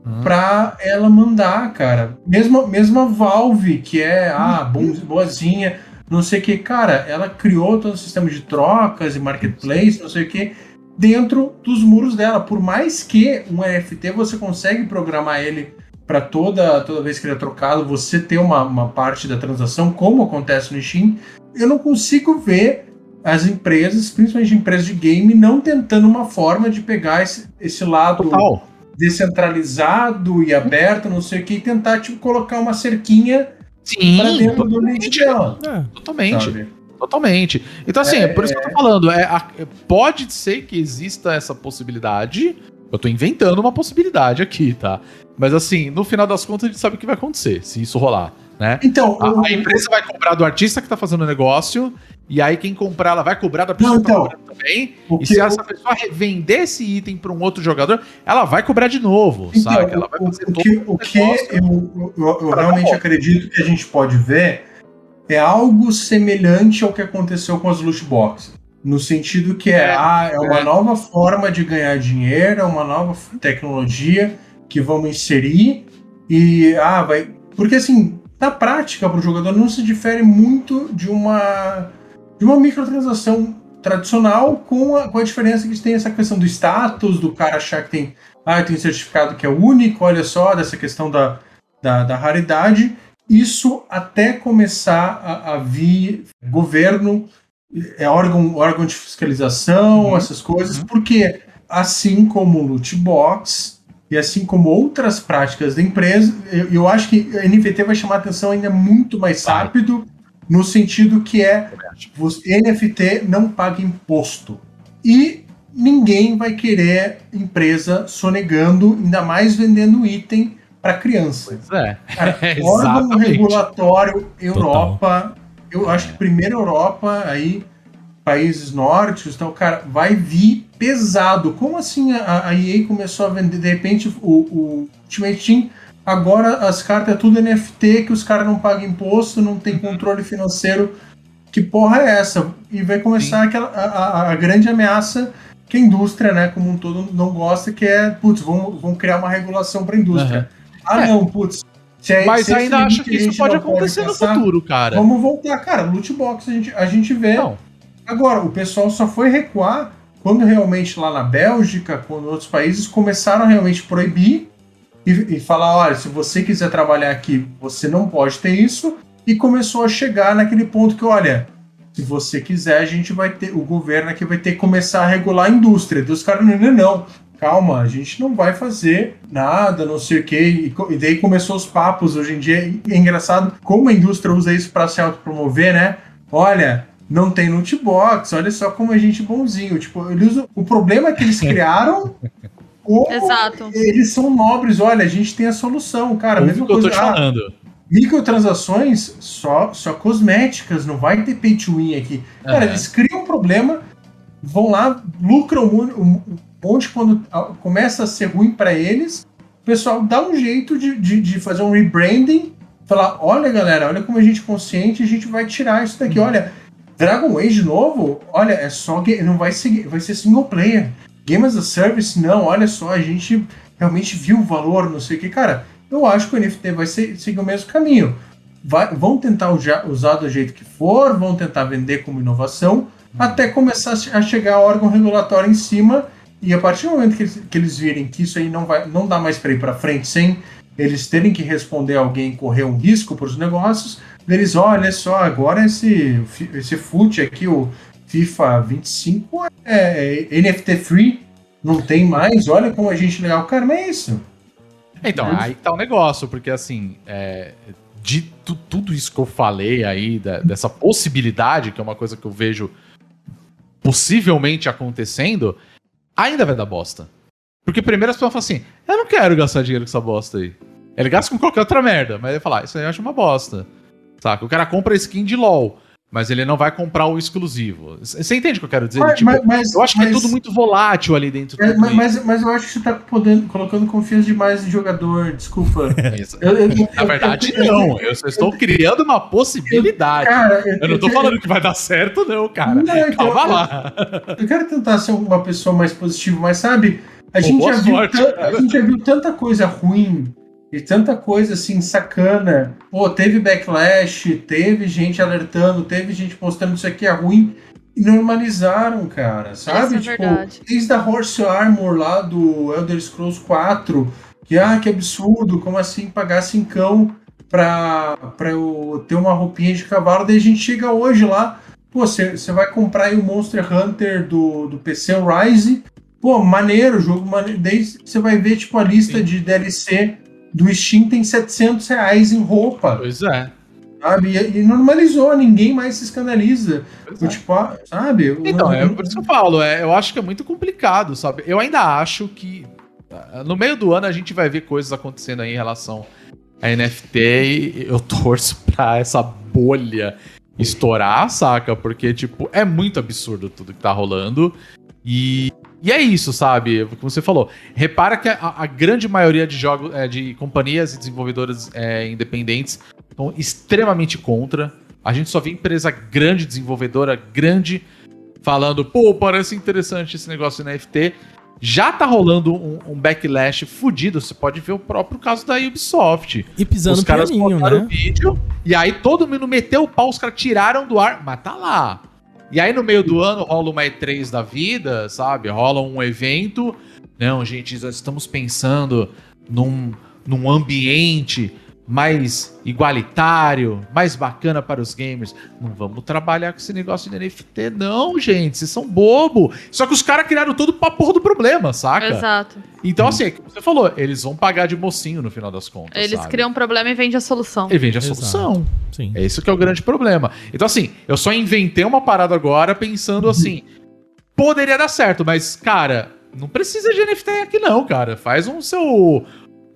Hum. pra ela mandar, cara. Mesmo, mesmo a Valve, que é ah, Uhum. bom- boazinha, não sei o que, cara, ela criou todo o sistema de trocas e marketplace, não sei o que, dentro dos muros dela. Por mais que um NFT você consegue programar ele para toda, toda vez que ele é trocado, você ter uma, uma parte da transação, como acontece no Steam, eu não consigo ver as empresas, principalmente empresas de game, não tentando uma forma de pegar esse, esse lado Total. Descentralizado e aberto, não sei o que, e tentar tipo, colocar uma cerquinha para Sim, dentro do dela. É, totalmente. sabe? Totalmente. Então, assim, é, É, por isso que eu tô falando. É, a- é, pode ser que exista essa possibilidade. Eu tô inventando uma possibilidade aqui, tá? Mas assim, no final das contas, a gente sabe o que vai acontecer, se isso rolar, né? Então, o- A, a empresa vai cobrar do artista que tá fazendo o negócio, e aí quem comprar, ela vai cobrar da pessoa Não, que tá então, cobrando também. E se eu- essa pessoa revender esse item pra um outro jogador, ela vai cobrar de novo, Então, sabe? Ela vai o, fazer o que, o que eu, eu- eu realmente acredito que a gente pode ver é algo semelhante ao que aconteceu com as loot boxes. No sentido que é, É, ah, é uma é. nova forma de ganhar dinheiro, é uma nova tecnologia que vamos inserir e ah, vai. Porque assim, na prática, para o jogador não se difere muito de uma de uma microtransação tradicional com a, com a diferença que tem essa questão do status, do cara achar que tem, ah, tem certificado que é único, olha só, dessa questão da, da, da raridade. Isso até começar a, a vir governo, é órgão, órgão de fiscalização, essas coisas, porque assim como o loot box e assim como outras práticas da empresa, eu, eu acho que a NFT vai chamar atenção ainda muito mais rápido, no sentido que é você- NFT não paga imposto. E ninguém vai querer empresa sonegando, ainda mais vendendo item para criança. Pois é. Cara, órgão regulatório Europa, eu acho que primeiro Europa, aí países nórdicos, então, cara, vai vir pesado. Como assim a, a EA começou a vender, de repente, o, o Ultimate Team, agora as cartas é tudo NFT, que os caras não pagam imposto, não Uhum. tem controle financeiro. Que porra é essa? E vai começar aquela, a, a- grande ameaça que a indústria, né, como um todo, não gosta, que é, putz, vamos, vamos criar uma regulação para a indústria. Ah, É. não, putz. se é- Mas ainda acho que isso pode acontecer no passar, futuro, cara. Vamos voltar, cara. Loot box a gente, a gente vê. Não. Agora, o pessoal só foi recuar quando realmente lá na Bélgica, quando outros países começaram a realmente proibir e, e falar: olha, se você quiser trabalhar aqui, você não pode ter isso. E começou a chegar naquele ponto que, olha, se você quiser, a gente vai ter, o governo aqui vai ter que começar a regular a indústria. E os caras, não, não, não. Calma, a gente não vai fazer nada, não sei o quê. E, e daí começou os papos hoje em dia. É engraçado como a indústria usa isso para se autopromover, né? Olha, não tem loot box, olha só como a gente é bonzinho. Tipo, eles usam- o problema é que eles criaram. como Exato. Eles são nobres, olha, a gente tem a solução, cara. Ouve mesma o que eu tô coisa. te ah, falando. microtransações só, só cosméticas, não vai ter pay to win aqui. Cara, Aham. eles criam um problema, vão lá, lucram um, um monte quando ah, começa a ser ruim para eles. O pessoal dá um jeito de, de, de fazer um rebranding, falar: olha, galera, olha como a gente é consciente, a gente vai tirar isso daqui. Olha, Dragon Age novo, olha, é só não vai ser, vai ser single player. Game as a Service, não, olha só, a gente realmente viu o valor, não sei o que. Cara, eu acho que o NFT vai ser, seguir o mesmo caminho. Vai- vão tentar usar do jeito que for, vão tentar vender como inovação, até começar a chegar órgão regulatório em cima. E a partir do momento que eles, que eles virem que isso aí não, vai, não dá mais para ir para frente sem eles terem que responder a alguém correr um risco para os negócios, eles, olha só, agora esse, esse FUT aqui, o FIFA 25, é, é NFT free, não tem mais, olha como a gente legal. Cara, mas é isso. Então, aí tá o negócio, porque assim, é, de tu- tudo isso que eu falei aí, da- dessa possibilidade, que é uma coisa que eu vejo possivelmente acontecendo, ainda vai dar bosta. Porque primeiro as pessoas falam assim, eu não quero gastar dinheiro com essa bosta aí. Ele gasta com qualquer outra merda, mas ele fala, ah, isso aí eu acho uma bosta. Saca? O cara compra skin de LOL, mas ele não vai comprar o exclusivo. Você entende o que eu quero dizer? Mas- Tipo, mas- eu acho que é mas- tudo muito volátil ali dentro É, mas, mas, eu acho que você tá podendo, colocando confiança demais em jogador, desculpa. Eu- eu- Na verdade, não. Eu só estou criando uma possibilidade. Cara, Eu não tô falando que vai dar certo, não, cara. Não, Calma eu- lá. Eu quero tentar ser uma pessoa mais positiva, mas sabe, a, gente já, viu sorte, a gente já viu tanta coisa ruim e tanta coisa assim sacana. Pô, teve backlash, teve gente alertando, teve gente postando isso aqui é ruim. E normalizaram, cara, sabe? É tipo, verdade. desde a Horse Armor lá do Elder Scrolls 4, que ah, que absurdo, como assim pagar cincão pra, pra eu ter uma roupinha de cavalo, daí a gente chega hoje lá, pô, você vai comprar aí o Monster Hunter do, do PC, Rise, pô, maneiro, jogo maneiro, daí você vai ver, tipo, a lista Sim. de DLC do Steam tem 700 reais em roupa, Pois é. sabe? E, e normalizou, ninguém mais se escandaliza. Pois é. tipo, ah, sabe? Então, é por isso que eu falo, é, eu acho que é muito complicado, sabe? Eu ainda acho que ah, no meio do ano a gente vai ver coisas acontecendo aí em relação a NFT e eu torço pra essa bolha estourar, saca? Porque, tipo, é muito absurdo tudo que tá rolando. E, e é isso, sabe? Como você falou. Repara que a, a grande maioria de jogos, é, de companhias e desenvolvedoras é, independentes estão extremamente contra. A gente só vê empresa grande, desenvolvedora grande, falando, pô, parece interessante esse negócio de NFT. Já tá rolando um, um backlash fudido. Você pode ver o próprio caso da Ubisoft. E pisando os caras pianinho, botaram né? o vídeo e aí todo mundo meteu o pau, os caras tiraram do ar, mas tá lá. E aí no meio do ano rola uma E3 da vida, sabe? Rola um evento. Não, gente, nós estamos pensando num, num ambiente mais igualitário, mais bacana para os gamers. Não vamos trabalhar com esse negócio de NFT, não, gente. Vocês são bobo. Só que os caras criaram todo pra porra do problema, saca? Exato. Então, assim, é como você falou, eles vão pagar de mocinho no final das contas. Eles sabe? criam um problema e vendem a solução. Ele vende a Exato. solução. Sim. É isso que é o grande problema. Então, assim, eu só inventei uma parada agora pensando assim: poderia dar certo, mas, cara, não precisa de NFT aqui, não, cara. Faz um seu.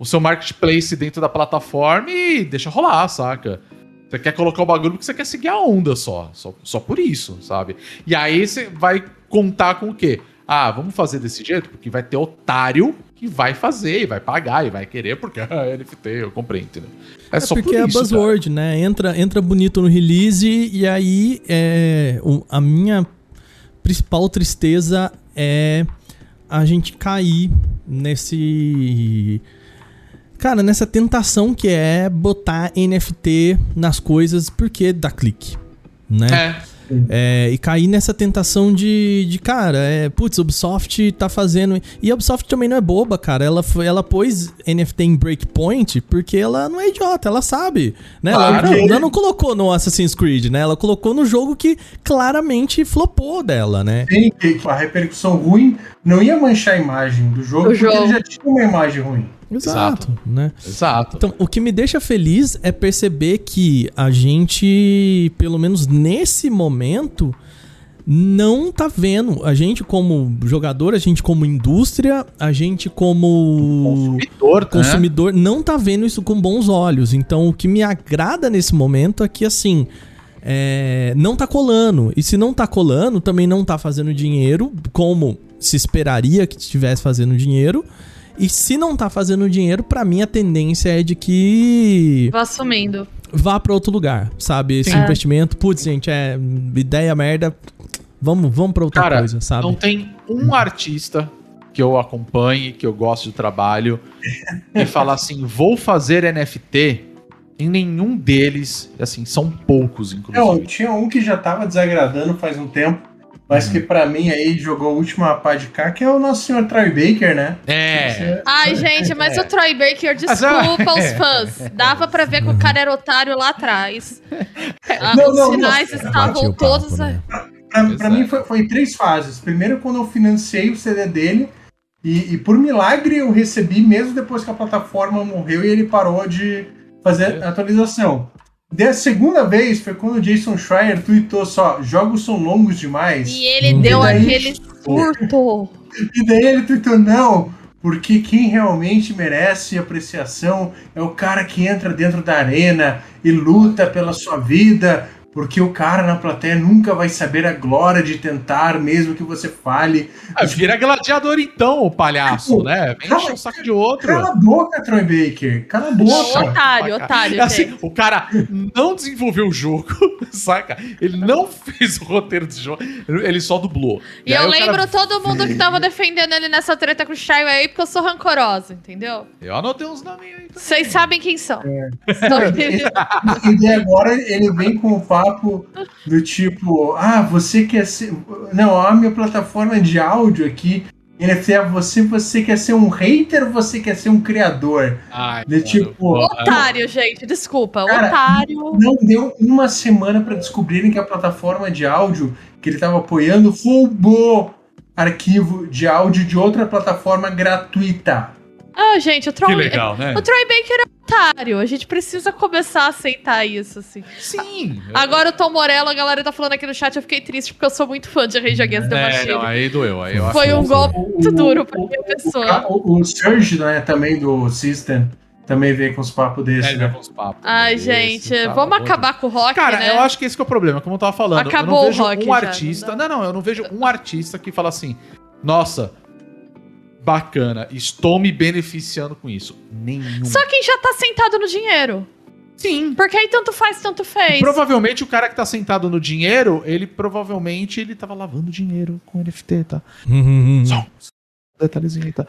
O seu marketplace dentro da plataforma e deixa rolar, saca? Você quer colocar o bagulho porque você quer seguir a onda só. Só, só por isso, sabe? E aí você vai contar com o quê? Ah, vamos fazer desse jeito? Porque vai ter otário que vai fazer e vai pagar e vai querer, porque é NFT, eu comprei, entendeu? É, É só porque por é isso. cara. buzzword, né? Entra, entra bonito no release e aí é, o- a minha principal tristeza é a gente cair nesse. Cara, nessa tentação que é botar NFT nas coisas porque dá clique, né? É. É, e cair nessa tentação de, de cara, é, putz, a Ubisoft tá fazendo. E a Ubisoft também não é boba, cara. Ela, foi- ela pôs NFT em Breakpoint porque ela não é idiota, ela sabe. Né? Ela, Claro. não, ela não colocou no Assassin's Creed, né? Ela colocou no jogo que claramente flopou dela, né? Tem que a repercussão ruim não ia manchar a imagem do jogo, O porque jogo. ele já tinha uma imagem ruim. Exato, né? Exato. Então, o que me deixa feliz é perceber que a gente, pelo menos nesse momento, não tá vendo. A gente, como jogador, a gente, como indústria, a gente, como consumidor, né? consumidor, não tá vendo isso com bons olhos. Então, o que me agrada nesse momento é que, assim. é, não tá colando. E se não tá colando, também não tá fazendo dinheiro, como se esperaria que estivesse fazendo dinheiro. E se não tá fazendo dinheiro, pra mim a tendência é de que Vá sumindo. vá pra outro lugar, sabe? Esse Sim. investimento, putz, gente, é ideia merda. Vamos, vamos pra outra Cara, coisa, sabe? não tem um artista que eu acompanhe, que eu gosto do trabalho, e falar assim, vou fazer NFT, em nenhum deles, assim, são poucos, Não, inclusive. tinha um que já tava desagradando faz um tempo, mas Uhum. que pra mim aí jogou a última pá de cá, que é o nosso senhor Troy Baker, né? É. Ai, gente, mas o Troy Baker, Mas, ah, desculpa os é. fãs. Dava pra ver que o cara era otário lá atrás. Ah, Não, os não, sinais não. Estavam papo, todos. né? Pra, pra mim foi, foi em três fases. Primeiro, quando eu financei o CD dele, e, e por milagre eu recebi mesmo depois que a plataforma morreu e ele parou de fazer atualização. Daí a segunda vez foi quando o Jason Schreier tweetou só: jogos são longos demais. E ele Hum. deu E daí- aquele surto. E daí ele tweetou, não, porque quem realmente merece apreciação é o cara que entra dentro da arena e luta pela sua vida, porque o cara na plateia nunca vai saber a glória de tentar, mesmo que você fale. Ah, vira gladiador então, o palhaço, né? Vem Cala- encher o saco de outro. Cala a boca, Troy Baker, cala a boca. Otário, otário, Assim, gente. o cara não desenvolveu o jogo, saca? Ele não fez o roteiro do jogo, ele só dublou. E aí eu o cara- lembro todo mundo que tava defendendo ele nessa treta com o Shai aí, porque eu sou rancorosa, entendeu? Eu anotei uns nominhos aí. Vocês sabem quem são. E daí agora ele vem com o papo do tipo, ah, você quer ser. Não, a minha plataforma de áudio aqui. NFT é você, você quer ser um hater ou você quer ser um criador? Ai, De tipo, Otário, gente, desculpa. Cara, otário. Não deu uma semana pra descobrirem que a plataforma de áudio que ele tava apoiando roubou arquivo de áudio de outra plataforma gratuita. Ah, gente, o Que Troy, legal, né? o Troy Baker é otário. A gente precisa começar a aceitar isso, assim. Sim. Agora o Tom Morello, a galera tá falando aqui no chat, eu fiquei triste porque eu sou muito fã de Rage Against the É, Machine. não, aí doeu. Aí eu Foi um golpe muito O- duro pra o- minha pessoa. o, o Surge, né, também do System, também veio com os papos É, desses, ele né? com os papos. Ai, Esse, gente, tá, vamos acabar com o rock, Cara, né? eu acho que esse que é o problema, como eu tava falando. Acabou eu o não vejo rock um já, artista. não Não, não, eu não vejo um artista que fala assim, nossa, bacana, estou me beneficiando com isso. Nenhum. Só quem já tá sentado no dinheiro. Sim. Porque aí tanto faz, tanto fez. Provavelmente o cara que tá sentado no dinheiro, ele provavelmente ele tava lavando dinheiro com NFT, tá? Uhum. Só um detalhezinho aí, tá?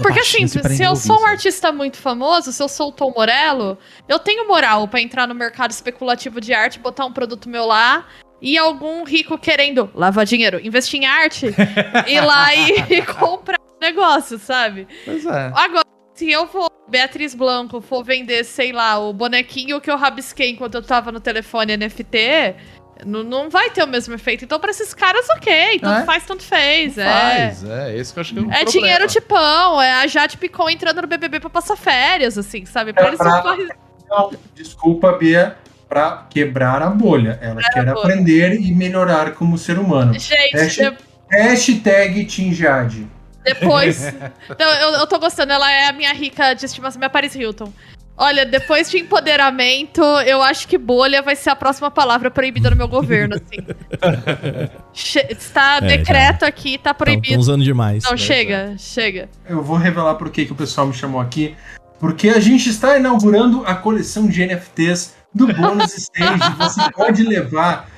Porque assim, se eu sou um artista muito famoso, se eu sou o Tom Morello, eu tenho moral pra entrar no mercado especulativo de arte, botar um produto meu lá e algum rico querendo lavar dinheiro, investir em arte, ir lá e comprar negócio, sabe? Pois é. Agora, se eu for, Beatriz Blanco, for vender, sei lá, o bonequinho que eu rabisquei enquanto eu tava no telefone NFT, não, não vai ter o mesmo efeito. Então, pra esses caras, ok, tanto É. faz, tanto fez. é. Faz, é, esse que eu acho que é um É problema. dinheiro de pão, é a Jade Picon entrando no BBB pra passar férias, assim, sabe? Pra É eles pra- não faz... Não, desculpa, Bia, pra quebrar a bolha. Ela quer bolha. aprender e melhorar como ser humano. Gente, Hashtag- de- Hashtag Tinjade. Depois... então, eu, eu tô gostando, ela é a minha rica de estimação, minha Paris Hilton. Olha, depois de empoderamento, eu acho que bolha vai ser a próxima palavra proibida no meu governo, assim. Che- está É, decreto aqui, tá Estão proibido. usando demais. Não, chega, chega. Eu vou revelar por que, que o pessoal me chamou aqui. Porque a gente está inaugurando a coleção de NFTs do Bonus Stage. Você pode levar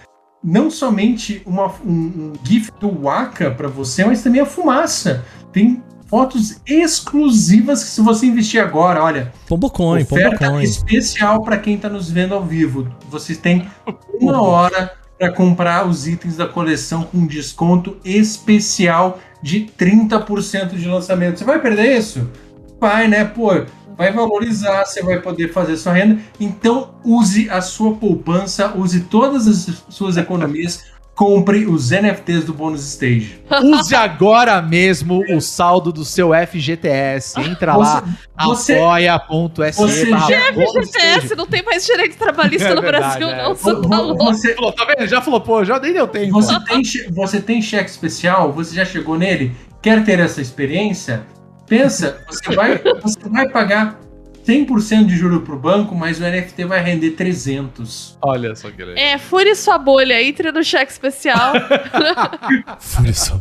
não somente uma- um, um GIF do Waka para você, mas também a fumaça. Tem fotos exclusivas que se você investir agora, olha, Pombocoin, oferta Pombocoin. especial para quem está nos vendo ao vivo. Vocês têm uma hora para comprar os itens da coleção com desconto especial de 30% de lançamento. Você vai perder isso? Vai, né? Pô, vai valorizar, você vai poder fazer sua renda. Então, use a sua poupança, use todas as suas economias, compre os NFTs do Bônus Stage. Use agora mesmo o saldo do seu FGTS. Entra lá, apoia.se. FGTS não tem mais direito trabalhista É no verdade, Brasil, é. não. Você tá louco. Você, Falou, tá vendo? Já falou, pô, já nem deu tempo. Você tem, você tem cheque especial? Você já chegou nele? Quer ter essa experiência? Pensa, você vai, você vai pagar 100% de juro pro banco, mas o NFT vai render 300. Olha só que legal. É, fure sua bolha, entre no cheque especial. Fure só.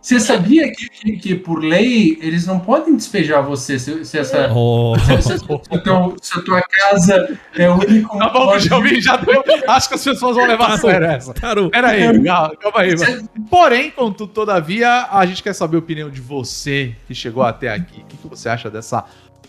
Você sabia que, que, que, por lei, eles não podem despejar você se, se essa... Oh. Se, se, teu- se a tua casa é o único... Tá bom, pode- Michel já deu. Acho que as pessoas vão levar a sério essa. Parou. Pera aí, calma, calma aí. mano. Porém, contudo, todavia, a gente quer saber a opinião de você que chegou até aqui. O que, que você acha dessa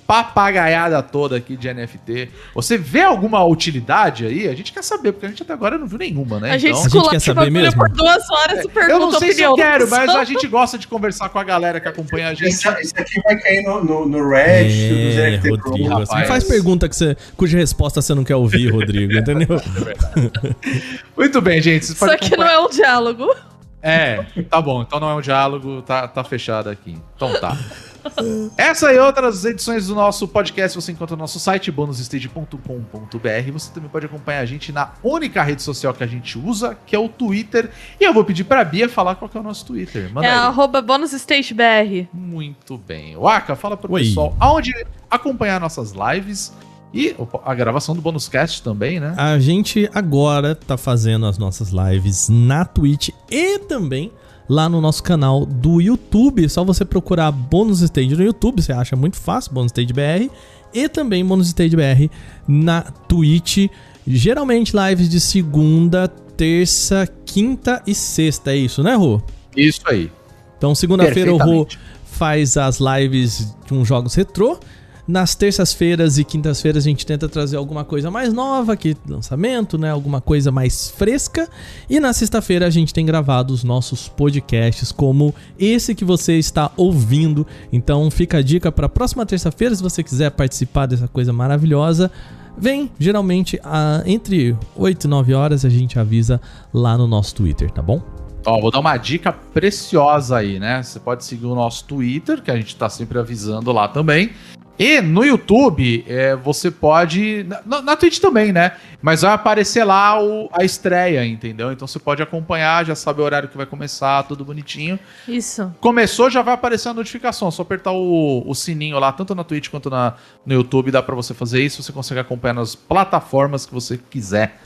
papagaiada toda aqui de NFT? Você vê alguma utilidade aí? A gente quer saber, porque a gente até agora não viu nenhuma, né? A gente gente esculacha quer o saber mesmo? por duas horas e pergunta eu não sei a se eu quero, mas a gente gosta de conversar com a galera que acompanha a gente. Isso, isso aqui vai cair no, no, no Reddit É, Rodrigo, Pro. você não rapaz. faz pergunta que você, cuja resposta você não quer ouvir, Rodrigo, entendeu? Muito bem, gente. Isso aqui não acompanhar- é um diálogo. É, tá bom. Então não é um diálogo, tá, tá fechado aqui. Então tá. Essa e outras edições do nosso podcast você encontra no nosso site bonusstage.com.br. Você também pode acompanhar a gente na única rede social que a gente usa, que é o Twitter. E eu vou pedir pra Bia falar qual que é o nosso Twitter. Manda É aí. arroba bonusstagebr. Muito bem. Waka, fala pro Oi. pessoal aonde acompanhar nossas lives e a gravação do Bonus Cast também, né? A gente agora tá fazendo as nossas lives na Twitch e também lá no nosso canal do YouTube. É só você procurar Bônus Stage no YouTube, você acha muito fácil, Bônus Stage BR. E também Bônus Stage BR na Twitch. Geralmente lives de segunda, terça, quinta e sexta, é isso, né, Rô? Isso aí. Então, segunda-feira o Rô faz as lives de uns jogos retrô. Nas terças-feiras e quintas-feiras a gente tenta trazer alguma coisa mais nova, que lançamento, né? Alguma coisa mais fresca. E na sexta-feira a gente tem gravado os nossos podcasts, como esse que você está ouvindo. Então fica a dica para a próxima terça-feira, se você quiser participar dessa coisa maravilhosa. Vem, geralmente, a- entre 8 e 9 horas a gente avisa lá no nosso Twitter, tá bom? Ó, vou dar uma dica preciosa aí, né? Você pode seguir o nosso Twitter, que a gente tá sempre avisando lá também. E no YouTube, é, você pode. Na, na Twitch também, né? Mas vai aparecer lá o- a estreia, entendeu? Então você pode acompanhar, já sabe o horário que vai começar, tudo bonitinho. Isso. Começou, já vai aparecer a notificação. É só apertar o, o sininho lá, tanto na Twitch quanto na, no YouTube, dá pra você fazer isso. Você consegue acompanhar nas plataformas que você quiser.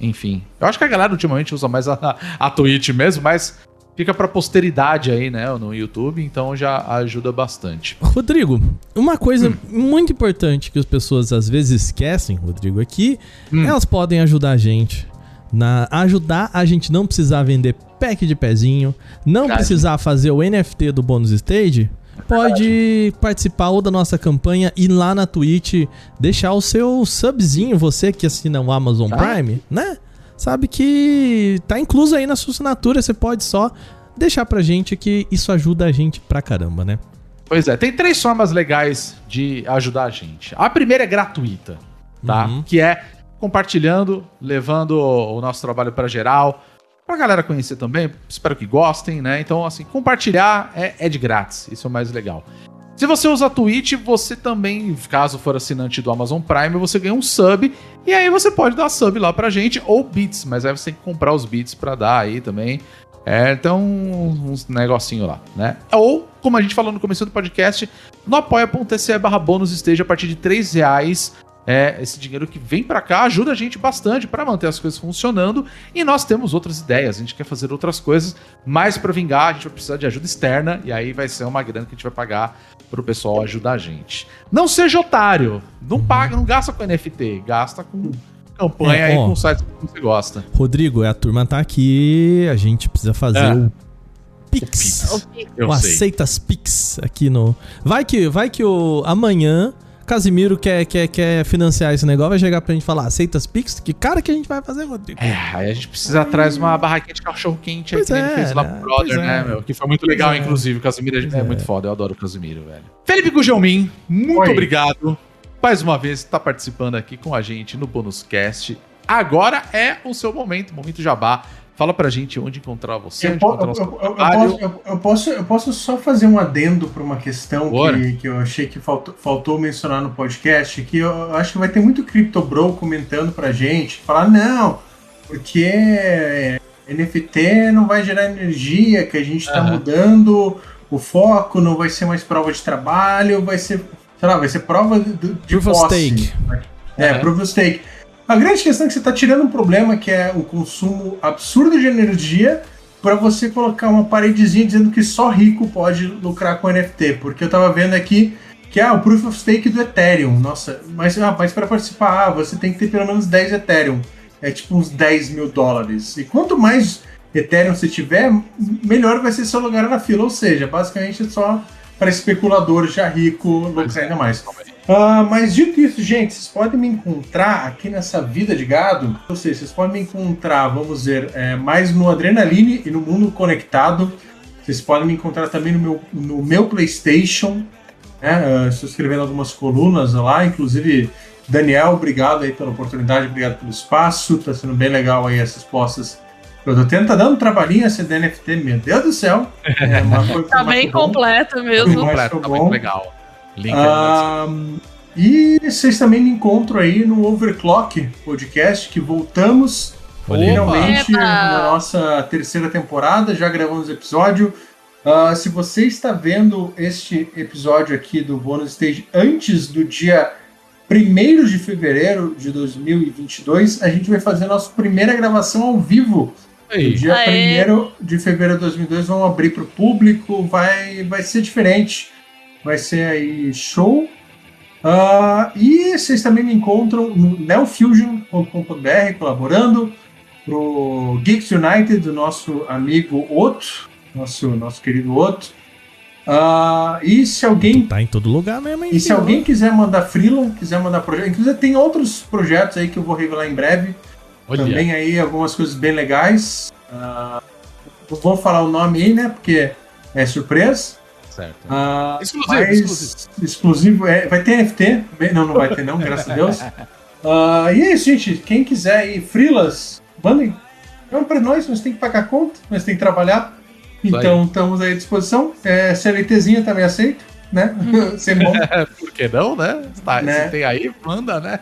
Enfim. Eu acho que a galera ultimamente usa mais a, a Twitch mesmo, mas fica pra posteridade aí, né, no YouTube, então já ajuda bastante. Rodrigo, uma coisa muito importante que as pessoas às vezes esquecem, Rodrigo, é que elas podem ajudar a gente. Na, ajudar a gente não precisar vender pack de pezinho, não Verdade. precisar fazer o NFT do bônus stage. Pode participar ou da nossa campanha e lá na Twitch deixar o seu subzinho, você que assina o Amazon Tá. Prime, né? Sabe que tá incluso aí na sua assinatura, você pode só deixar pra gente que isso ajuda a gente pra caramba, né? Pois é, tem três formas legais de ajudar a gente. A primeira é gratuita, tá? Uhum. Que é compartilhando, levando o nosso trabalho pra geral, pra galera conhecer também. Espero que gostem, né? Então, assim, compartilhar é, é de grátis. Isso é o mais legal. Se você usa a Twitch, você também, caso for assinante do Amazon Prime, você ganha um sub. E aí você pode dar sub lá pra gente, ou bits, mas aí você tem que comprar os bits pra dar aí também. É, então, uns negocinho lá, né? Ou, como a gente falou no começo do podcast, no apoia.se barra bônus esteja a partir de 3 reais. É, esse dinheiro que vem pra cá ajuda a gente bastante pra manter as coisas funcionando. E nós temos outras ideias, a gente quer fazer outras coisas, mas pra vingar a gente vai precisar de ajuda externa. E aí vai ser uma grana que a gente vai pagar pro pessoal ajudar a gente. Não seja otário, não paga, não gasta com NFT, gasta com campanha É, aí ó. com sites que você gosta. Rodrigo, a turma tá aqui, a gente precisa fazer É. o Pix. Eu o sei. Aceitas Pix aqui no. Vai que, vai que o amanhã Casimiro quer, quer, quer financiar esse negócio, vai chegar pra gente falar, aceitas Pix? Que cara que a gente vai fazer, Rodrigo? É, aí a gente precisa atrás de uma barraquinha de cachorro quente aí Pois que ele é, fez lá né? pro Brother, Pois né, é. meu? Que foi muito legal, é. inclusive. O Casimiro é, é é. muito foda, eu adoro o Casimiro, velho. Felipe Gugelmin, muito Oi. obrigado. Mais uma vez, tá participando aqui com a gente no Bonus Cast. Agora é o seu momento, momento jabá. Fala pra gente onde encontrar você, Eu, onde po- encontrar posso, eu- posso, eu posso só fazer um adendo para uma questão que, que eu achei que faltou, faltou mencionar no podcast, que eu, acho que vai ter muito Crypto Bro comentando pra gente, falar, não, porque NFT não vai gerar energia, que a gente está Aham. mudando o foco, não vai ser mais prova de trabalho, vai ser, sei lá, vai ser prova de, de Proof of posse. stake. É, Aham. proof of stake. A grande questão é que você está tirando um problema que é o consumo absurdo de energia para você colocar uma paredezinha dizendo que só rico pode lucrar com NFT. Porque eu tava vendo aqui que é o Proof of Stake do Ethereum. Nossa, mas, ah, mas para participar, ah, você tem que ter pelo menos 10 Ethereum. É tipo uns 10 mil dólares. E quanto mais Ethereum você tiver, melhor vai ser seu lugar na fila. Ou seja, basicamente é só para especulador já rico lucrar ainda mais. Ah, mas dito isso, gente, vocês podem me encontrar aqui nessa vida de gado. Ou seja, vocês podem me encontrar, vamos ver, é, mais no Adrenaline e no Mundo Conectado. Vocês podem me encontrar também no meu, no meu PlayStation. Né? Ah, estou escrevendo algumas colunas lá, inclusive. Daniel, obrigado aí pela oportunidade, obrigado pelo espaço. Tá sendo bem legal aí essas postas. Eu tô tendo, tá dando um trabalhinho esse NFT, meu Deus do céu. É, Tá bem bom. completo Foi mesmo. bom. Mas tá foi muito bom. legal. Link Ah, e vocês também me encontram aí no Overclock Podcast, que voltamos aí. finalmente Eba! na nossa terceira temporada, já gravamos episódio. Ah, se você está vendo este episódio aqui do Bonus Stage antes do dia 1 de fevereiro de 2022, a gente vai fazer a nossa primeira gravação ao vivo no Aí. dia Aê. 1 de fevereiro de 2002 vão abrir para o público, vai, vai ser diferente. Vai ser aí show. Ah, e vocês também me encontram no neofusion.com.br colaborando pro Geeks United do nosso amigo Otto, nosso, nosso querido Otto. Ah, e se alguém Tá em todo lugar mesmo, hein? e se alguém quiser mandar freela, quiser mandar projeto, inclusive tem outros projetos aí que eu vou revelar em breve. Olha. Também aí algumas coisas bem legais. Não vou falar o nome aí, né? Porque é surpresa. Certo. Ah, Exclusivo, mas exclusivo. exclusivo, é, vai ter NFT. Não, não vai ter não, graças a Deus. Ah, e é isso, gente. Quem quiser aí, freelas, mandem. Não pra nós, nós tem que pagar conta, nós tem que trabalhar. Então estamos aí à disposição. É, CLTzinha também aceito, né? Sem bom. Por que não, né? Tá, Né? Se tem aí, manda, né?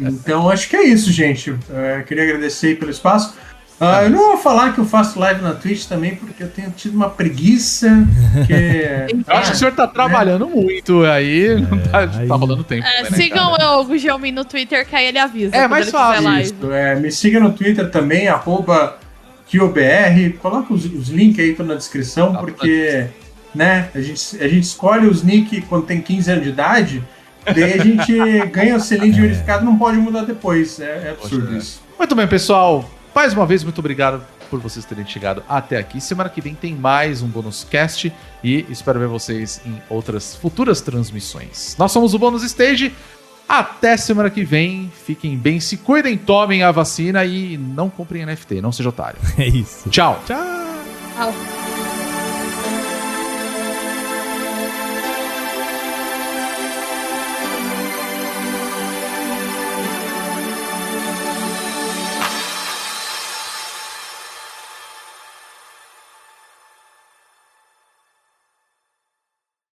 Então acho que é isso, gente. É, queria agradecer aí pelo espaço. Ah, eu não vou falar que eu faço live na Twitch também, porque eu tenho tido uma preguiça. Que... Eu acho que o senhor tá trabalhando muito aí, não tá, aí- tá rolando tempo. É, né, sigam cara? o Gugelmin no Twitter, que aí ele avisa. É, mais fácil. Isso, é, me siga no Twitter também, arroba KioBR. Coloca os, os links aí na descrição, Tá, porque né, a, gente, a gente escolhe os nick quando tem 15 anos de idade, daí a gente ganha o selinho de verificado não pode mudar depois. É, é absurdo Poxa, é. isso. Muito bem, pessoal. Mais uma vez, muito obrigado por vocês terem chegado até aqui. Semana que vem tem mais um bônus cast e espero ver vocês em outras futuras transmissões. Nós somos o Bônus Stage. Até semana que vem. Fiquem bem, se cuidem, tomem a vacina e não comprem NFT, não seja otário. É isso. Tchau. Tchau. Tchau.